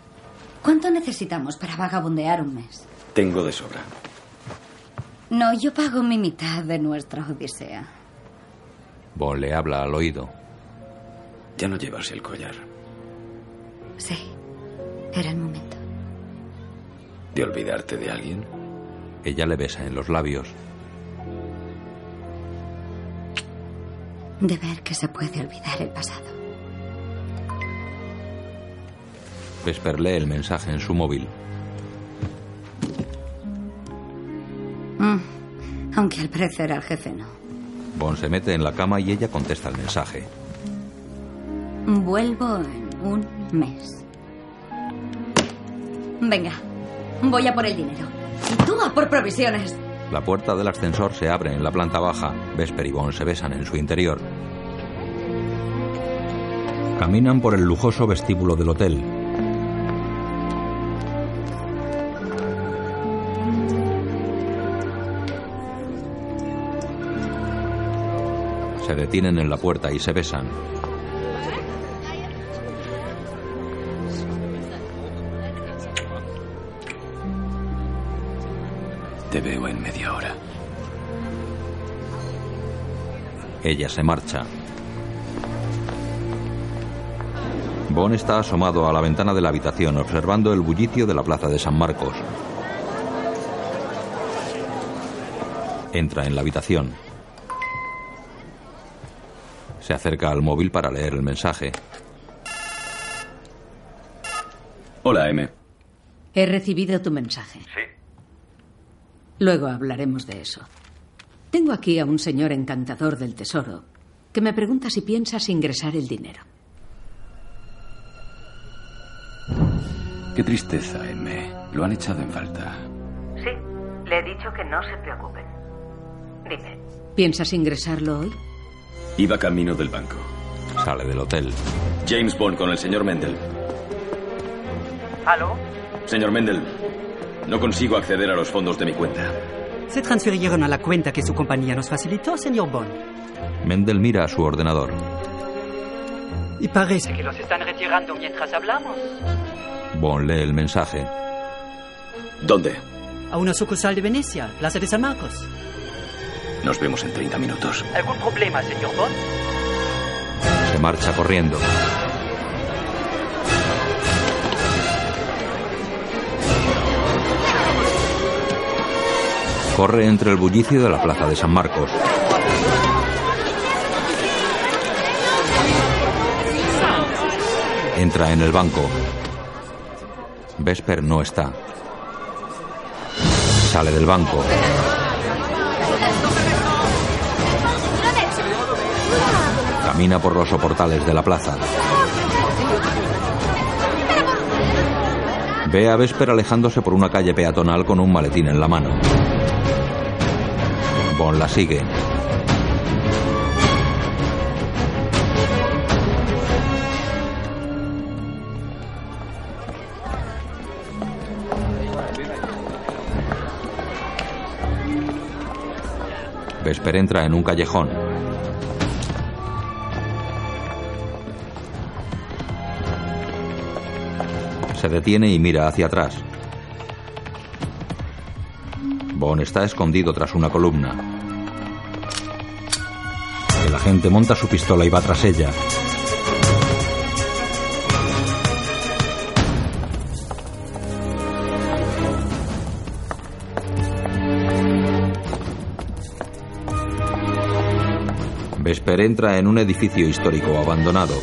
¿Cuánto necesitamos para vagabundear un mes? Tengo de sobra. No, yo pago mi mitad de nuestra odisea. Bon le habla al oído. Ya no llevas el collar. Sí, era el momento. ¿De olvidarte de alguien? Ella le besa en los labios. De ver que se puede olvidar el pasado. Vesper lee el mensaje en su móvil. Mm, Aunque al parecer al jefe no. Bon se mete en la cama y ella contesta el mensaje. Vuelvo en un mes. Venga, voy a por el dinero. Y tú a por provisiones. La puerta del ascensor se abre en la planta baja. Vesper y Bon se besan en su interior. Caminan por el lujoso vestíbulo del hotel. Se detienen en la puerta y se besan. Te veo en media hora. Ella se marcha. Bon está asomado a la ventana de la habitación observando el bullicio de la plaza de San Marcos. Entra en la habitación. Se acerca al móvil para leer el mensaje. Hola, M. He recibido tu mensaje. Sí. Luego hablaremos de eso. Tengo aquí a un señor encantador del tesoro que me pregunta si piensas ingresar el dinero. Qué tristeza, M. Lo han echado en falta. Sí, le he dicho que no se preocupen. Dime. ¿Piensas ingresarlo hoy? Iba camino del banco. Sale del hotel. James Bond con el señor Mendel. ¿Aló? Señor Mendel, no consigo acceder a los fondos de mi cuenta. Se transfirieron a la cuenta que su compañía nos facilitó, señor Bond. Mendel mira a su ordenador. Y parece que los están retirando mientras hablamos. Bon lee el mensaje. ¿Dónde? A una sucursal de Venecia, Plaza de San Marcos. Nos vemos en 30 minutos. ¿Algún problema, señor Bond? Se marcha corriendo. Corre entre el bullicio de la plaza de San Marcos. Entra en el banco. Vesper no está. Sale del banco. Camina por los soportales de la plaza. Ve a Vesper alejándose por una calle peatonal con un maletín en la mano. Bon la sigue. Vesper entra en un callejón. Se detiene y mira hacia atrás. Bon está escondido tras una columna. El agente monta su pistola y va tras ella. Vesper entra en un edificio histórico abandonado.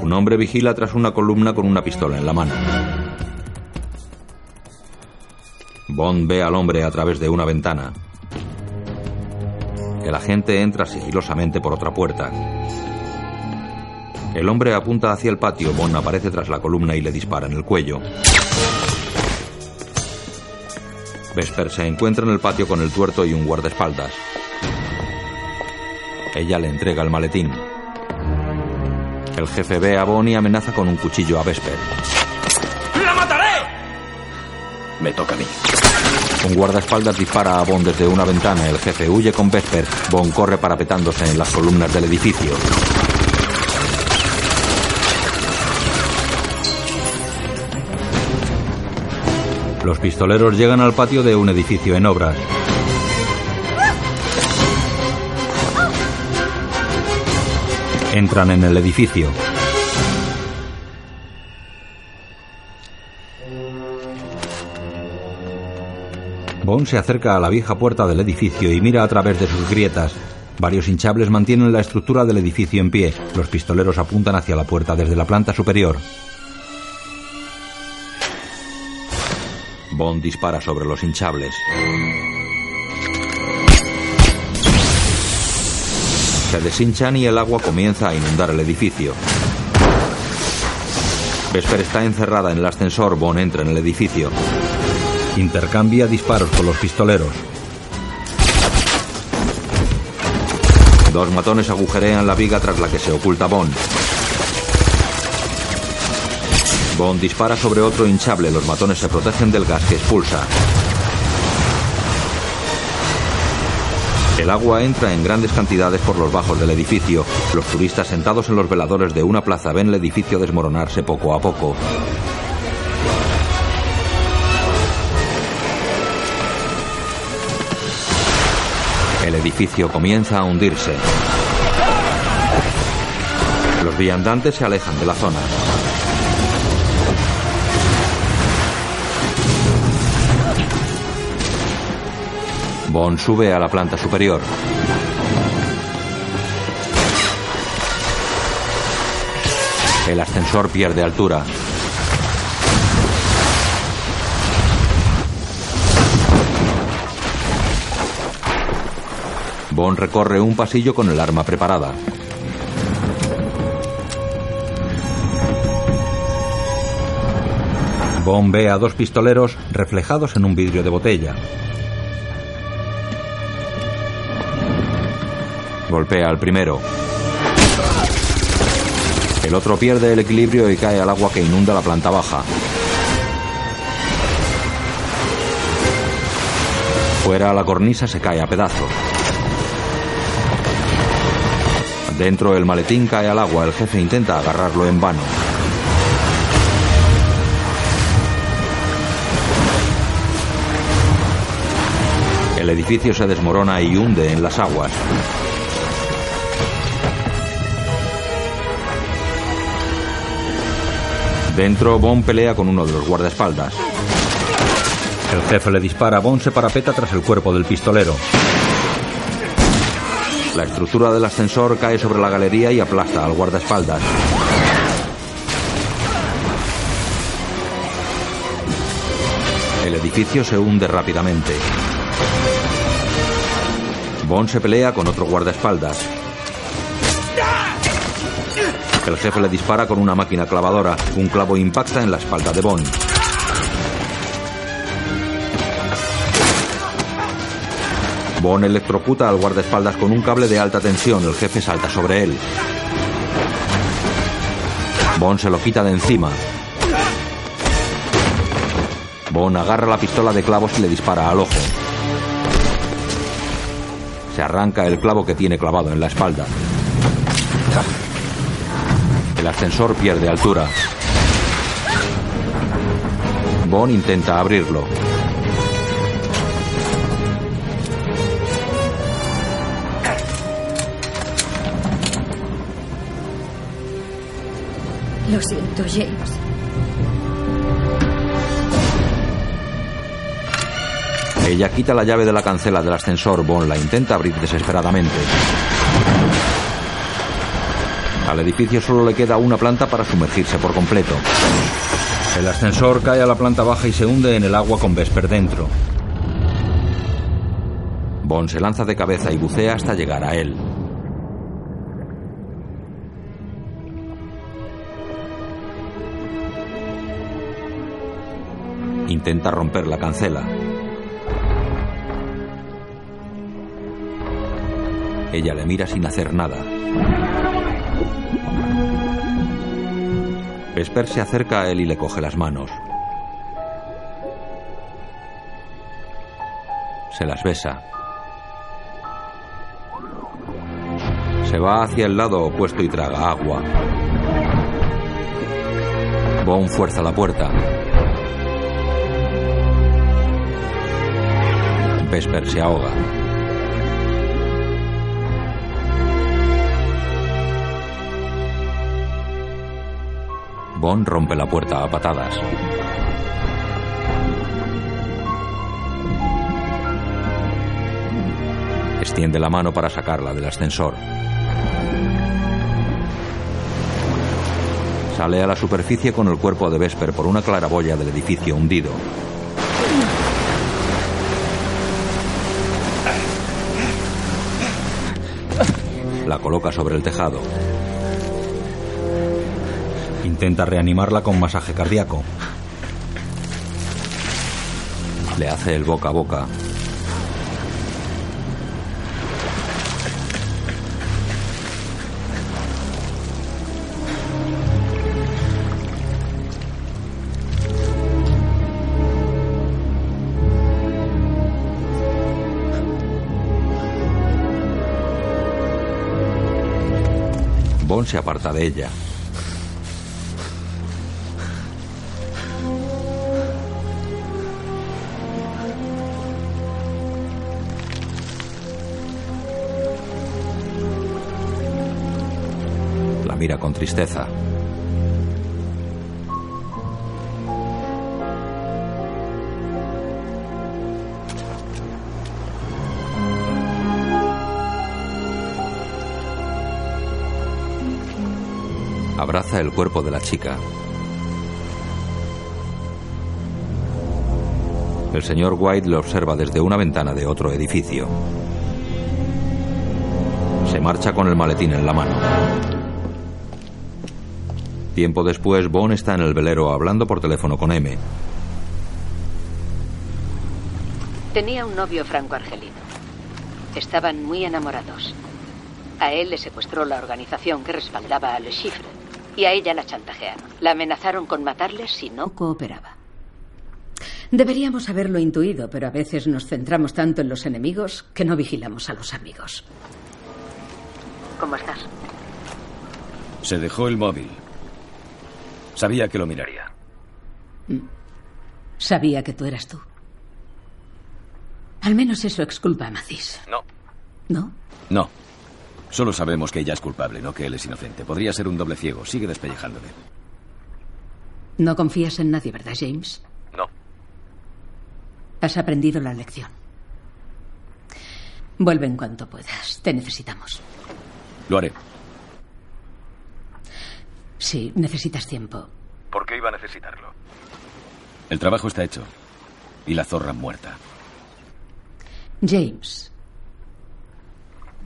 Un hombre vigila tras una columna con una pistola en la mano. Bond ve al hombre a través de una ventana. El agente entra sigilosamente por otra puerta. El hombre apunta hacia el patio. Bond aparece tras la columna y le dispara en el cuello. Vesper se encuentra en el patio con el tuerto y un guardaespaldas. Ella le entrega el maletín. El jefe ve a Bond y amenaza con un cuchillo a Vesper. ¡La mataré! Me toca a mí. Un guardaespaldas dispara a Bond desde una ventana. El jefe huye con Vesper. Bond corre parapetándose en las columnas del edificio. Los pistoleros llegan al patio de un edificio en obras. Entran en el edificio. Bond se acerca a la vieja puerta del edificio y mira a través de sus grietas. Varios hinchables mantienen la estructura del edificio en pie. Los pistoleros apuntan hacia la puerta desde la planta superior. Bond dispara sobre los hinchables. Se deshinchan y el agua comienza a inundar el edificio. Vesper está encerrada en el ascensor. Bond entra en el edificio. Intercambia disparos con los pistoleros. Dos matones agujerean la viga tras la que se oculta Bond. Bond dispara sobre otro hinchable. Los matones se protegen del gas que expulsa. El agua entra en grandes cantidades por los bajos del edificio. Los turistas sentados en los veladores de una plaza ven el edificio desmoronarse poco a poco. El edificio comienza a hundirse. Los viandantes se alejan de la zona. Bond sube a la planta superior. El ascensor pierde altura. Bond recorre un pasillo con el arma preparada. Bond ve a dos pistoleros reflejados en un vidrio de botella. Golpea al primero. El otro pierde el equilibrio y cae al agua que inunda la planta baja. Fuera la cornisa se cae a pedazos. Dentro el maletín cae al agua. El jefe intenta agarrarlo en vano. El edificio se desmorona y hunde en las aguas. Dentro, Bond pelea con uno de los guardaespaldas. El jefe le dispara. Bond se parapeta tras el cuerpo del pistolero. La estructura del ascensor cae sobre la galería y aplasta al guardaespaldas. El edificio se hunde rápidamente. Bond se pelea con otro guardaespaldas. El jefe le dispara con una máquina clavadora. Un clavo impacta en la espalda de Bond. Bond electrocuta al guardaespaldas con un cable de alta tensión. El jefe salta sobre él. Bond se lo quita de encima. Bond agarra la pistola de clavos y le dispara al ojo. Se arranca el clavo que tiene clavado en la espalda. El ascensor pierde altura. Bond intenta abrirlo. Lo siento, James. Ella quita la llave de la cancela del ascensor. Bond la intenta abrir desesperadamente. Al edificio solo le queda una planta para sumergirse por completo. El ascensor cae a la planta baja y se hunde en el agua con Vesper dentro. Bond se lanza de cabeza y bucea hasta llegar a él. Intenta romper la cancela. Ella le mira sin hacer nada. Vesper se acerca a él y le coge las manos. Se las besa. Se va hacia el lado opuesto y traga agua. Bond fuerza la puerta. Vesper se ahoga. Bond rompe la puerta a patadas. Extiende la mano para sacarla del ascensor. Sale a la superficie con el cuerpo de Vesper por una claraboya del edificio hundido. La coloca sobre el tejado. Intenta reanimarla con masaje cardíaco. Le hace el boca a boca. Se aparta de ella. La mira con tristeza. El cuerpo de la chica. El señor White lo observa desde una ventana de otro edificio. Se marcha con el maletín en la mano. Tiempo después, Bond está en el velero hablando por teléfono con M. Tenía un novio franco-argelino. Estaban muy enamorados. A él le secuestró la organización que respaldaba a Le Chiffre y a ella la chantajearon. La amenazaron con matarle si no cooperaba. Deberíamos haberlo intuido, pero a veces nos centramos tanto en los enemigos que no vigilamos a los amigos. ¿Cómo estás? Se dejó el móvil. Sabía que lo miraría. Sabía que tú eras tú. Al menos eso exculpa a Macis. No. ¿No? No. Solo sabemos que ella es culpable, no que él es inocente. Podría ser un doble ciego. Sigue despellejándole. No confías en nadie, ¿verdad, James? No. Has aprendido la lección. Vuelve en cuanto puedas. Te necesitamos. Lo haré. Sí, necesitas tiempo. ¿Por qué iba a necesitarlo? El trabajo está hecho. Y la zorra muerta. James,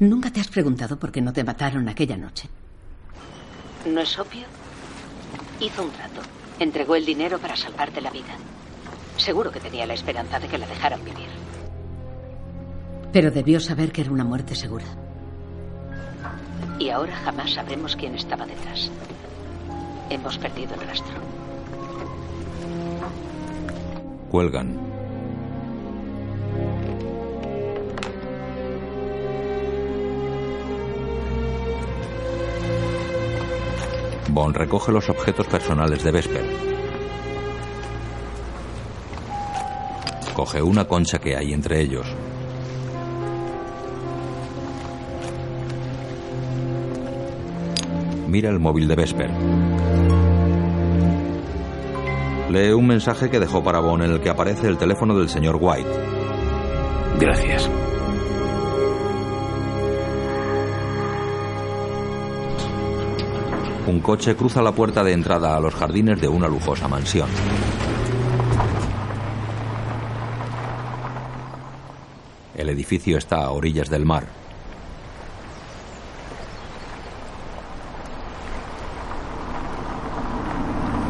¿nunca te has preguntado por qué no te mataron aquella noche? ¿No es obvio? Hizo un trato. Entregó el dinero para salvarte la vida. Seguro que tenía la esperanza de que la dejaran vivir. Pero debió saber que era una muerte segura. Y ahora jamás sabremos quién estaba detrás. Hemos perdido el rastro. Cuelgan. Bond recoge los objetos personales de Vesper. Coge una concha que hay entre ellos. Mira el móvil de Vesper. Lee un mensaje que dejó para Bond en el que aparece el teléfono del señor White. Gracias. Un coche cruza la puerta de entrada a los jardines de una lujosa mansión. El edificio está a orillas del mar.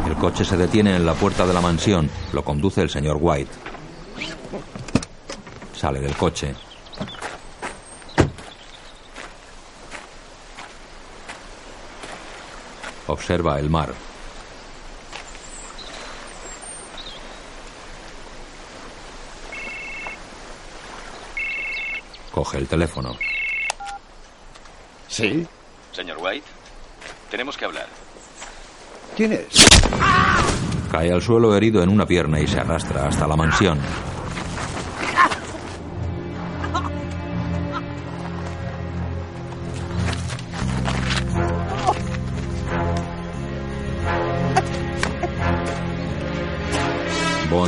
El coche se detiene en la puerta de la mansión. Lo conduce el señor White. Sale del coche. Observa el mar. Coge el teléfono. ¿Sí? Señor White, tenemos que hablar. ¿Quién es? Cae al suelo herido en una pierna y se arrastra hasta la mansión.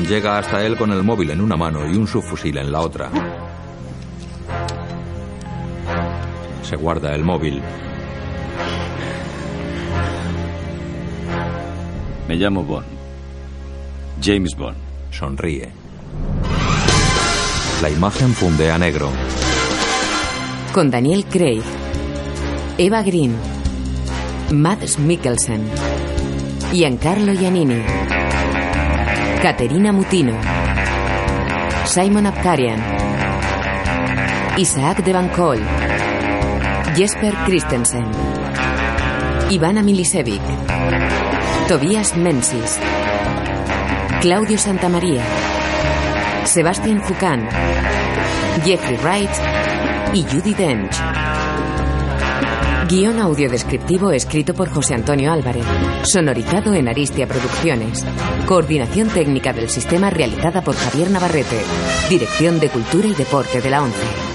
Llega hasta él con el móvil en una mano y un subfusil en la otra. Se guarda el móvil. Me llamo Bond. James Bond. Sonríe. La imagen funde a negro. Con Daniel Craig, Eva Green, Mads Mikkelsen, Giancarlo Giannini, Caterina Mutino, Simon Abkarian, Isaac de Col, Jesper Christensen, Ivana Milisevic, Tobias Mensis, Claudio Santamaría, Sebastian Fucan, Jeffrey Wright y Judy Dench. Guión audio descriptivo escrito por José Antonio Álvarez. Sonorizado en Aristia Producciones. Coordinación técnica del sistema realizada por Javier Navarrete. Dirección de Cultura y Deporte de la ONCE.